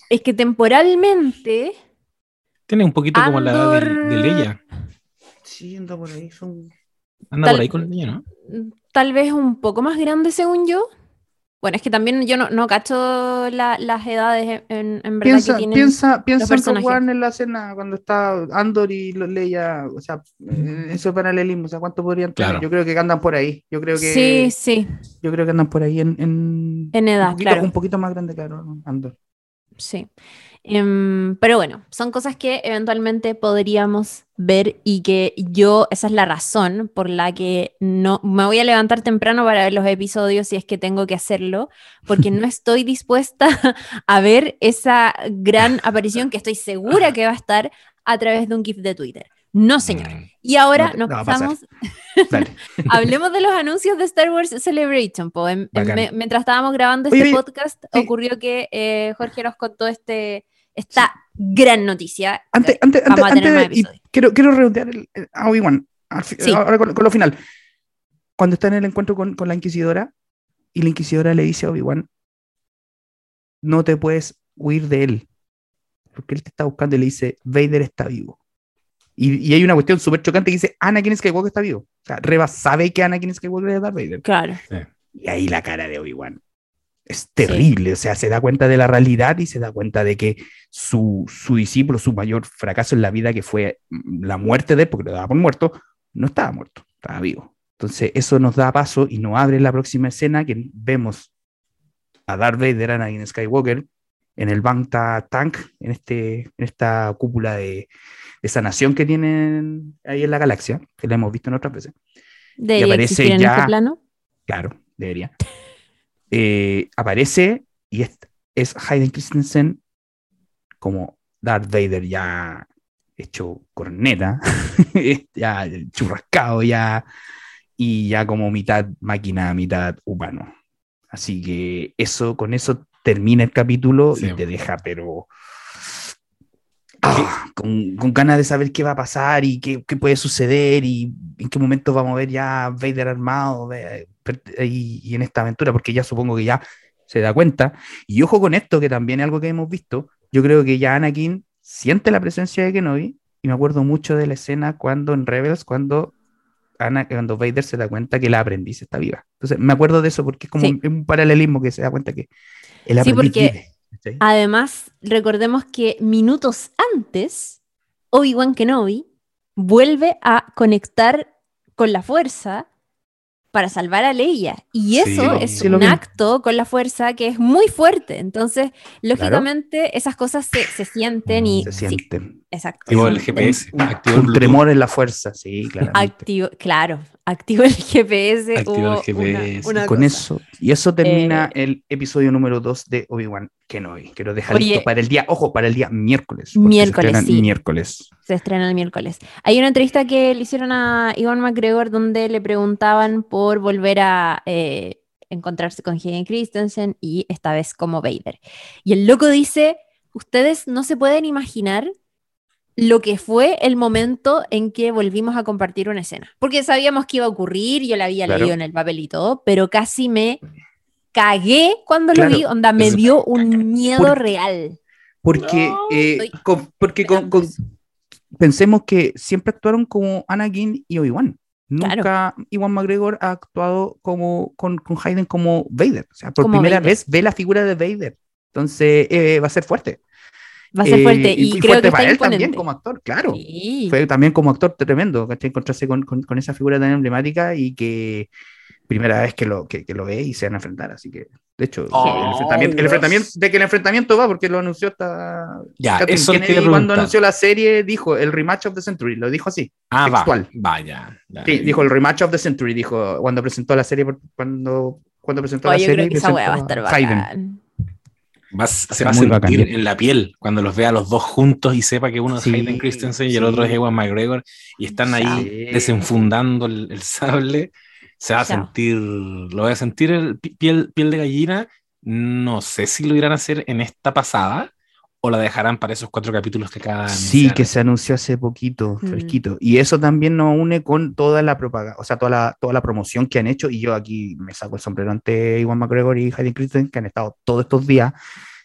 Speaker 3: Es que temporalmente,
Speaker 1: Tiene un poquito como la edad de, de Leia.
Speaker 2: Sí, anda por ahí. Son...
Speaker 1: Anda
Speaker 3: Tal-
Speaker 1: por ahí con Leia, ¿no?
Speaker 3: tal vez un poco más grande según yo. Bueno, es que también yo no, no cacho la- las edades en, en verdad
Speaker 2: Piensa,
Speaker 3: que tienen.
Speaker 2: piensa, piensa en
Speaker 3: personajes.
Speaker 2: One en la escena cuando está Andor y lo- Leia, o sea, eso paralelismo, o sea, ¿cuánto podrían tener?
Speaker 1: Claro.
Speaker 2: Yo creo que andan por ahí, yo creo que,
Speaker 3: Sí, sí,
Speaker 2: yo creo que andan por ahí en, en,
Speaker 3: en edad,
Speaker 2: un, poquito,
Speaker 3: claro.
Speaker 2: un poquito más grande, claro, Andor.
Speaker 3: Sí. Em, pero bueno, son cosas que eventualmente podríamos ver y que yo, esa es la razón por la que no me voy a levantar temprano para ver los episodios si es que tengo que hacerlo, porque no estoy dispuesta a ver esa gran aparición que estoy segura que va a estar a través de un GIF de Twitter. No, señor.
Speaker 1: Mm.
Speaker 3: Y ahora
Speaker 2: No
Speaker 3: nos pasamos, hablemos de los anuncios de Star Wars Celebration. po. En- en-
Speaker 2: Bacán.
Speaker 3: me- mientras estábamos grabando este
Speaker 2: oye,
Speaker 3: podcast, ocurrió que eh, Jorge nos contó este, esta gran noticia.
Speaker 2: Antes, antes,
Speaker 3: Vamos
Speaker 2: antes,
Speaker 3: a tener
Speaker 2: antes
Speaker 3: más
Speaker 2: quiero, quiero redondear el, el- a Obi-Wan.
Speaker 3: Sí.
Speaker 2: Ahora con, con lo final. Cuando está en el encuentro con, con la Inquisidora y la Inquisidora le dice a Obi-Wan, no te puedes huir de él. Porque él te está buscando y le dice, Vader está vivo. Y, y hay una cuestión súper chocante que dice, Anakin Skywalker está vivo. O sea, Reba sabe que Anakin Skywalker es Darth Vader.
Speaker 3: Claro.
Speaker 2: Y ahí la cara de Obi-Wan es terrible. O sea, se da cuenta de la realidad y se da cuenta de que su, su discípulo, su mayor fracaso en la vida, que fue mm, la muerte de él, porque lo daba por muerto, no estaba muerto, estaba vivo. Entonces, eso nos da paso y nos abre la próxima escena que vemos a Darth Vader, Anakin Skywalker, en el Banta Tank, en, este, en esta cúpula de, de sanación que tienen ahí en la galaxia, que la hemos visto en otras veces.
Speaker 3: Debería
Speaker 2: aparece
Speaker 3: existir en
Speaker 2: ya-
Speaker 3: este plano.
Speaker 2: Claro, debería. Eh, aparece y es, es Hayden Christensen como Darth Vader ya hecho corneta, ya churrascado ya, y ya como mitad máquina, mitad humano. Así que eso, con eso termina el capítulo
Speaker 1: Sí.
Speaker 2: y te deja, pero ah, con, con ganas de saber qué va a pasar y qué, qué puede suceder y en qué momento vamos a ver ya Vader armado y, y en esta aventura, porque ya supongo que ya se da cuenta. Y ojo con esto, que también es algo que hemos visto. Yo creo que ya Anakin siente la presencia de Kenobi y me acuerdo mucho de la escena cuando en Rebels, cuando, Ana, cuando Vader se da cuenta que la aprendiz está viva. Entonces me acuerdo de eso porque es como
Speaker 3: Sí.
Speaker 2: un, un paralelismo que se da cuenta que el
Speaker 3: Sí,
Speaker 2: aprendiz
Speaker 3: porque-
Speaker 2: vive,
Speaker 3: Además, recordemos que minutos antes, Obi-Wan Kenobi vuelve a conectar con la fuerza para salvar a Leia. Y
Speaker 1: Sí,
Speaker 3: eso es
Speaker 2: sí
Speaker 3: un acto con la fuerza que es muy fuerte. Entonces, lógicamente, esas cosas se, se sienten y...
Speaker 2: se
Speaker 3: sí,
Speaker 2: siente.
Speaker 3: Exacto.
Speaker 1: Activó el
Speaker 3: Se
Speaker 1: GPS,
Speaker 2: Un,
Speaker 1: activó el
Speaker 2: un
Speaker 1: Bluetooth.
Speaker 2: tremor en la fuerza, sí, claramente.
Speaker 3: Activo, claro, activo el GPS.
Speaker 1: Activó el
Speaker 3: una-
Speaker 1: GPS.
Speaker 3: una
Speaker 2: con
Speaker 3: cosa.
Speaker 2: eso. Y eso termina
Speaker 3: Eh,
Speaker 2: el episodio número 2 de Obi-Wan Kenobi. Quiero dejar
Speaker 3: Oye.
Speaker 2: esto para el día, ojo, para el día miércoles. se
Speaker 3: Miércoles,
Speaker 2: estrenan
Speaker 3: sí.
Speaker 2: Miércoles.
Speaker 3: Se estrena el miércoles. Hay una entrevista que le hicieron a Iwan McGregor donde le preguntaban por volver a eh, encontrarse con Hayden Christensen y esta vez como Vader. Y el loco dice, ustedes no se pueden imaginar lo que fue el momento en que volvimos a compartir una escena. Porque sabíamos que iba a ocurrir, yo la había
Speaker 2: Claro.
Speaker 3: leído en el papel y todo, pero casi me cagué cuando
Speaker 2: Claro.
Speaker 3: lo vi, onda, me
Speaker 1: Es-
Speaker 3: dio un miedo
Speaker 2: Por-
Speaker 3: real.
Speaker 2: Porque,
Speaker 3: No,
Speaker 2: eh, con- porque con- con- pensemos que siempre actuaron como Anakin y Obi-Wan.
Speaker 3: Claro.
Speaker 2: Nunca Iwan McGregor ha actuado como, con, con Hayden como Vader. O sea, por
Speaker 3: Como
Speaker 2: primera
Speaker 3: Vader.
Speaker 2: vez ve la figura de Vader. Entonces eh, va a ser fuerte.
Speaker 3: Va a ser
Speaker 2: Eh,
Speaker 3: fuerte y, creo
Speaker 2: fuerte
Speaker 3: que
Speaker 2: para
Speaker 3: está
Speaker 2: él también
Speaker 3: imponente.
Speaker 2: como actor, claro.
Speaker 3: Sí.
Speaker 2: fue también como actor tremendo, ¿cachai? Encontrarse con, con- con esa figura tan emblemática y que primera vez que lo, que, que lo ve y se van a enfrentar, así que, de hecho,
Speaker 1: Oh,
Speaker 2: el, enfrentamiento, el enfrentamiento, de que el enfrentamiento va, porque lo anunció hasta
Speaker 1: Ya, eso
Speaker 2: Kennedy cuando anunció la serie, dijo el rematch of the century, lo dijo así,
Speaker 1: Ah, va.
Speaker 2: textual.
Speaker 1: Vaya. ya.
Speaker 2: sí, dijo el rematch of the century, dijo cuando presentó la serie, cuando, cuando presentó
Speaker 3: Oh,
Speaker 2: la
Speaker 3: yo
Speaker 2: serie,
Speaker 3: creo que esa va a estar
Speaker 2: Hayden.
Speaker 3: Bacán.
Speaker 1: Va- se va a sentir
Speaker 2: bacán.
Speaker 1: en la piel cuando los vea a los dos juntos y sepa que uno es
Speaker 2: Sí,
Speaker 1: Hayden Christensen y el
Speaker 2: sí.
Speaker 1: otro es Ewan McGregor y están ahí
Speaker 2: Sí.
Speaker 1: desenfundando el, el sable. Se va a sentir, lo voy a sentir el pi- piel, piel de gallina. No sé si lo irán a hacer en esta pasada o la dejarán para esos cuatro capítulos que cada
Speaker 2: Sí, que se anunció hace poquito,
Speaker 3: Mm.
Speaker 2: fresquito. Y eso también nos une con toda la propaganda, o sea, toda la, toda la promoción que han hecho. Y yo aquí me saco el sombrero ante Iwan McGregor y Hayden Christensen, que han estado todos estos días.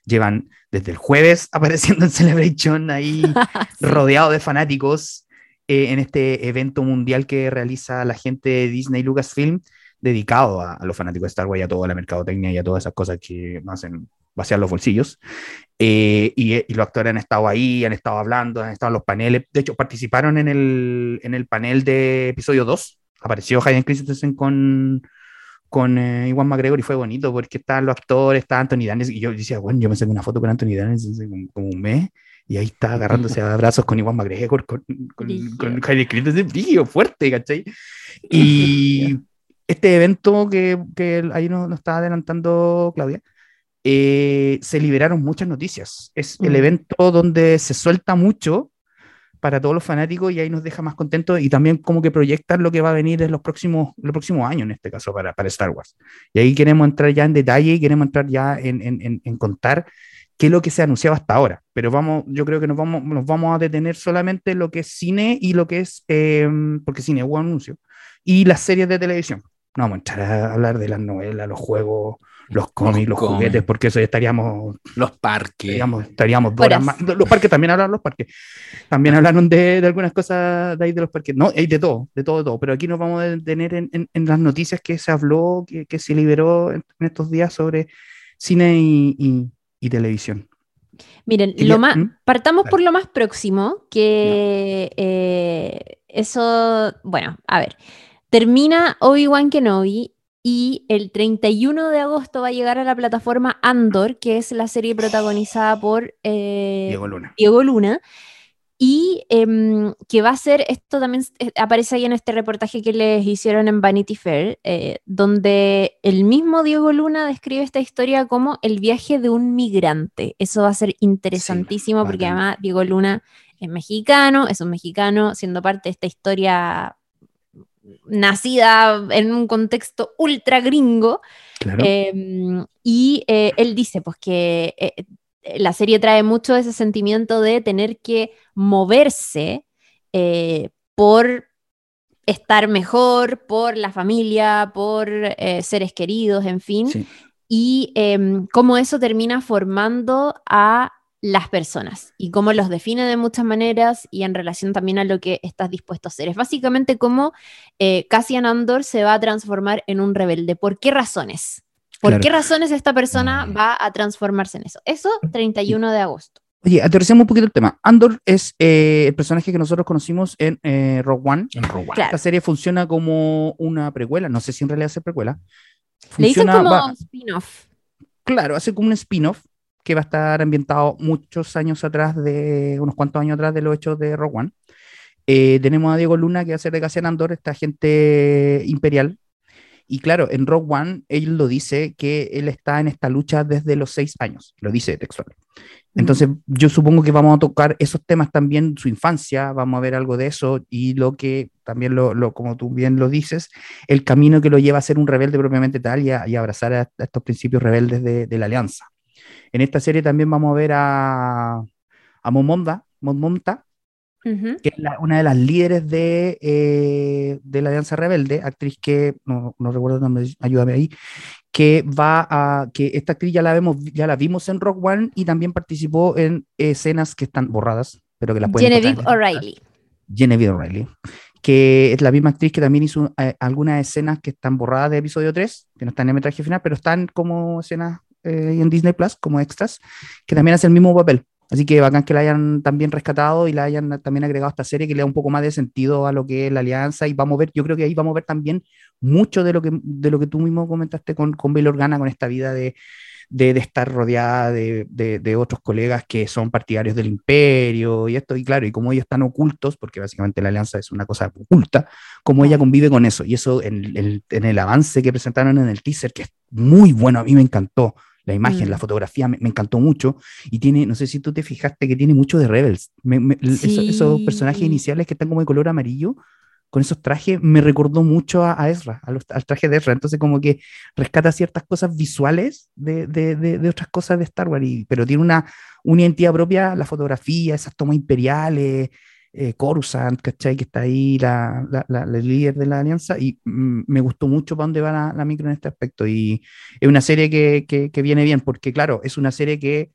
Speaker 2: Llevan desde el jueves apareciendo en Celebration ahí rodeado de fanáticos eh, en este evento mundial que realiza la gente de Disney Lucasfilm dedicado a, a los fanáticos de Star Wars y a toda la mercadotecnia y a todas esas cosas que nos hacen vaciar los bolsillos. Eh, y, y los actores han estado ahí, han estado hablando, han estado en los paneles. De hecho, participaron en el, en el panel de episodio 2. Apareció Hayden Christensen con, con eh, Iwan McGregor y fue bonito porque estaban los actores, estaba Anthony Daniels. Y yo decía, bueno, yo me saqué una foto con Anthony Daniels hace como, como un mes. Y ahí está agarrándose a abrazos con Iwan McGregor, con, con Hayden Christensen, brillo, fuerte, ¿cachai? Y este evento que, que ahí nos, nos está adelantando Claudia, eh, se liberaron muchas noticias. Es el
Speaker 3: Mm.
Speaker 2: evento donde se suelta mucho para todos los fanáticos y ahí nos deja más contentos y también como que proyectar lo que va a venir en los próximos, los próximos años, en este caso, para, para Star Wars. Y ahí queremos entrar ya en detalle y queremos entrar ya en, en- en- en contar que es lo que se ha anunciado hasta ahora. Pero vamos, yo creo que nos vamos, nos vamos a detener solamente en lo que es cine y lo que es, eh, porque cine un anuncio, y las series de televisión. No vamos a entrar a hablar de las novelas, los juegos, los cómics, los,
Speaker 1: cómics.
Speaker 2: juguetes, porque eso ya estaríamos,
Speaker 1: Los parques.
Speaker 2: estaríamos, estaríamos más. Los parques también hablaron los parques. También hablaron de, de algunas cosas de ahí de los parques. No, hay de todo, de todo, de todo. Pero aquí nos vamos a detener en, en- en las noticias que se habló, que, que se liberó en, en estos días sobre cine y, y- y televisión.
Speaker 3: Miren, lo más,
Speaker 2: ¿Mm?
Speaker 3: partamos por lo más próximo, que eh, eso, bueno, a ver, termina Obi-Wan Kenobi y el 31 de agosto va a llegar a la plataforma Andor, que es la serie protagonizada por eh,
Speaker 2: Diego Luna.
Speaker 3: Diego Luna. Y em, que va a ser, esto también eh, aparece ahí en este reportaje que les hicieron en Vanity Fair, eh, donde el mismo Diego Luna describe esta historia como el viaje de un migrante. Eso va a ser interesantísimo porque además Diego Luna es mexicano, es un mexicano siendo parte de esta historia nacida en un contexto ultra gringo.
Speaker 2: Claro.
Speaker 3: Em, y eh, él dice pues que eh, la serie trae mucho ese sentimiento de tener que moverse eh, por estar mejor, por la familia, por eh, seres queridos, en fin,
Speaker 2: Sí.
Speaker 3: y em, cómo eso termina formando a las personas y cómo los define de muchas maneras y en relación también a lo que estás dispuesto a hacer. Es básicamente cómo eh, Cassian Andor se va a transformar en un rebelde. ¿Por qué razones? ¿Por
Speaker 2: Claro.
Speaker 3: qué razones esta persona
Speaker 1: Mm.
Speaker 3: va a transformarse en eso? Eso, 31 de agosto.
Speaker 2: Oye, aterricemos un poquito el tema. Andor es eh, el personaje que nosotros conocimos en eh, Rogue One.
Speaker 1: En Rogue One.
Speaker 3: Claro.
Speaker 2: Esta serie funciona como una precuela, no sé si en realidad es precuela.
Speaker 3: Le dicen
Speaker 2: Funciona-
Speaker 3: como
Speaker 2: va-
Speaker 3: spin-off.
Speaker 2: claro, hace como un spin-off que va a estar ambientado muchos años atrás de, unos cuantos años atrás de los hechos de Rogue One. Eh, tenemos a Diego Luna que va a ser de Cassian Andor, esta agente imperial. Y claro, en Rogue One él lo dice que él está en esta lucha desde los seis años, lo dice textual. Entonces, yo supongo que vamos a tocar esos temas también, su infancia, vamos a ver algo de eso y lo que también, lo, lo- como tú bien lo dices, el camino que lo lleva a ser un rebelde propiamente tal y a, y abrazar a, a estos principios rebeldes de, de la alianza. En esta serie también vamos a ver a, a Momonda, Monmonta,
Speaker 3: Ujú.
Speaker 2: que es la- una de las líderes de, eh, de la Alianza Rebelde, actriz que, no, no recuerdo el nombre, ayúdame ahí, que va a, que esta actriz ya la vemos, ya la vimos en Rock One y también participó en escenas que están borradas, pero que las pueden
Speaker 3: Genevieve O'Reilly.
Speaker 2: Genevieve O'Reilly, que es la misma actriz que también hizo eh, algunas escenas que están borradas de episodio 3, que no están en el metraje final, pero están como escenas eh, en Disney Plus, como extras, que también hace el mismo papel. Así que bacán que la hayan también rescatado y la hayan también agregado a esta serie que le da un poco más de sentido a lo que es la alianza. Y vamos a ver, yo creo que ahí vamos a ver también mucho de lo que, de lo que tú mismo comentaste con, con Bail Organa, con esta vida de, de, de estar rodeada de, de, de otros colegas que son partidarios del imperio y esto, y claro, y como ellos están ocultos, porque básicamente la alianza es una cosa oculta, como ella convive con eso, y eso en el, en el avance que presentaron en el teaser, que es muy bueno, a mí me encantó, la imagen,
Speaker 3: Mm.
Speaker 2: la fotografía me, me encantó mucho, y tiene, no sé si tú te fijaste que tiene mucho de Rebels, Me- me- eso- esos personajes
Speaker 3: Sí.
Speaker 2: iniciales que están como de color amarillo, con esos trajes, me recordó mucho a, a Ezra, a los- al traje de Ezra, entonces como que rescata ciertas cosas visuales de, de, de- de otras cosas de Star Wars, y- pero tiene una, una identidad propia, la fotografía, esas tomas imperiales, eh, Coruscant, ¿cachai? Que está ahí la, la, la- la líder de la alianza, y mm, me gustó mucho para dónde va la, la micro en este aspecto, y es una serie que, que, que viene bien, porque claro, es una serie que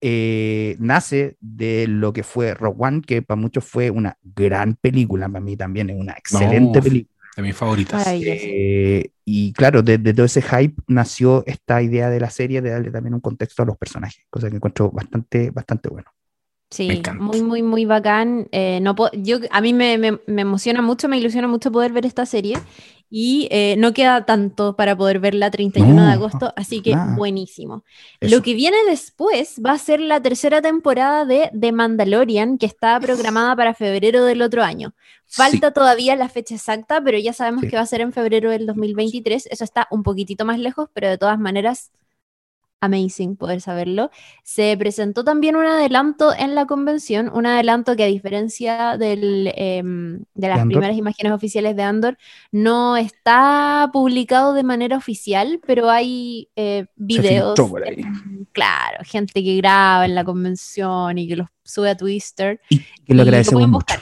Speaker 2: eh, nace de lo que fue Rogue One, que para muchos fue una gran película, para mí también es una excelente
Speaker 1: Uf.
Speaker 2: película.
Speaker 1: De mis favoritas.
Speaker 3: Maravilloso.
Speaker 2: Eh, y claro, de, de todo ese hype nació esta idea de la serie de darle también un contexto a los personajes, cosa que encuentro bastante, bastante bueno.
Speaker 3: Sí, muy, muy, muy bacán. Eh, no yo, a mí me, me- me emociona mucho, me ilusiona mucho poder ver esta serie y eh, no queda tanto para poder verla 31
Speaker 2: No,
Speaker 3: de agosto, así que
Speaker 2: nada.
Speaker 3: buenísimo.
Speaker 2: Eso.
Speaker 3: Lo que viene después va a ser la tercera temporada de The Mandalorian, que está programada para febrero del otro año. Falta todavía la fecha exacta, pero ya sabemos
Speaker 2: Sí.
Speaker 3: que va a ser en febrero del 2023. Eso está un poquitito más lejos, pero de todas maneras amazing poder saberlo. Se presentó también un adelanto en la convención, un adelanto que a diferencia del, em, de las primeras imágenes oficiales de Andor, no está publicado de manera oficial, pero hay eh, videos. Claro, gente que graba en la convención y que los sube a Twitter.
Speaker 2: Y que
Speaker 3: Y
Speaker 2: lo agradecemos mucho.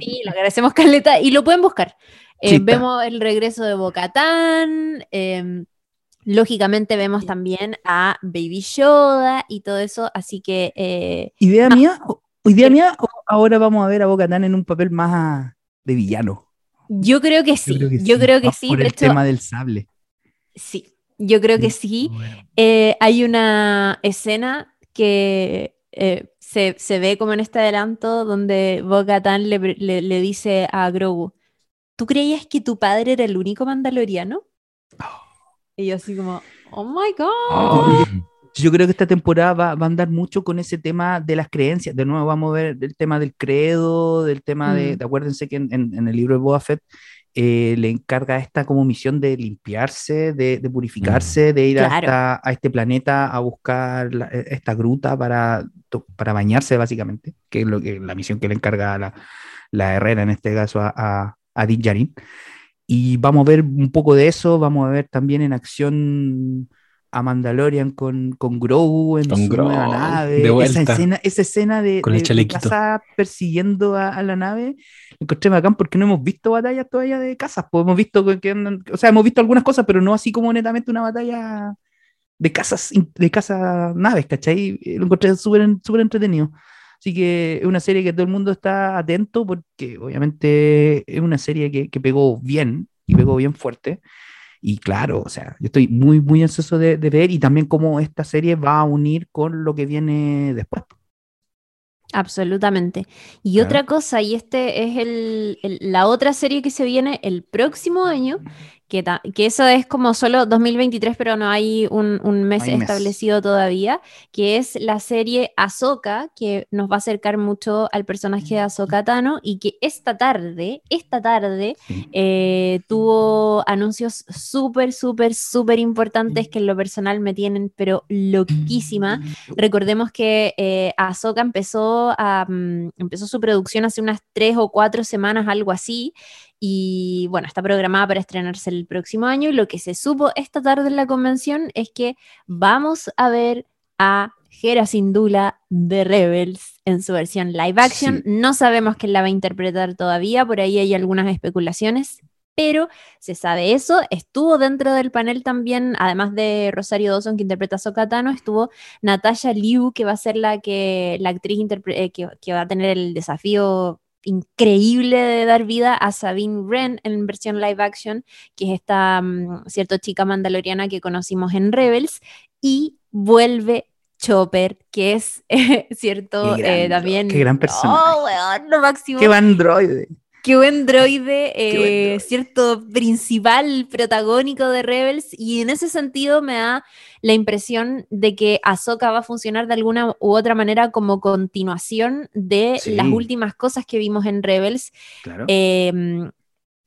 Speaker 3: Sí, lo agradecemos, Caleta, y lo pueden buscar. Eh, vemos el regreso de Bocatán, em, lógicamente vemos también a Baby Yoda y todo eso, así que eh,
Speaker 2: Idea
Speaker 3: Ah.
Speaker 2: mía, o- idea mía, o ahora vamos a ver a Bocatán en un papel más de villano.
Speaker 3: yo creo que sí,
Speaker 2: Yo creo que
Speaker 3: yo
Speaker 2: sí,
Speaker 3: creo que
Speaker 2: va
Speaker 3: sí,
Speaker 2: Por
Speaker 3: de
Speaker 2: el
Speaker 3: hecho,
Speaker 2: tema del sable.
Speaker 3: sí, yo creo que sí. Eh, hay una escena que eh, se, se ve como en este adelanto donde Bo-Katan le, le- le dice a Grogu, ¿tú creías que tu padre era el único mandaloriano? Y yo así como, oh my god.
Speaker 2: Yo creo que esta temporada va, va a andar mucho con ese tema de las creencias. De nuevo vamos a ver el tema del credo, del tema de,
Speaker 3: Mm.
Speaker 2: de- acuérdense que en, en- en el libro de Boba Fett eh, le encarga esta como misión de limpiarse, de, de purificarse, de ir a,
Speaker 3: Claro.
Speaker 2: esta- a este planeta a buscar la- e, esta gruta para, to- para bañarse básicamente, que es lo que, la misión que le encarga a la, la Herrera en este caso a, a, a Din Djarin. Y vamos a ver un poco de eso, vamos a ver también en acción a Mandalorian con, con Grogu en
Speaker 1: Con
Speaker 2: su nueva
Speaker 1: Grogu,
Speaker 2: nave.
Speaker 1: de
Speaker 2: esa escena, esa escena de,
Speaker 1: Con el
Speaker 2: de- caza persiguiendo a, a la nave, encontré bacán porque no hemos visto batallas todavía de cazas. Pues hemos visto que, andan- o sea, hemos visto algunas cosas, pero no así como netamente una batalla de cazas, de caza naves, ¿cachai? Lo encontré súper súper entretenido. Así que es una serie que todo el mundo está atento porque obviamente es una serie que, que pegó bien y pegó bien fuerte. Y claro, o sea, yo estoy muy, muy ansioso de, de ver y también cómo esta serie va a unir con lo que viene después.
Speaker 3: Absolutamente. Y
Speaker 2: Claro.
Speaker 3: otra cosa, y este es el, el- la otra serie que se viene el próximo año, que, eso es como solo 2023, pero no hay un, un mes
Speaker 2: hay mes.
Speaker 3: establecido todavía, que es la serie Ahsoka, que nos va a acercar mucho al personaje de Ahsoka Tano, y que esta tarde, esta tarde, eh, tuvo anuncios súper, súper, súper importantes que en lo personal me tienen, pero loquísima. Recordemos que eh, Ahsoka empezó, a, mm, empezó su producción hace unas tres o cuatro semanas, algo así, y bueno, está programada para estrenarse el próximo año. Y lo que se supo esta tarde en la convención es que vamos a ver a Hera Syndulla de Rebels en su versión live action.
Speaker 2: Sí.
Speaker 3: No sabemos quién la va a interpretar todavía, por ahí hay algunas especulaciones. Pero se sabe eso, estuvo dentro del panel también, además de Rosario Dawson que interpreta a Ahsoka Tano, estuvo Natasha Liu, que va a ser la que la actriz eh, que, que va a tener el desafío increíble de dar vida a Sabine Wren en versión live action, que es esta mm, cierta chica mandaloriana que conocimos en Rebels, y vuelve Chopper, que es eh, cierto
Speaker 2: Qué gran
Speaker 3: eh, también.
Speaker 2: qué gran personaje.
Speaker 3: Oh, weón, lo máximo.
Speaker 2: ¡Qué androide!
Speaker 3: Qué buen droide,
Speaker 2: Qué buen
Speaker 3: eh,
Speaker 2: droide.
Speaker 3: cierto, principal, protagónico de Rebels, y en ese sentido me da la impresión de que Ahsoka va a funcionar de alguna u otra manera como continuación de
Speaker 2: Sí.
Speaker 3: las últimas cosas que vimos en Rebels.
Speaker 2: Claro.
Speaker 3: Eh,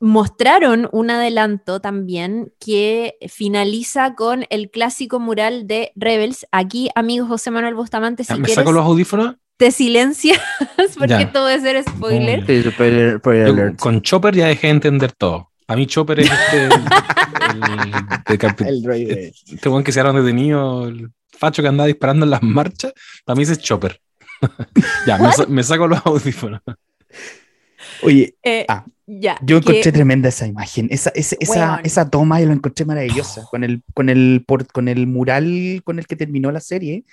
Speaker 3: mostraron un adelanto también que finaliza con el clásico mural de Rebels. Aquí, amigo José Manuel Bustamante, si
Speaker 1: ¿Me
Speaker 3: quieres,
Speaker 1: saco los audífonos?
Speaker 3: Te silencias porque
Speaker 1: Ya.
Speaker 3: esto puede ser spoiler.
Speaker 2: Sí, spoiler- spoiler
Speaker 1: Yo
Speaker 2: alert.
Speaker 1: con Chopper ya dejé de entender todo. A mí Chopper es este. el, el
Speaker 2: El
Speaker 1: este weón que se dieron detenido, el facho que andaba disparando en las marchas. Para mí ese es Chopper. ya, me, me saco los audífonos.
Speaker 2: Oye,
Speaker 3: Eh,
Speaker 2: Ah,
Speaker 3: ya,
Speaker 2: yo encontré
Speaker 3: que-
Speaker 2: tremenda esa imagen. Esa, esa, esa, esa toma yo la encontré maravillosa. Con el, con, el, por- con el mural con el que terminó la serie.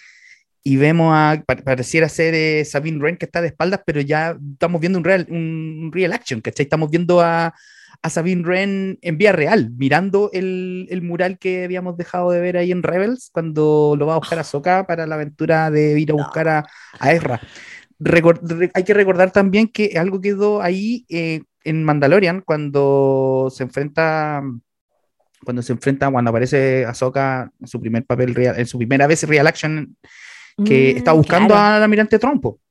Speaker 2: Y vemos a. pa- pareciera ser eh, Sabine Wren que está de espaldas, pero ya estamos viendo un real, un real action, ¿cachai? Estamos viendo a, a Sabine Wren en vía real, mirando el, el mural que habíamos dejado de ver ahí en Rebels, cuando lo va a buscar a Soka para la aventura de ir a buscar a, a Ezra. Recor- re- hay que recordar también que algo quedó ahí eh, en Mandalorian cuando se enfrenta cuando se enfrenta cuando aparece Ahsoka en su primer papel real, en su primera vez real action que
Speaker 3: Mm,
Speaker 2: está buscando
Speaker 3: claro.
Speaker 2: al almirante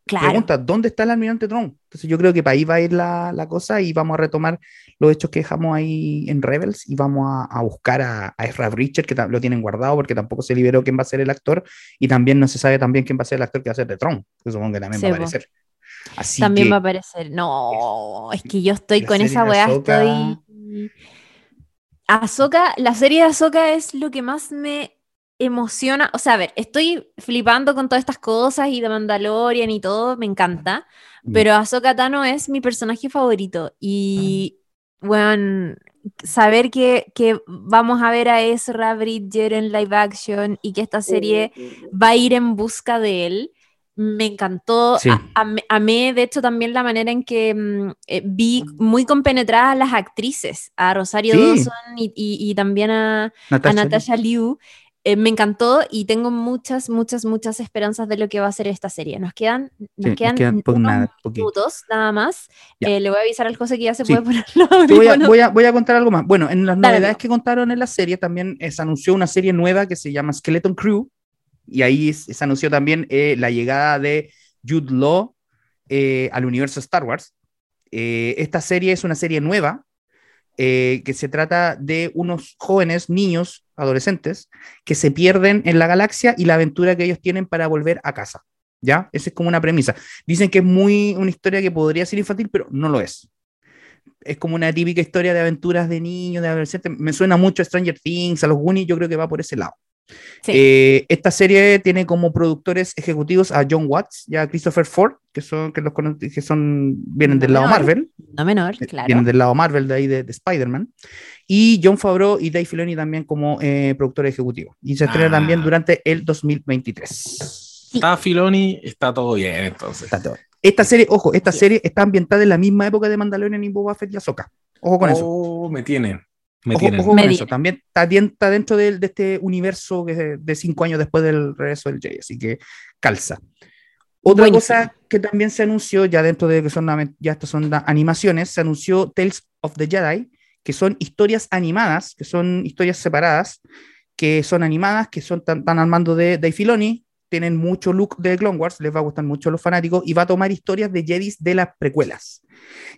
Speaker 3: Claro.
Speaker 2: pregunta, ¿dónde está el almirante Tron? Entonces yo creo que para ahí va a ir la, la cosa y vamos a retomar los hechos que dejamos ahí en Rebels y vamos a, a buscar a, a Ezra Bridger, que lo tienen guardado porque tampoco se liberó quién va a ser el actor y también no se sabe también quién va a ser el actor que va a ser de Tron, que supongo que también
Speaker 3: Sí,
Speaker 2: va a aparecer. Así
Speaker 3: También
Speaker 2: que
Speaker 3: va a aparecer. No, es que yo estoy con esa weá,
Speaker 2: Ahsoka-
Speaker 3: estoy. Ahsoka, la serie de Ahsoka es lo que más me emociona. O sea, a ver, estoy flipando con todas estas cosas y de Mandalorian y todo, me encanta.
Speaker 2: Mm.
Speaker 3: Pero Ahsoka Tano es mi personaje favorito. Y, bueno, saber que, que vamos a ver a Ezra Bridger en live action y que esta serie va a ir en busca de él. Me encantó.
Speaker 2: Sí.
Speaker 3: A- amé, amé, de hecho, también la manera en que mm, eh, vi muy compenetradas las actrices, a Rosario
Speaker 2: Sí.
Speaker 3: Dawson y, y- y también a, a
Speaker 2: Natasha,
Speaker 3: Natasha Liu. Eh, me encantó y tengo muchas, muchas, muchas esperanzas de lo que va a ser esta serie. Nos quedan, nos
Speaker 2: Sí,
Speaker 3: quedan,
Speaker 2: quedan
Speaker 3: unos
Speaker 2: nada,
Speaker 3: minutos nada más. Eh, le voy a avisar al José que ya se
Speaker 2: Sí.
Speaker 3: puede poner los
Speaker 2: voy, a, voy, a, voy a contar algo más. Bueno, en las
Speaker 3: Dale,
Speaker 2: novedades
Speaker 3: amigo.
Speaker 2: que contaron en la serie también eh, se anunció una serie nueva que se llama Skeleton Crew y ahí se anunció también eh, la llegada de Jude Law eh, al universo Star Wars. Esta serie es una serie nueva eh, que se trata de unos jóvenes, niños, adolescentes, que se pierden en la galaxia y la aventura que ellos tienen para volver a casa. ¿Ya? Esa es como una premisa. Dicen que es muy una historia que podría ser infantil, pero no lo es. Es como una típica historia de aventuras de niños, de adolescentes. Me suena mucho a Stranger Things, a los Goonies, yo creo que va por ese lado.
Speaker 3: Sí.
Speaker 2: Eh, esta serie tiene como productores ejecutivos a John Watts y a Christopher Ford, que son, que los, que son vienen del lado. Marvel.
Speaker 3: No menor,
Speaker 2: Eh,
Speaker 3: claro.
Speaker 2: Vienen del lado Marvel, de ahí de, de Spider-Man. Y John Favreau y Dave Filoni también como eh, productores ejecutivos. Y se estrena
Speaker 1: Ah.
Speaker 2: también durante el 2023.
Speaker 1: Está Filoni, está todo bien entonces.
Speaker 2: Está todo. Esta serie, ojo, esta
Speaker 3: Sí.
Speaker 2: serie está ambientada en la misma época de Mandalorian y Boba Fett y Ahsoka. Ojo con eso.
Speaker 1: Oh, me tienen. Me
Speaker 2: Ojo,
Speaker 1: tienen.
Speaker 2: ojo con
Speaker 3: Me
Speaker 2: eso. También está, dentro del- de, este universo que es de cinco años después del regreso del Jay, así que calza. Otra
Speaker 3: Buenísimo.
Speaker 2: cosa que también se anunció, ya dentro de que son ya estas son animaciones, se anunció Tales of the Jedi, que son historias animadas, que son historias separadas, que son animadas, que son tan, tan al mando de Dave Filoni, tienen mucho look de Clone Wars, les va a gustar mucho a los fanáticos, y va a tomar historias de Jedis de las precuelas.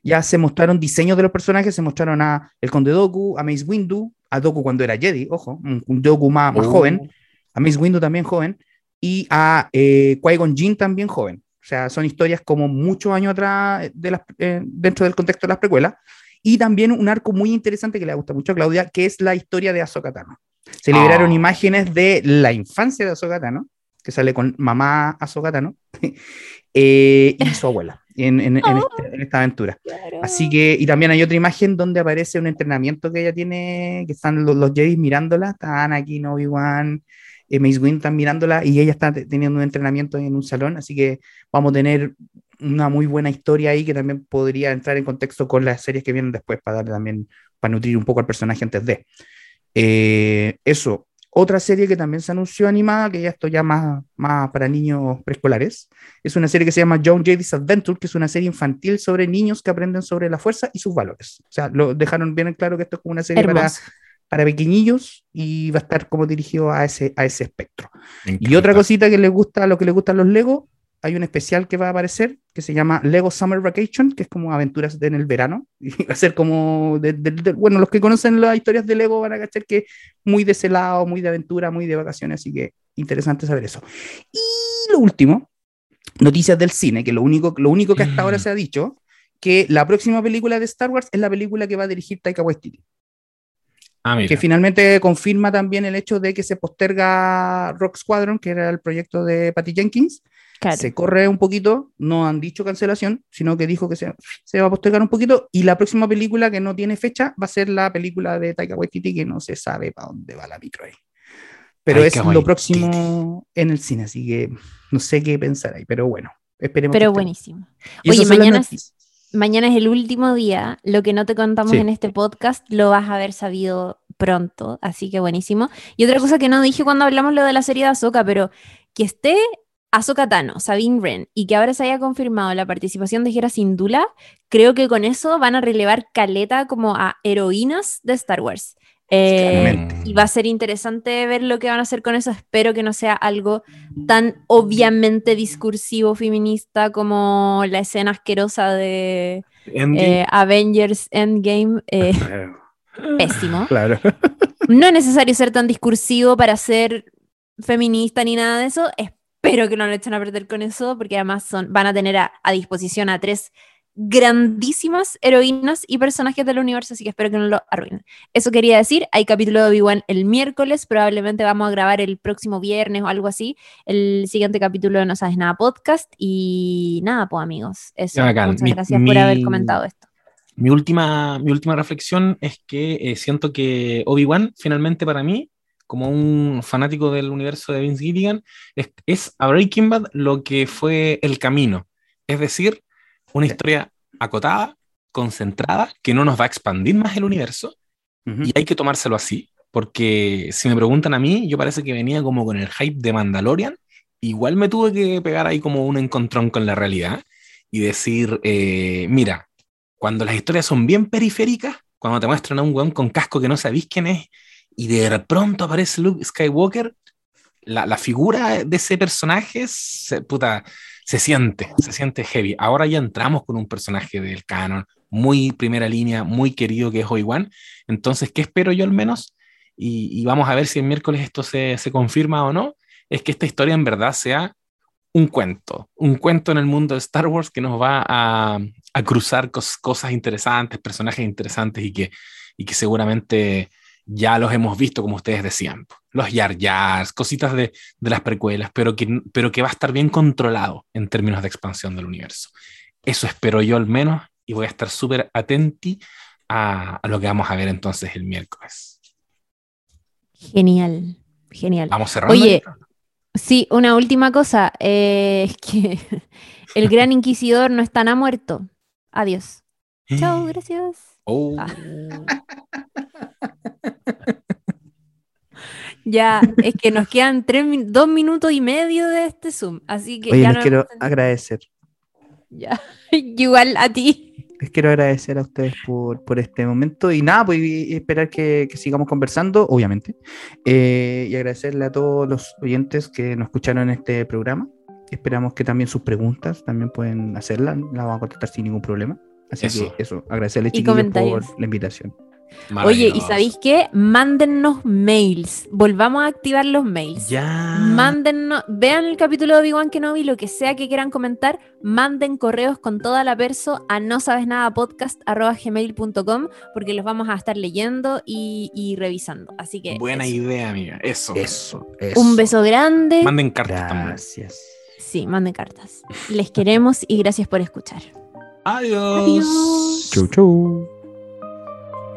Speaker 2: Ya se mostraron diseños de los personajes, se mostraron a el Conde Doku, a Mace Windu, a Doku cuando era Jedi, ojo, un, Doku más, más
Speaker 1: Oh.
Speaker 2: joven, a Mace Windu también joven, y a eh, Qui-Gon Jinn también joven. O sea, son historias como muchos años atrás de las, eh, dentro del contexto de las precuelas. Y también un arco muy interesante que le gusta mucho a Claudia, que es la historia de Ahsoka Tano. Se liberaron
Speaker 1: Oh.
Speaker 2: imágenes de la infancia de Ahsoka Tano, que sale con mamá Ahsoka Tano, eh, y su abuela en, en- en este- en esta aventura. Así que, y también hay otra imagen donde aparece un entrenamiento que ella tiene, que están los, los Jedi mirándola, están aquí Obi-Wan, eh, Mace Windu están mirándola y ella está te- teniendo un entrenamiento en un salón, así que vamos a tener una muy buena historia ahí que también podría entrar en contexto con las series que vienen después para darle también, para nutrir un poco al personaje antes de. Eh, eso, otra serie que también se anunció animada, que ya esto ya más, más para niños preescolares, es una serie que se llama John Jay's Adventure, que es una serie infantil sobre niños que aprenden sobre la fuerza y sus valores. O sea, lo dejaron bien en claro que esto es como una serie para,
Speaker 3: Hermoso.
Speaker 2: para pequeñillos y va a estar como dirigido a ese, a ese espectro. Y otra cosita que les gusta, lo que les gustan los Lego, hay un especial que va a aparecer que se llama Lego Summer Vacation, que es como aventuras en el verano. Y va a ser como, de- de- de- bueno, los que conocen las historias de Lego van a cachar que muy de ese lado, muy de aventura, muy de vacaciones, así que interesante saber eso. Y lo último, noticias del cine, que lo único, lo único que hasta ahora
Speaker 1: Mm.
Speaker 2: se ha dicho, que la próxima película de Star Wars es la película que va a dirigir Taika Waititi
Speaker 1: Ah,
Speaker 2: que finalmente confirma también el hecho de que se posterga Rock Squadron, que era el proyecto de Patty Jenkins.
Speaker 3: Claro.
Speaker 2: Se corre un poquito, no han dicho cancelación, sino que dijo que se, se va a postergar un poquito. Y la próxima película que no tiene fecha va a ser la película de Taika Waititi, que no se sabe para dónde va la micro ahí. Pero
Speaker 1: Taika
Speaker 2: es lo
Speaker 1: Waititi.
Speaker 2: próximo en el cine, así que no sé qué pensar ahí, pero bueno, esperemos. que
Speaker 3: Pero
Speaker 2: esté.
Speaker 3: buenísimo. Oye, mañana es-. Mañana es el último día. Lo que no te contamos
Speaker 2: Sí.
Speaker 3: en este podcast lo vas a haber sabido pronto. Así que buenísimo. Y otra cosa que no dije cuando hablamos lo de la serie de Ahsoka, pero que esté Ahsoka Tano, Sabine Wren, y que ahora se haya confirmado la participación de Hera Syndulla, creo que con eso van a relevar caleta como a heroínas de Star Wars. Eh, y va a ser interesante ver lo que van a hacer con eso. Espero que no sea algo tan obviamente discursivo feminista como la escena asquerosa de
Speaker 1: Endgame.
Speaker 3: eh, Avengers Endgame. eh, pésimo.
Speaker 2: Claro.
Speaker 3: No es necesario ser tan discursivo para ser feminista ni nada de eso. Espero que no lo echen a perder con eso, porque además son, van a tener a, a disposición a tres grandísimas heroínas y personajes del universo, así que espero que no lo arruinen. Eso quería decir, hay capítulo de Obi-Wan el miércoles, probablemente vamos a grabar el próximo viernes o algo así, el siguiente capítulo de No Sabes Nada podcast, y nada, pues amigos, eso. Muchas
Speaker 1: Mi-
Speaker 3: gracias por haber comentado esto.
Speaker 1: Mi última, mi última reflexión es que eh, siento que Obi-Wan, finalmente para mí, como un fanático del universo de Vince Gilligan, es, es a Breaking Bad lo que fue el camino. Es decir, una historia acotada, concentrada, que no nos va a expandir más el universo, y hay que tomárselo así, porque si me preguntan a mí, yo parece que venía como con el hype de Mandalorian, igual me tuve que pegar ahí como un encontrón con la realidad y decir, eh, mira, cuando las historias son bien periféricas, cuando te muestran a un weón con casco que no sabéis quién es, y de pronto aparece Luke Skywalker, la, la figura de ese personaje se, puta, se siente, se siente heavy. Ahora ya entramos con un personaje del canon, muy primera línea, muy querido que es Obi-Wan. Entonces, ¿qué espero yo al menos? Y, y vamos a ver si el miércoles esto se, se confirma o no. Es que esta historia en verdad sea un cuento, un cuento en el mundo de Star Wars que nos va a, a cruzar cos- cosas interesantes, personajes interesantes y que, y que seguramente ya los hemos visto, como ustedes decían. Los Yar Yars, cositas de, de las precuelas, pero que, pero que va a estar bien controlado en términos de expansión del universo. Eso espero yo al menos y voy a estar súper atenti a, a lo que vamos a ver entonces el miércoles.
Speaker 3: Genial, genial.
Speaker 1: Vamos cerrando.
Speaker 3: Oye, Sí, una última cosa, eh, es que el gran inquisidor no está nada muerto. Adiós. Chao, gracias.
Speaker 1: Oh.
Speaker 3: Ah. Ya, es que nos quedan tres, dos minutos y medio de este Zoom, así que
Speaker 2: Oye,
Speaker 3: ya
Speaker 2: les
Speaker 3: no
Speaker 2: quiero agradecer.
Speaker 3: Ya. Igual a ti.
Speaker 2: Les quiero agradecer a ustedes por, por este momento y nada, pues esperar que, que sigamos conversando, obviamente. Eh, y agradecerle a todos los oyentes que nos escucharon en este programa. Esperamos que también sus preguntas también pueden hacerlas, las vamos a contestar sin ningún problema. Así
Speaker 1: Eso.
Speaker 2: que eso, agradecerle
Speaker 3: Y
Speaker 2: chiquillos por la invitación.
Speaker 3: Oye, ¿y sabéis qué? Mándennos mails. Volvamos a activar los mails.
Speaker 1: Ya.
Speaker 3: Mándennos, vean el capítulo de Obi-Wan Kenobi, lo que sea que quieran comentar, manden correos con toda la perso a no sabes nada podcast@gmail.com porque los vamos a estar leyendo y, y revisando. Así que
Speaker 1: Buena
Speaker 3: eso.
Speaker 1: idea, amiga. Eso.
Speaker 2: Eso, eso.
Speaker 3: un beso grande.
Speaker 1: Manden cartas también.
Speaker 2: Gracias.
Speaker 3: Sí, manden cartas. Les queremos y gracias por escuchar.
Speaker 1: Adiós.
Speaker 3: Adiós.
Speaker 2: Chau, chau.